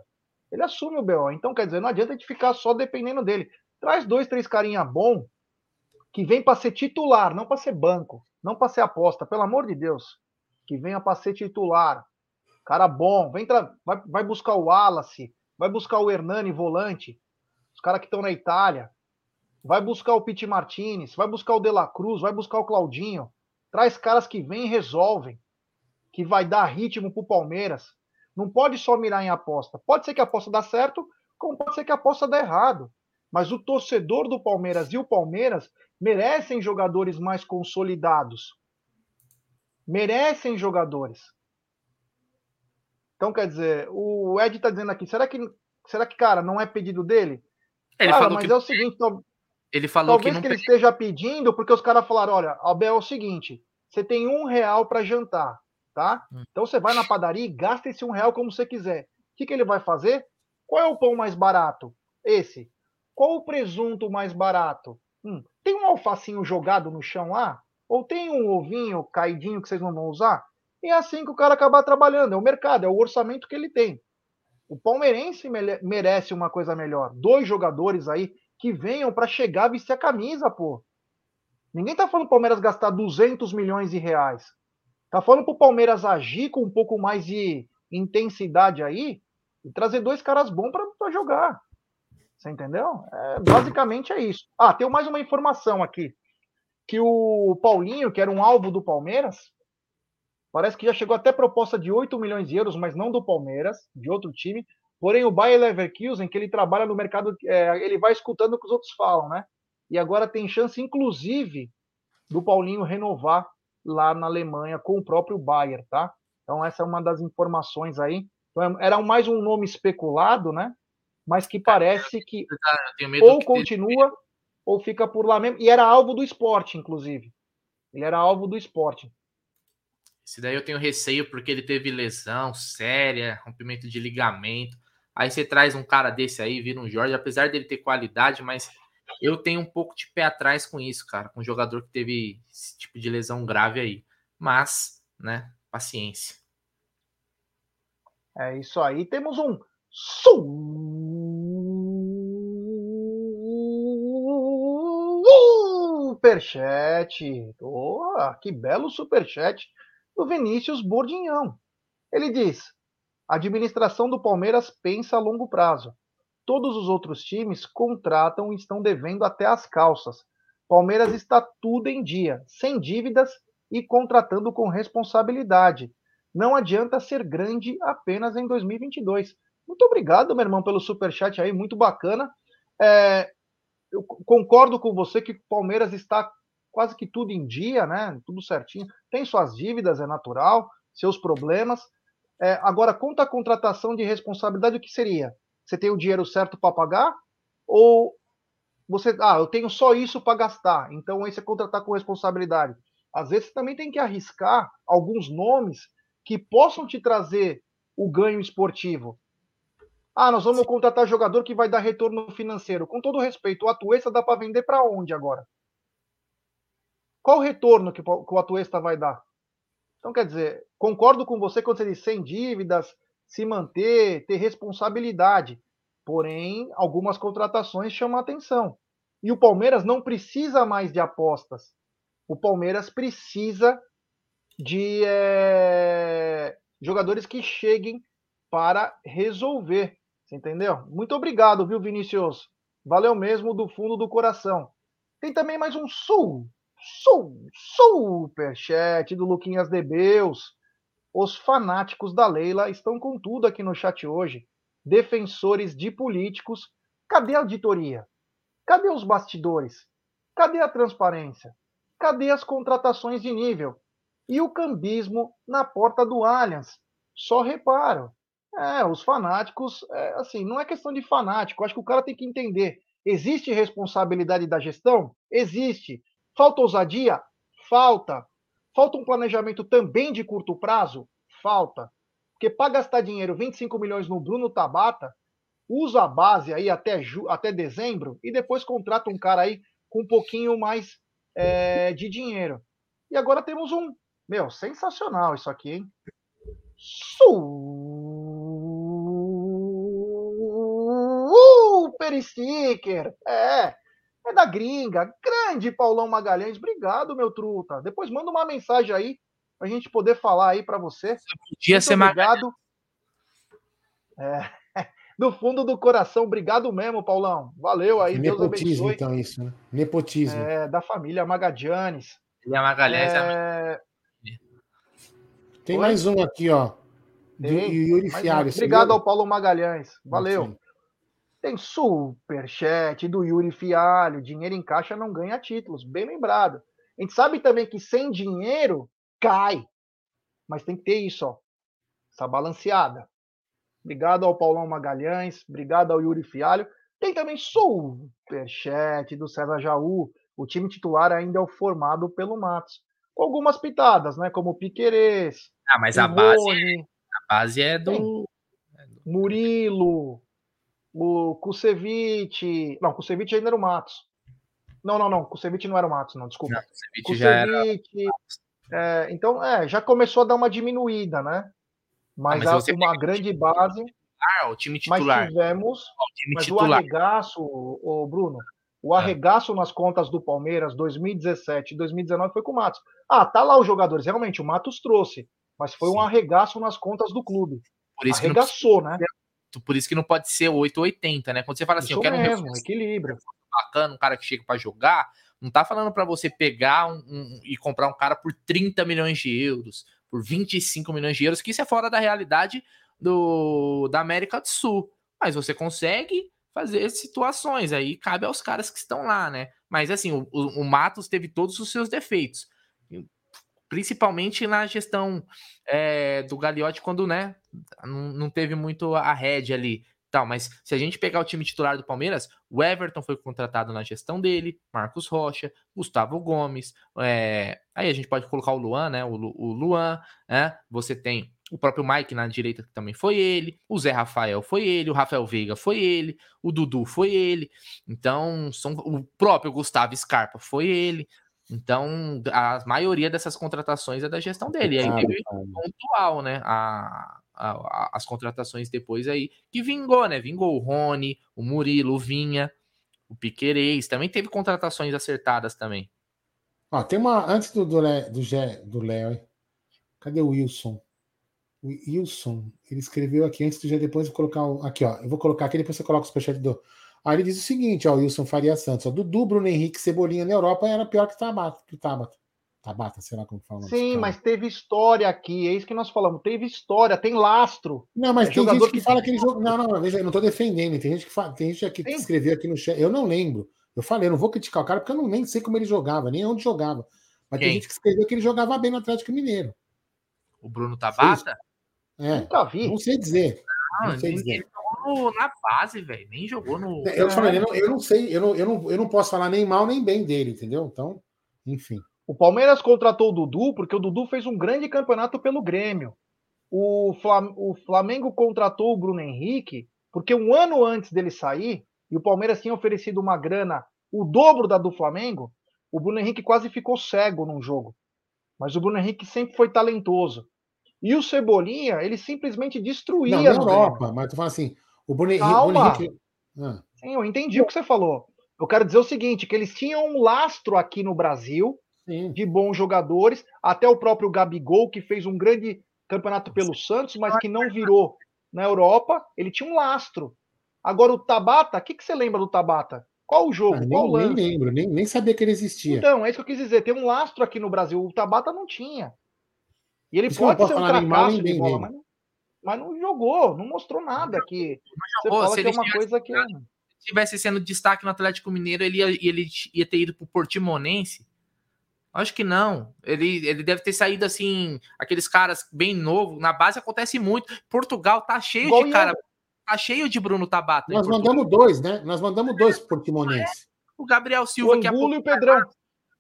Ele assume o BO. Então, quer dizer, não adianta a gente ficar só dependendo dele. Traz dois, três carinha bom, que vem para ser titular, não para ser banco, não para ser aposta, pelo amor de Deus. Que venha para ser titular. Cara bom, vem tra... vai, vai buscar o Wallace, vai buscar o Hernani volante, os caras que estão na Itália vai buscar o Pete Martinez, vai buscar o De La Cruz, vai buscar o Claudinho. Traz caras que vêm e resolvem, que vai dar ritmo pro Palmeiras. Não pode só mirar em aposta. Pode ser que a aposta dá certo, como pode ser que a aposta dê errado. Mas o torcedor do Palmeiras e o Palmeiras merecem jogadores mais consolidados. Merecem jogadores. Então, quer dizer, o Ed tá dizendo aqui, será que, será que cara, não é pedido dele? Ele cara, falou mas que... é o seguinte, ele falou Talvez que, que ele esteja pedindo porque os caras falaram: olha, Abel, é o seguinte, você tem um real para jantar, tá? Hum. Então você vai na padaria e gasta esse um real como você quiser. O que, que ele vai fazer? Qual é o pão mais barato? Esse. Qual o presunto mais barato? Hum, tem um alfacinho jogado no chão lá? Ou tem um ovinho caidinho que vocês não vão usar? E é assim que o cara acabar trabalhando. É o mercado, é o orçamento que ele tem. O palmeirense merece uma coisa melhor. Dois jogadores aí que venham para chegar a vestir a camisa, pô. Ninguém tá falando o Palmeiras gastar 200 milhões de reais. Tá falando pro Palmeiras agir com um pouco mais de intensidade aí e trazer dois caras bons para jogar. Você entendeu? É, basicamente é isso. Ah, tem mais uma informação aqui. Que o Paulinho, que era um alvo do Palmeiras, parece que já chegou até proposta de 8 milhões de euros, mas não do Palmeiras, de outro time, Porém, o Bayer Leverkusen, que ele trabalha no mercado, é, ele vai escutando o que os outros falam, né? E agora tem chance, inclusive, do Paulinho renovar lá na Alemanha com o próprio Bayer, tá? Então, essa é uma das informações aí. Então, era mais um nome especulado, né? Mas que parece que ou continua ou fica por lá mesmo. E era alvo do esporte, inclusive. Ele era alvo do esporte. Esse daí eu tenho receio porque ele teve lesão séria, rompimento de ligamento. Aí você traz um cara desse aí, vira um Jorge, apesar dele ter qualidade, mas eu tenho um pouco de pé atrás com isso, cara, com um jogador que teve esse tipo de lesão grave aí. Mas, né, paciência. É isso aí. Temos um superchat. Oh, que belo superchat do Vinícius Bordinhão. Ele diz: A administração do Palmeiras pensa a longo prazo. Todos os outros times contratam e estão devendo até as calças. Palmeiras está tudo em dia, sem dívidas e contratando com responsabilidade. Não adianta ser grande apenas em 2022. Muito obrigado, meu irmão, pelo super chat aí, muito bacana. É, eu concordo com você que o Palmeiras está quase que tudo em dia, né? Tudo certinho. Tem suas dívidas, é natural, seus problemas. É, agora, quanto à contratação de responsabilidade, o que seria? Você tem o dinheiro certo para pagar? Ou você, ah, eu tenho só isso para gastar, então aí você contratar com responsabilidade. Às vezes você também tem que arriscar alguns nomes que possam te trazer o ganho esportivo. Ah, nós vamos contratar jogador que vai dar retorno financeiro. Com todo respeito, o Atuesta dá para vender para onde agora? Qual o retorno que, o Atuesta vai dar? Então, quer dizer, concordo com você quando você diz sem dívidas, se manter, ter responsabilidade. Porém, algumas contratações chamam a atenção. E o Palmeiras não precisa mais de apostas. O Palmeiras precisa de é, jogadores que cheguem para resolver. Você entendeu? Muito obrigado, viu, Vinícius? Valeu mesmo do fundo do coração. Tem também mais um sul, sul, superchat do Luquinhas Debeus. Os fanáticos da Leila estão com tudo aqui no chat hoje. Defensores de políticos. Cadê a auditoria? Cadê os bastidores? Cadê a transparência? Cadê as contratações de nível? E o cambismo na porta do Allianz? Só reparo, é, os fanáticos, é, assim, não é questão de fanático, acho que o cara tem que entender. Existe responsabilidade da gestão? Existe. Falta ousadia? Falta. Falta um planejamento também de curto prazo? Falta. Porque para gastar dinheiro, 25 milhões no Bruno Tabata, usa a base aí até, até dezembro e depois contrata um cara aí com um pouquinho mais é, de dinheiro. E agora temos um. Meu, sensacional isso aqui, hein? Super Sticker. É. É da gringa. Grande Paulão Magalhães. Obrigado, meu truta. Depois manda uma mensagem aí pra gente poder falar aí para você. Podia ser obrigado. É. Do fundo do coração, obrigado mesmo, Paulão. Valeu aí, Nepotismo, Deus abençoe. então, isso, né? Nepotismo. É, da família Magadianes. Família Magalhães é... Tem Oi? mais um aqui, ó. Do Yuri Fialho. Obrigado ao Paulo Magalhães. Valeu. Sim. Tem superchat do Yuri Fialho. Dinheiro em caixa não ganha títulos. Bem lembrado. A gente sabe também que sem dinheiro cai. Mas tem que ter isso, ó. Essa balanceada. Obrigado ao Paulão Magalhães. Obrigado ao Yuri Fialho. Tem também superchat do César Jaú. O time titular ainda é o formado pelo Matos. Algumas pitadas, né? Como o Piquerez, ah, mas a base, é, a base é do. Murilo, o Kusevich. Não, Kusevich ainda era o Matos. Não, não, não. Kusevich não era o Matos, não, desculpa. Não, Kusevich já era. É, então, é, já começou a dar uma diminuída, né? Mas, ah, mas uma grande base. Ah, o time titular. Mas tivemos. O time mas titular. o arregaço, o Bruno, o é. arregaço nas contas do Palmeiras 2017 e 2019 foi com o Matos. Ah, tá lá os jogadores. Realmente, o Matos trouxe mas foi Sim. um arregaço nas contas do clube. Por isso Arregaçou, né? Por isso que não pode ser 880, né? Quando você fala assim, isso eu quero mesmo, um equilíbrio. bacana, um cara que chega para jogar, não tá falando para você pegar um, um, e comprar um cara por 30 milhões de euros, por 25 milhões de euros, que isso é fora da realidade do, da América do Sul. Mas você consegue fazer situações, aí cabe aos caras que estão lá, né? Mas assim, o, o, o Matos teve todos os seus defeitos principalmente na gestão é, do Gagliotti, quando né, não, teve muito a rede ali. Tal, mas se a gente pegar o time titular do Palmeiras, o Everton foi contratado na gestão dele, Marcos Rocha, Gustavo Gomes, é, aí a gente pode colocar o Luan, né? O, o Luan, né? Você tem o próprio Mike na direita, que também foi ele, o Zé Rafael foi ele, o Rafael Veiga foi ele, o Dudu foi ele, então são, o próprio Gustavo Scarpa foi ele, então, a maioria dessas contratações é da gestão dele. E aí teve pontual, né? A, a, as contratações depois aí, que vingou, né? Vingou o Rony, o Murilo, o Vinha, o Piquerez. Também teve contratações acertadas também. Ó, tem uma. Antes do, do, do, do Léo, cadê o Wilson? O Wilson, ele escreveu aqui antes de já depois colocar o. Aqui, ó. Eu vou colocar aqui, depois você coloca o superchat do. Aí ele diz o seguinte, ó, o Wilson Faria Santos, ó, Dudu, Bruno Henrique, Cebolinha na Europa era pior que Tabata. Que Tabata. Tabata, sei lá como fala. Sim, mas teve história aqui, é isso que nós falamos. Teve história, tem lastro. Não, mas é tem gente que, que fala que ele jogou. Não, não, veja, eu não tô defendendo. Tem gente que fala, tem gente aqui que escreveu aqui no chat. Eu não lembro. Eu falei, eu não vou criticar o cara porque eu não nem sei como ele jogava, nem onde jogava. Mas Quem? tem gente que escreveu que ele jogava bem no Atlético Mineiro. O Bruno Tabata? É. Nunca vi. Não sei dizer. Não, não sei dizer. Na base, velho. Nem jogou no. É, eu, falei, eu, não, eu não sei, eu não, eu, não, eu não posso falar nem mal nem bem dele, entendeu? Então, enfim. O Palmeiras contratou o Dudu porque o Dudu fez um grande campeonato pelo Grêmio. O, Flam o Flamengo contratou o Bruno Henrique porque um ano antes dele sair, e o Palmeiras tinha oferecido uma grana, o dobro da do Flamengo, o Bruno Henrique quase ficou cego num jogo. Mas o Bruno Henrique sempre foi talentoso. E o Cebolinha, ele simplesmente destruía. Não, na Europa, mas tu fala assim, o Bruno, Calma. Henrique. Ah. Sim, eu entendi o que você falou. Eu quero dizer o seguinte: que eles tinham um lastro aqui no Brasil Sim. de bons jogadores, até o próprio Gabigol, que fez um grande campeonato pelo Santos, mas que não virou na Europa, ele tinha um lastro. Agora o Tabata, o que, que você lembra do Tabata? Qual o jogo? Ah, Qual nem, nem lembro, nem, nem sabia que ele existia. Então, é isso que eu quis dizer. Tem um lastro aqui no Brasil. O Tabata não tinha. E ele isso pode ser um fracasso de bola, mas, mas, não jogou, não mostrou nada aqui. Você fala se que é uma coisa que. Se tivesse sendo destaque no Atlético Mineiro, ele ia, ele ia ter ido pro Portimonense Acho que não. Ele, ele deve ter saído assim, aqueles caras bem novo. Na base acontece muito. Portugal tá cheio Igual de cara. Tá cheio de Bruno Tabata. Nós mandamos dois, né? Nós mandamos dois pro Portimonense. É. O Gabriel Silva, o que é pouco, e o Pedrão.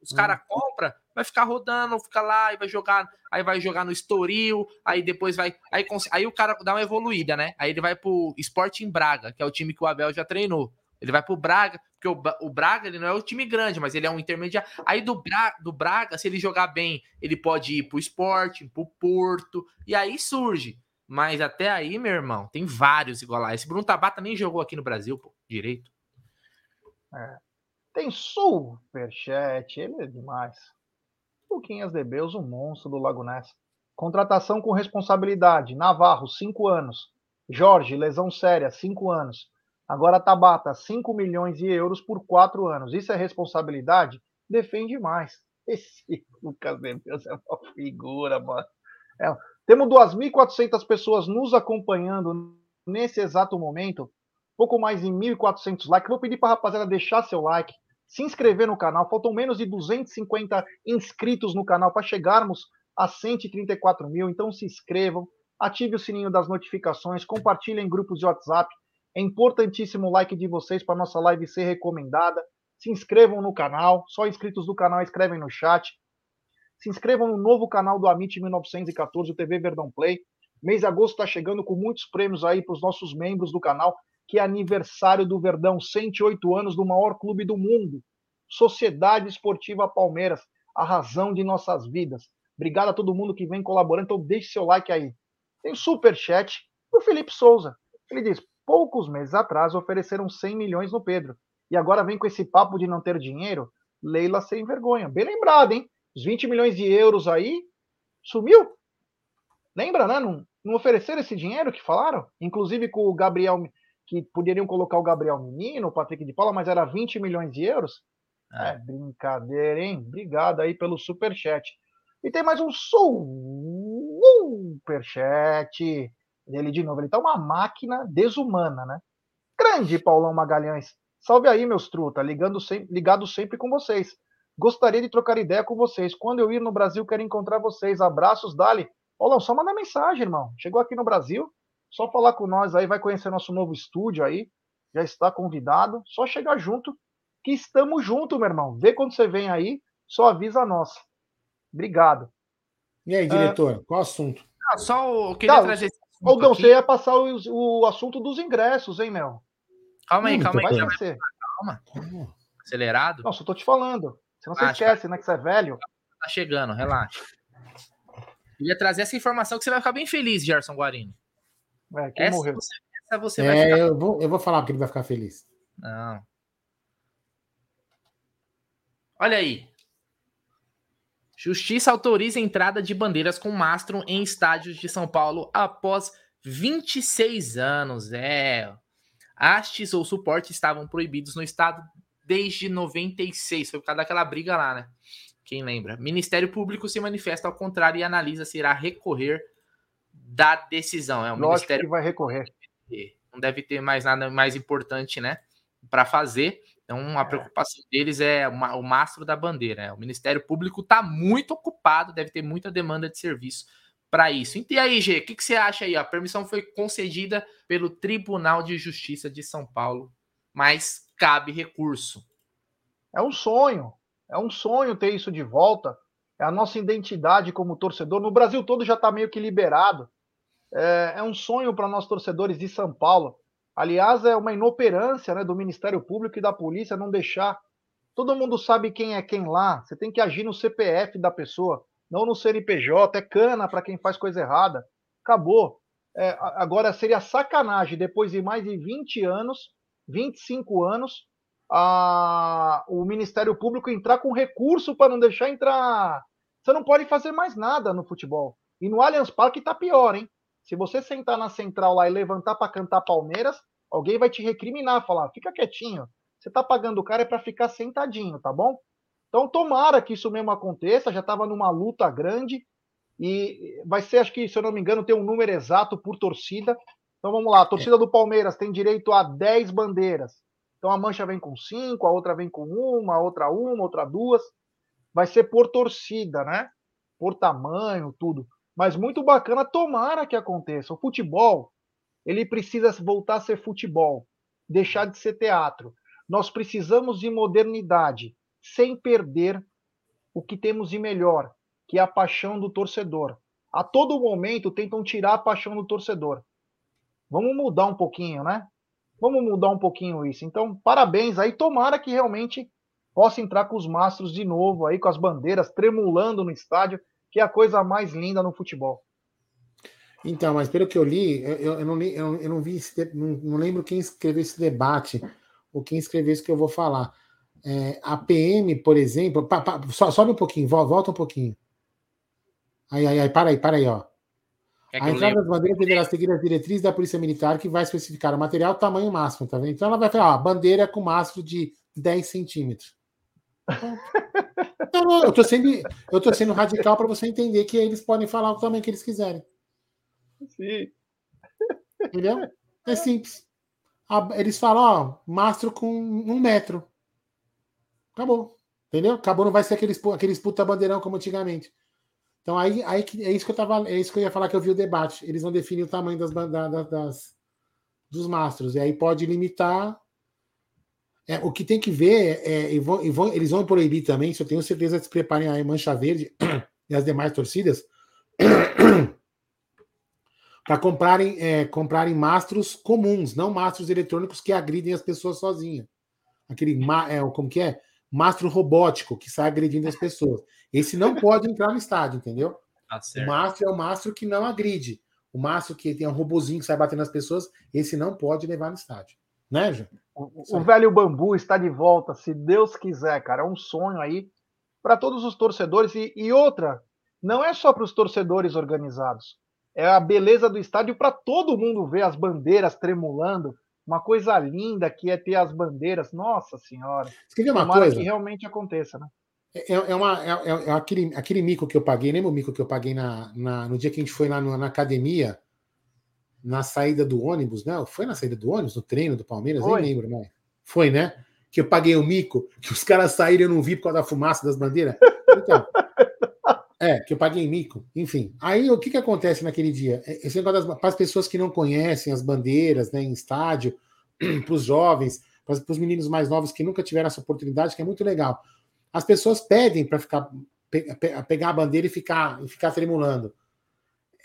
Os caras hum. compram, vai ficar rodando, fica lá e vai jogar. Aí vai jogar no Estoril, aí depois vai. Aí, aí o cara dá uma evoluída, né? Aí ele vai pro Sporting Braga, que é o time que o Abel já treinou. Ele vai pro Braga, porque o, o Braga ele não é o time grande, mas ele é um intermediário. Aí do, Bra, do Braga, se ele jogar bem, ele pode ir pro Sporting, pro Porto, e aí surge. Mas até aí, meu irmão, tem vários igual lá. Esse Bruno Tabata nem jogou aqui no Brasil, pô, direito. É. Tem superchat, ele é demais. Luquinhas de Beus, o monstro do Lago Ness. Contratação com responsabilidade. Navarro, 5 anos. Jorge, lesão séria, 5 anos. Agora Tabata, 5 milhões de euros por 4 anos. Isso é responsabilidade? Defende mais. Esse Lucas Deus é uma figura, mano. É. Temos 2.400 pessoas nos acompanhando nesse exato momento. Pouco mais de 1.400 likes. Vou pedir para a rapaziada deixar seu like, se inscrever no canal. Faltam menos de 250 inscritos no canal para chegarmos a 134 mil. Então se inscrevam, ative o sininho das notificações, compartilhem em grupos de WhatsApp é importantíssimo o like de vocês para nossa live ser recomendada. Se inscrevam no canal, só inscritos do canal escrevem no chat. Se inscrevam no novo canal do Amit 1914, o TV Verdão Play. Mês de agosto está chegando com muitos prêmios aí para os nossos membros do canal, que é aniversário do Verdão, 108 anos do maior clube do mundo. Sociedade Esportiva Palmeiras, a razão de nossas vidas. Obrigado a todo mundo que vem colaborando, então deixe seu like aí. Tem super chat do Felipe Souza. Ele diz: poucos meses atrás ofereceram 100 milhões no Pedro. E agora vem com esse papo de não ter dinheiro? Leila sem vergonha. Bem lembrado, hein? Os 20 milhões de euros aí sumiu. Lembra, né? Não, não ofereceram esse dinheiro que falaram? Inclusive com o Gabriel, que poderiam colocar o Gabriel Menino, o Patrick de Paula, mas era 20 milhões de euros. É. é brincadeira, hein? Obrigado aí pelo superchat. E tem mais um superchat dele de novo. Ele tá uma máquina desumana, né? Grande Paulão Magalhães. Salve aí, meus truta, ligando sempre, ligado sempre com vocês. Gostaria de trocar ideia com vocês. Quando eu ir no Brasil, quero encontrar vocês. Abraços, Dali. Paulão, só manda mensagem, irmão. Chegou aqui no Brasil, só falar com nós aí, vai conhecer nosso novo estúdio aí. Já está convidado. Só chegar junto, que estamos junto, meu irmão. Vê quando você vem aí, só avisa nós. Obrigado. E aí, diretor, qual assunto? Não, só eu queria trazer Aldão, você ia passar o, o assunto dos ingressos, hein, Mel? Calma aí, calma aí. Calma. calma. Acelerado? Não, só tô te falando. Você não se esquece, né, que você é velho. Tá chegando, relaxa. ia trazer essa informação que você vai ficar bem feliz, Gerson Guarino. É, quem essa morreu? Você, essa você é, vai ficar... eu, vou, eu vou falar que ele vai ficar feliz. Não. Olha aí. Justiça autoriza a entrada de bandeiras com mastro em estádios de São Paulo após 26 anos. É. Hastes ou suporte estavam proibidos no estado desde 96. Foi por causa daquela briga lá, né? Quem lembra? Ministério Público se manifesta ao contrário e analisa se irá recorrer da decisão. É o Lógico Ministério que vai recorrer. Não deve ter mais nada mais importante, né? Para fazer. Então, a é. preocupação deles é o mastro da bandeira. Né? O Ministério Público está muito ocupado, deve ter muita demanda de serviço para isso. E aí, G, o que, que, você acha aí? A permissão foi concedida pelo Tribunal de Justiça de São Paulo, mas cabe recurso. É um sonho, é um sonho ter isso de volta. É a nossa identidade como torcedor. No Brasil todo já está meio que liberado. É, é um sonho para nós torcedores de São Paulo. Aliás, é uma inoperância né, do Ministério Público e da polícia não deixar. Todo mundo sabe quem é quem lá. Você tem que agir no CPF da pessoa, não no CNPJ. É cana para quem faz coisa errada. Acabou. É, agora seria sacanagem, depois de mais de 20 anos, 25 anos, a, o Ministério Público entrar com recurso para não deixar entrar. Você não pode fazer mais nada no futebol. E no Allianz Parque está pior, hein? Se você sentar na central lá e levantar para cantar Palmeiras, alguém vai te recriminar, falar: fica quietinho. Você tá pagando o cara é para ficar sentadinho, tá bom? Então tomara que isso mesmo aconteça. Já estava numa luta grande e vai ser, acho que se eu não me engano, tem um número exato por torcida. Então vamos lá, a torcida do Palmeiras tem direito a 10 bandeiras. Então a mancha vem com 5, a outra vem com uma, a outra uma, outra duas. Vai ser por torcida, né? Por tamanho, tudo mas muito bacana, tomara que aconteça. O futebol, ele precisa voltar a ser futebol, deixar de ser teatro. Nós precisamos de modernidade, sem perder o que temos de melhor, que é a paixão do torcedor. A todo momento tentam tirar a paixão do torcedor. Vamos mudar um pouquinho, né? Vamos mudar um pouquinho isso. Então, parabéns aí. Tomara que realmente possa entrar com os mastros de novo aí, com as bandeiras tremulando no estádio que é a coisa mais linda no futebol. Então, mas pelo que eu li, eu, eu, não, li, eu, eu não vi, esse, não, não, lembro quem escreveu esse debate, ou quem escreveu isso que eu vou falar. É, a PM, por exemplo, pa, pa, so, sobe um pouquinho, volta um pouquinho. Aí, aí, aí, para aí, para aí, ó. É a entrada das bandeiras deverá seguir as diretrizes da Polícia Militar, que vai especificar o material, tamanho máximo, tá vendo? Então ela vai falar, ó, bandeira com mastro de 10 centímetros. Não, eu tô sendo, eu tô sendo radical para você entender que eles podem falar o tamanho que eles quiserem. Sim. Entendeu? É simples. Eles falam, ó, mastro com um metro. Acabou. Entendeu? Acabou, não vai ser aqueles, aqueles puta bandeirão como antigamente. Então aí, aí é isso que eu tava, é isso que eu ia falar que eu vi o debate. Eles vão definir o tamanho das, das, das dos mastros. E aí pode limitar é, o que tem que ver é, e vão, e vão, eles vão proibir também, se eu tenho certeza de se preparem a Mancha Verde e as demais torcidas para comprarem, é, comprarem mastros comuns, não mastros eletrônicos que agridem as pessoas sozinhas. Aquele, é, como que é? Mastro robótico que sai agredindo as pessoas. Esse não pode entrar no estádio, entendeu? Tá o mastro é o mastro que não agride. O mastro que tem um robozinho que sai batendo nas pessoas, esse não pode levar no estádio. Né? O, o velho bambu está de volta, se Deus quiser, cara. É um sonho aí para todos os torcedores. E, e outra, não é só para os torcedores organizados. É a beleza do estádio para todo mundo ver as bandeiras tremulando. Uma coisa linda que é ter as bandeiras. Nossa Senhora. Você uma coisa? que realmente aconteça, né? É, é, é uma, é, é, é, aquele, aquele mico que eu paguei, lembra o mico que eu paguei na, na no dia que a gente foi lá na, na academia? Na saída do ônibus, né? Foi na saída do ônibus, no treino do Palmeiras? Foi. Nem lembro, né? Foi, né? Que eu paguei o mico, que os caras saíram e eu não vi por causa da fumaça das bandeiras. Então, é, que eu paguei mico. Enfim, aí o que, que acontece naquele dia? É, esse negócio das, para as pessoas que não conhecem as bandeiras né, em estádio, para os jovens, para os meninos mais novos que nunca tiveram essa oportunidade, que é muito legal. As pessoas pedem para ficar pe, pe, pegar a bandeira e ficar, e ficar tremulando.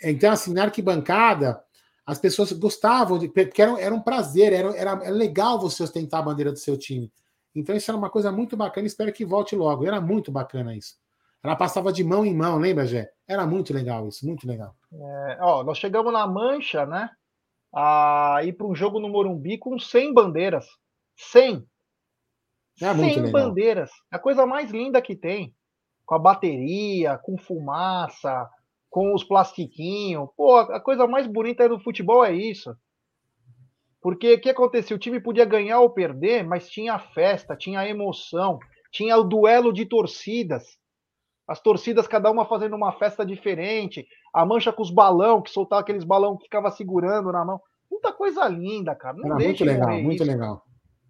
Então, assim, na arquibancada, as pessoas gostavam, de, porque era, era um prazer, era, era, era legal você ostentar a bandeira do seu time. Então isso era uma coisa muito bacana, espero que volte logo. Era muito bacana isso. Ela passava de mão em mão, lembra, Gé? Era muito legal isso, muito legal. É, ó, nós chegamos na mancha, né? A ir para um jogo no Morumbi com 100 bandeiras. 100. É 100 bandeiras. É a coisa mais linda que tem. com a bateria, com fumaça, com os plastiquinhos. Pô, a coisa mais bonita do futebol é isso. Porque o que acontecia? O time podia ganhar ou perder, mas tinha festa, tinha emoção, tinha o duelo de torcidas. As torcidas, cada uma fazendo uma festa diferente. A mancha com os balão, que soltava aqueles balão que ficava segurando na mão. Muita coisa linda, cara. Não Era muito legal, muito isso. legal.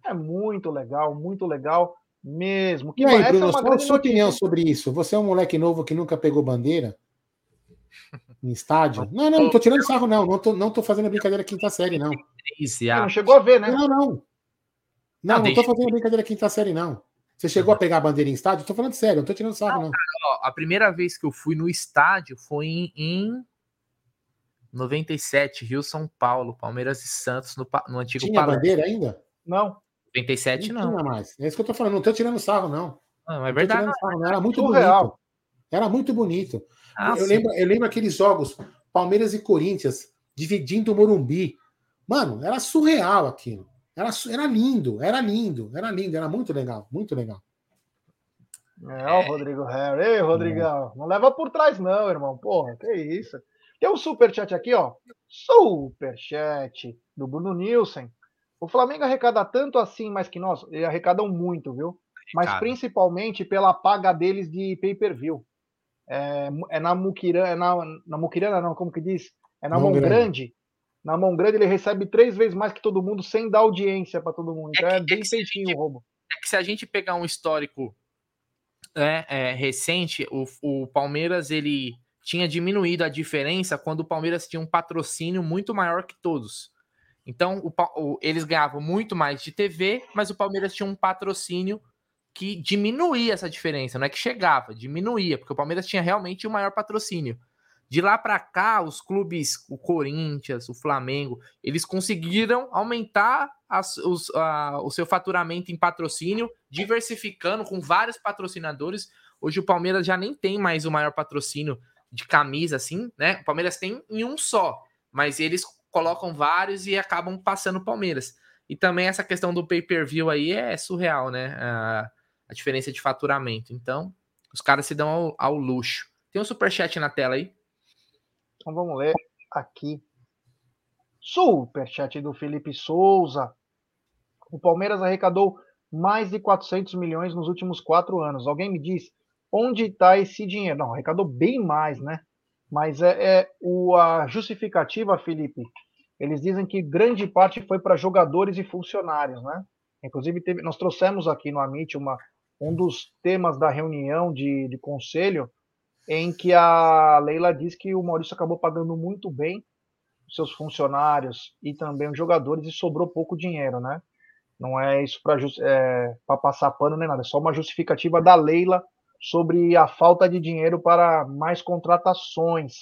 É muito legal, muito legal mesmo. Que e aí, Bruno, é qual a sua opinião sobre isso? Você é um moleque novo que nunca pegou bandeira em estádio? Não, não, não tô tirando sarro, não. Não tô, não tô fazendo brincadeira quinta série, não. Não chegou a ver, né? Não, não. Não, não, não tô fazendo brincadeira quinta série, não. Você chegou a pegar a bandeira em estádio? Tô falando sério, não tô tirando sarro, não. Cara, ó, a primeira vez que eu fui no estádio foi em, em 97, Rio São Paulo, Palmeiras e Santos, no, no antigo Tinha bandeira ainda? Não. 97 não. Não mais. É isso que eu tô falando, não tô tirando sarro, não. Não, é verdade. Não sarro, não. Era muito Surreal. bonito. Era muito bonito. Ah, eu, lembro, eu lembro aqueles jogos, Palmeiras e Corinthians, dividindo o Morumbi. Mano, era surreal aquilo. Era, era lindo, era lindo, era lindo, era muito legal, muito legal. É, o Rodrigo Harry. Ei, Rodrigão, é. não leva por trás, não, irmão. Porra, que isso. Tem um superchat aqui, ó. Superchat do Bruno Nielsen. O Flamengo arrecada tanto assim, mas que nós, eles arrecadam muito, viu? Mas Arrecada. principalmente pela paga deles de pay-per-view. É, é, na Mukirana, é na, na Mukirana não, como que diz? É na mão, mão grande. grande. Na mão grande ele recebe três vezes mais que todo mundo sem dar audiência para todo mundo. É então é, que, é bem feitinho o roubo. É que se a gente pegar um histórico é, é, recente, o, o Palmeiras ele tinha diminuído a diferença quando o Palmeiras tinha um patrocínio muito maior que todos. Então, o, o, eles ganhavam muito mais de TV, mas o Palmeiras tinha um patrocínio que diminuía essa diferença, não é que chegava, diminuía, porque o Palmeiras tinha realmente o maior patrocínio. De lá para cá, os clubes, o Corinthians, o Flamengo, eles conseguiram aumentar as, os, a, o seu faturamento em patrocínio, diversificando com vários patrocinadores. Hoje o Palmeiras já nem tem mais o maior patrocínio de camisa, assim, né? O Palmeiras tem em um só, mas eles colocam vários e acabam passando o Palmeiras. E também essa questão do pay-per-view aí é surreal, né? A, a, diferença de faturamento. Então, os caras se dão ao, ao luxo. Tem um superchat na tela aí. Então vamos ler aqui. Superchat do Felipe Souza. O Palmeiras arrecadou mais de 400 milhões nos últimos quatro anos. Alguém me diz onde está esse dinheiro? Não, arrecadou bem mais, né? Mas é, é o, a justificativa, Felipe, eles dizem que grande parte foi para jogadores e funcionários, né? Inclusive, teve, nós trouxemos aqui no Amit uma, um dos temas da reunião de, de conselho, em que a Leila diz que o Maurício acabou pagando muito bem seus funcionários e também os jogadores e sobrou pouco dinheiro, né? Não é isso para é, passar pano nem nada, é só uma justificativa da Leila sobre a falta de dinheiro para mais contratações.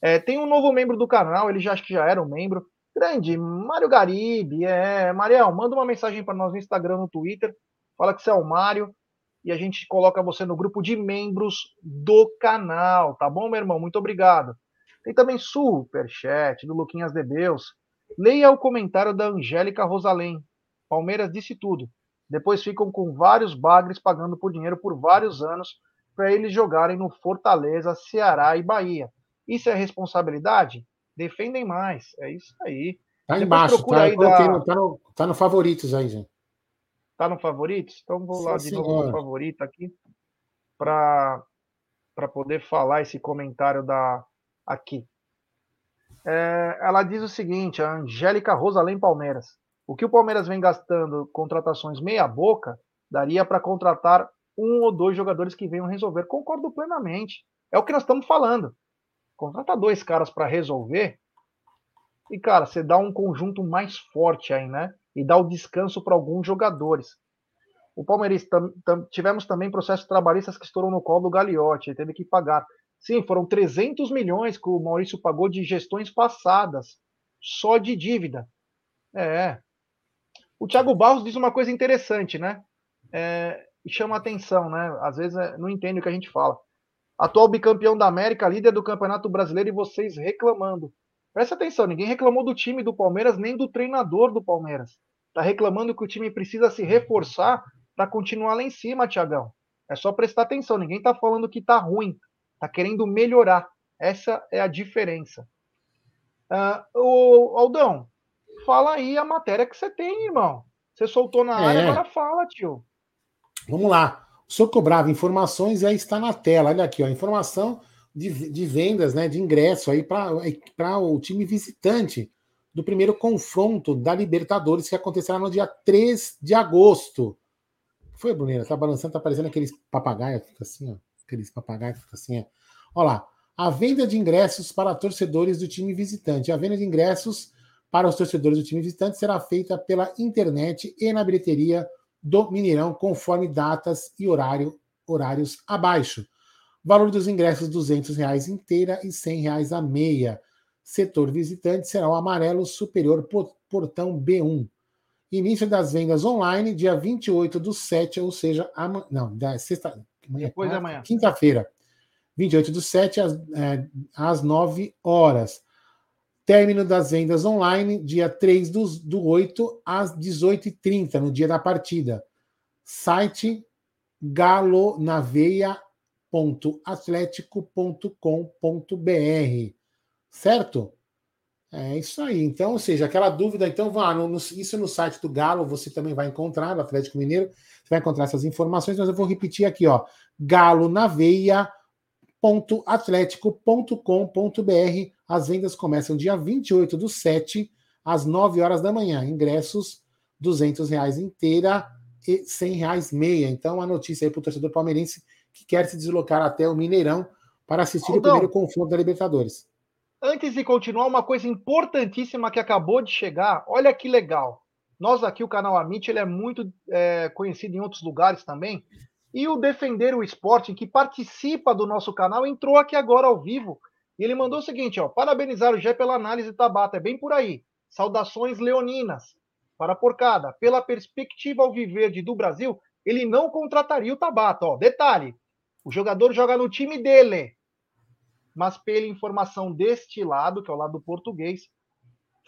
É, tem um novo membro do canal, ele já acho que já era um membro. Grande, Mário Garibe. É, Mariel, manda uma mensagem para nós no Instagram, no Twitter. Fala que você é o Mário e a gente coloca você no grupo de membros do canal, tá bom, meu irmão? Muito obrigado. Tem também super chat do Luquinhas de Deus. Leia o comentário da Angélica Rosalém. Palmeiras disse tudo. Depois ficam com vários bagres pagando por dinheiro por vários anos para eles jogarem no Fortaleza, Ceará e Bahia. Isso é responsabilidade? Defendem mais. É isso aí. Tá Depois embaixo, tá, aí da... tá, no, tá no favoritos aí, gente. Tá no favoritos? Então vou lá Sim, de novo no favorito aqui para para poder falar esse comentário da aqui. É, ela diz o seguinte, a Angélica Rosalém Palmeiras. O que o Palmeiras vem gastando contratações meia boca, daria para contratar um ou dois jogadores que venham resolver. Concordo plenamente. É o que nós estamos falando. Contrata dois caras para resolver e, cara, você dá um conjunto mais forte aí, né? E dá o descanso para alguns jogadores. O Palmeiras tam, tam, tivemos também processos trabalhistas que estourou no colo do Gagliotti, ele teve que pagar. Sim, foram 300 milhões que o Maurício pagou de gestões passadas, só de dívida. É, o Thiago Barros diz uma coisa interessante, né? É, chama atenção, né? Às vezes é, não entende o que a gente fala. Atual bicampeão da América, líder do Campeonato Brasileiro e vocês reclamando. Presta atenção, ninguém reclamou do time do Palmeiras nem do treinador do Palmeiras. Tá reclamando que o time precisa se reforçar para continuar lá em cima, Tiagão. É só prestar atenção. Ninguém está falando que está ruim. Está querendo melhorar. Essa é a diferença. Uh, o Aldão, fala aí a matéria que você tem, irmão. Você soltou na área, é. agora fala, tio. Vamos lá. O senhor cobrava informações e aí está na tela. Olha aqui, ó, informação de, de vendas, né, de ingresso aí para o time visitante do primeiro confronto da Libertadores que acontecerá no dia 3 de agosto. Foi, Brunera? Tá balançando, tá parecendo aqueles papagaios, fica assim, ó. Aqueles papagaios, fica assim, ó. Olha lá. A venda de ingressos para torcedores do time visitante. A venda de ingressos para os torcedores do time visitante será feita pela internet e na bilheteria do Mineirão, conforme datas e horário, horários abaixo. Valor dos ingressos: 200 reais inteira e 100 reais a meia. Setor visitante será o amarelo superior portão B1. Início das vendas online, dia 28 do 7, ou seja, ama, não, da sexta, depois da manhã. Quinta-feira, 28 do 7 às, é, às 9 horas. Término das vendas online, dia 3 do, do 8 às 18h30, no dia da partida. Site galonaveia.atlético.com.br. Certo? É isso aí. Então, ou seja, aquela dúvida, então, vá, no, no, isso no site do Galo você também vai encontrar, do Atlético Mineiro, você vai encontrar essas informações, mas eu vou repetir aqui, ó. galonaveia.atlético.com.br as vendas começam dia 28 do 7 às 9 horas da manhã. Ingressos 200 reais inteira e 100 reais meia. Então, a notícia aí para o torcedor palmeirense que quer se deslocar até o Mineirão para assistir então, o primeiro confronto da Libertadores. Antes de continuar, uma coisa importantíssima que acabou de chegar. Olha que legal. Nós aqui, o canal Amit, ele é muito é, conhecido em outros lugares também. E o Defender o Esporte, que participa do nosso canal, entrou aqui agora ao vivo e ele mandou o seguinte, ó, parabenizar o Gé pela análise Tabata, é bem por aí. Saudações leoninas para a porcada. Pela perspectiva ao viverde do Brasil, ele não contrataria o Tabata, ó. Detalhe, o jogador joga no time dele. Mas pela informação deste lado, que é o lado português,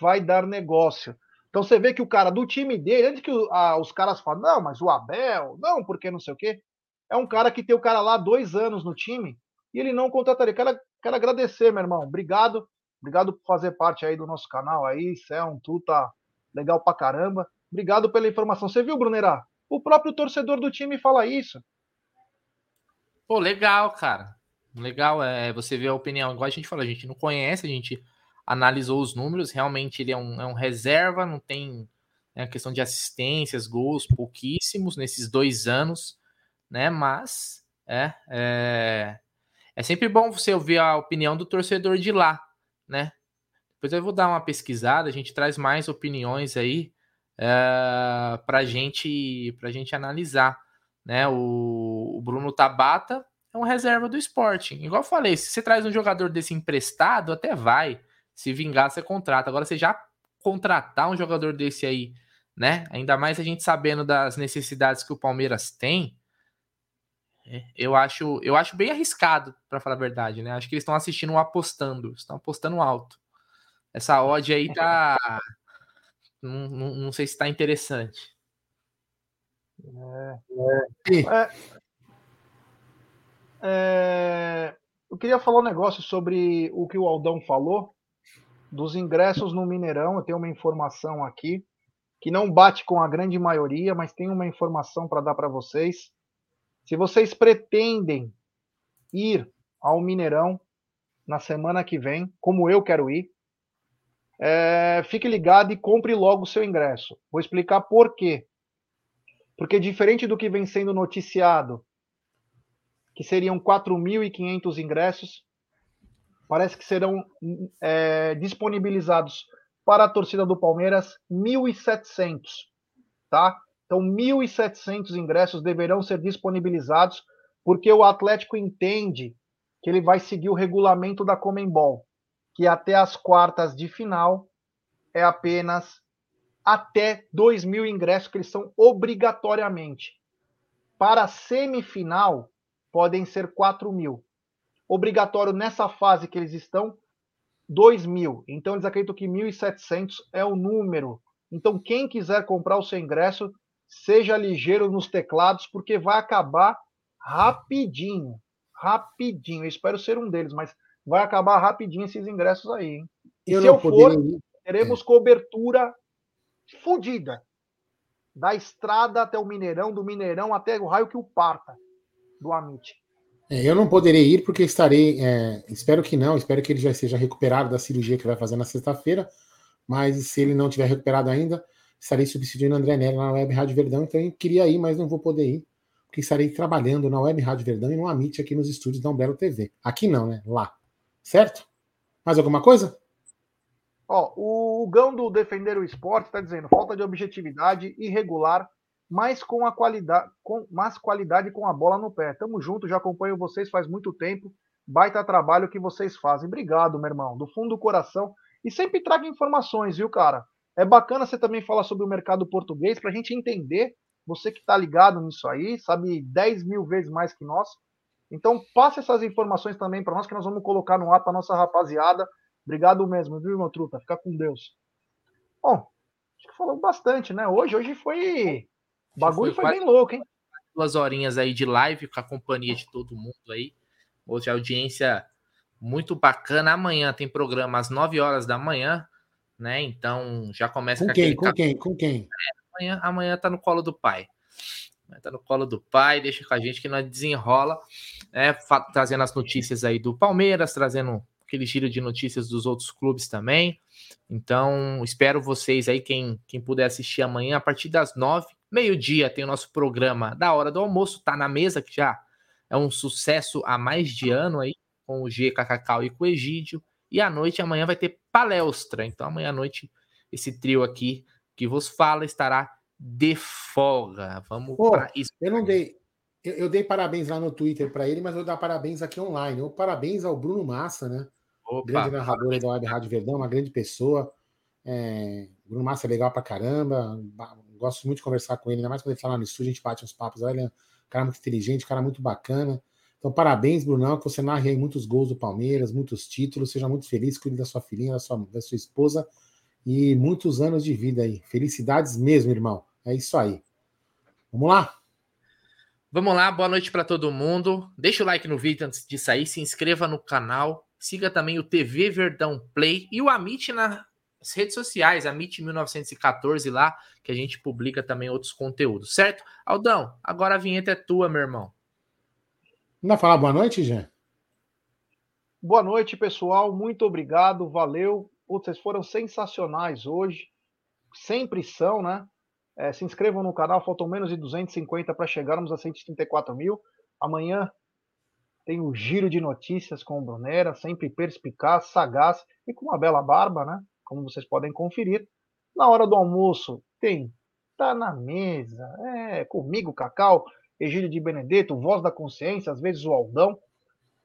vai dar negócio. Então você vê que o cara do time dele, antes que os caras falam, não, mas o Abel, não, porque não sei o quê, é um cara que tem o cara lá dois anos no time e ele não contrataria. Quero, quero agradecer, meu irmão. Obrigado. Obrigado por fazer parte aí do nosso canal aí. Você é um truta legal pra caramba. Obrigado pela informação. Você viu, Brunerá? O próprio torcedor do time fala isso. Pô, legal, cara. Legal é você ver a opinião. Igual a gente falou, a gente não conhece, a gente analisou os números. Realmente ele é um, é um reserva, não tem né, questão de assistências, gols, pouquíssimos nesses dois anos, né? Mas é, é é sempre bom você ouvir a opinião do torcedor de lá, né? Depois eu vou dar uma pesquisada, a gente traz mais opiniões aí é, para gente, a gente analisar, né? O, Bruno Tabata é um reserva do esporte. Igual eu falei, se você traz um jogador desse emprestado, até vai. Se vingar, você contrata. Agora, você já contratar um jogador desse aí, né? Ainda mais a gente sabendo das necessidades que o Palmeiras tem, é, eu acho, eu acho bem arriscado, para falar a verdade, né? Acho que eles estão assistindo apostando, estão apostando alto. Essa odd aí tá. não, não, não sei se está interessante. É, é, é, eu queria falar um negócio sobre o que o Aldão falou dos ingressos no Mineirão. Eu tenho uma informação aqui que não bate com a grande maioria, mas tem uma informação para dar para vocês. Se vocês pretendem ir ao Mineirão na semana que vem, como eu quero ir, é, fique ligado e compre logo o seu ingresso. Vou explicar por quê. Porque diferente do que vem sendo noticiado, que seriam 4.500 ingressos, parece que serão é, disponibilizados para a torcida do Palmeiras 1.700, tá? Então, 1.700 ingressos deverão ser disponibilizados, porque o Atlético entende que ele vai seguir o regulamento da Comembol, que até as quartas de final é apenas até 2 mil ingressos que eles são obrigatoriamente. Para a semifinal, podem ser 4 mil. Obrigatório nessa fase que eles estão, 2 mil. Então, eles acreditam que 1.700 é o número. Então, quem quiser comprar o seu ingresso, seja ligeiro nos teclados, porque vai acabar rapidinho. Rapidinho. Eu espero ser um deles, mas vai acabar rapidinho esses ingressos aí, hein? E eu se eu for, ir. teremos cobertura fodida. Da estrada até o Mineirão, do Mineirão até o raio que o parta do Amit. É, eu não poderei ir porque estarei. É, espero que não, espero que ele já seja recuperado da cirurgia que vai fazer na sexta-feira. Mas se ele não tiver recuperado ainda, estarei substituindo André Neri na Web Rádio Verdão. Então eu queria ir, mas não vou poder ir, porque estarei trabalhando na Web Rádio Verdão e no Amit aqui nos estúdios da Umbelo TV. Aqui não, né? Lá. Certo? Mais alguma coisa? Ó, o Gão do Defender o Esporte está dizendo falta de objetividade irregular, mas com a qualidade, com mais qualidade com a bola no pé. Tamo junto, já acompanho vocês faz muito tempo. Baita trabalho que vocês fazem. Obrigado, meu irmão, do fundo do coração. E sempre traga informações, viu, cara? É bacana você também falar sobre o mercado português para a gente entender. Você que está ligado nisso aí, sabe 10 mil vezes mais que nós. Então, passe essas informações também para nós, que nós vamos colocar no ar para nossa rapaziada. Obrigado mesmo, viu, meu truta? Fica com Deus. Bom, acho que falou bastante, né? Hoje, hoje foi. O bagulho foi, foi bem louco, hein? Duas horinhas aí de live com a companhia de todo mundo aí. Hoje a audiência muito bacana. Amanhã tem programa às 9 horas da manhã, né? Então já começa com, com quem? Com quem? Com quem? É, amanhã, amanhã tá no colo do pai. Tá no colo do pai, deixa com a gente que nós desenrola, né? Trazendo as notícias aí do Palmeiras, trazendo aquele giro de notícias dos outros clubes também. Então, espero vocês aí, quem, quem puder assistir amanhã, a partir das nove, meio-dia, tem o nosso programa da hora do almoço, tá na mesa, que já é um sucesso há mais de ano aí, com o G, Cacau e com o Egídio. E à noite, amanhã, vai ter palestra. Então, amanhã à noite, esse trio aqui que vos fala estará de folga. Vamos para isso. Eu não dei. Eu, eu, dei parabéns lá no Twitter para ele, mas vou dar parabéns aqui online. Eu, parabéns ao Bruno Massa, né? Opa. Grande narrador da Web Rádio Verdão, uma grande pessoa. É, Bruno Massa é legal pra caramba. Gosto muito de conversar com ele, ainda mais quando ele fala no estúdio, a gente bate uns papos. Olha, é um cara muito inteligente, um cara muito bacana. Então, parabéns, Brunão, que você narre aí muitos gols do Palmeiras, muitos títulos. Seja muito feliz, cuide da sua filhinha, da sua, da sua esposa e muitos anos de vida aí. Felicidades mesmo, irmão. É isso aí. Vamos lá? Vamos lá, boa noite para todo mundo. Deixa o like no vídeo antes de sair, se inscreva no canal, siga também o TV Verdão Play e o Amit nas redes sociais, Amit 1914 lá, que a gente publica também outros conteúdos, certo? Aldão, agora a vinheta é tua, meu irmão. Não vai falar boa noite, Jean? Boa noite, pessoal. Muito obrigado, valeu. Putz, vocês foram sensacionais hoje. Sempre são, né? É, se inscrevam no canal, faltam menos de 250 para chegarmos a 134 mil. Amanhã tem o giro de notícias com o Brunera, sempre perspicaz, sagaz e com uma bela barba, né? Como vocês podem conferir. Na hora do almoço tem Tá na Mesa, é comigo, Cacau, Egílio de Benedetto, Voz da Consciência, às vezes o Aldão.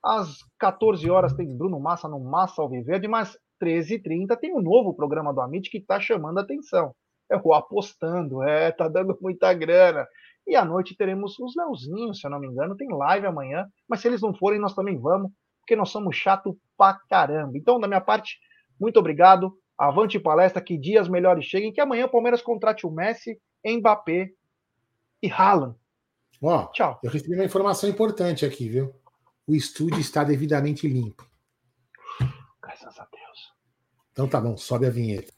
Às 14 horas tem Bruno Massa no Massa Alviverde, mas 13h30 tem um novo programa do Amit que está chamando a atenção é o apostando, é, tá dando muita grana. E à noite teremos os Leozinhos, se eu não me engano, tem live amanhã, mas se eles não forem, nós também vamos, porque nós somos chato pra caramba. Então, da minha parte, muito obrigado. Avante palestra, que dias melhores cheguem, que amanhã o Palmeiras contrate o Messi, Mbappé e Haaland. Ó, Tchau. Eu recebi uma informação importante aqui, viu? O estúdio está devidamente limpo. Graças a Deus. Então tá bom, sobe a vinheta.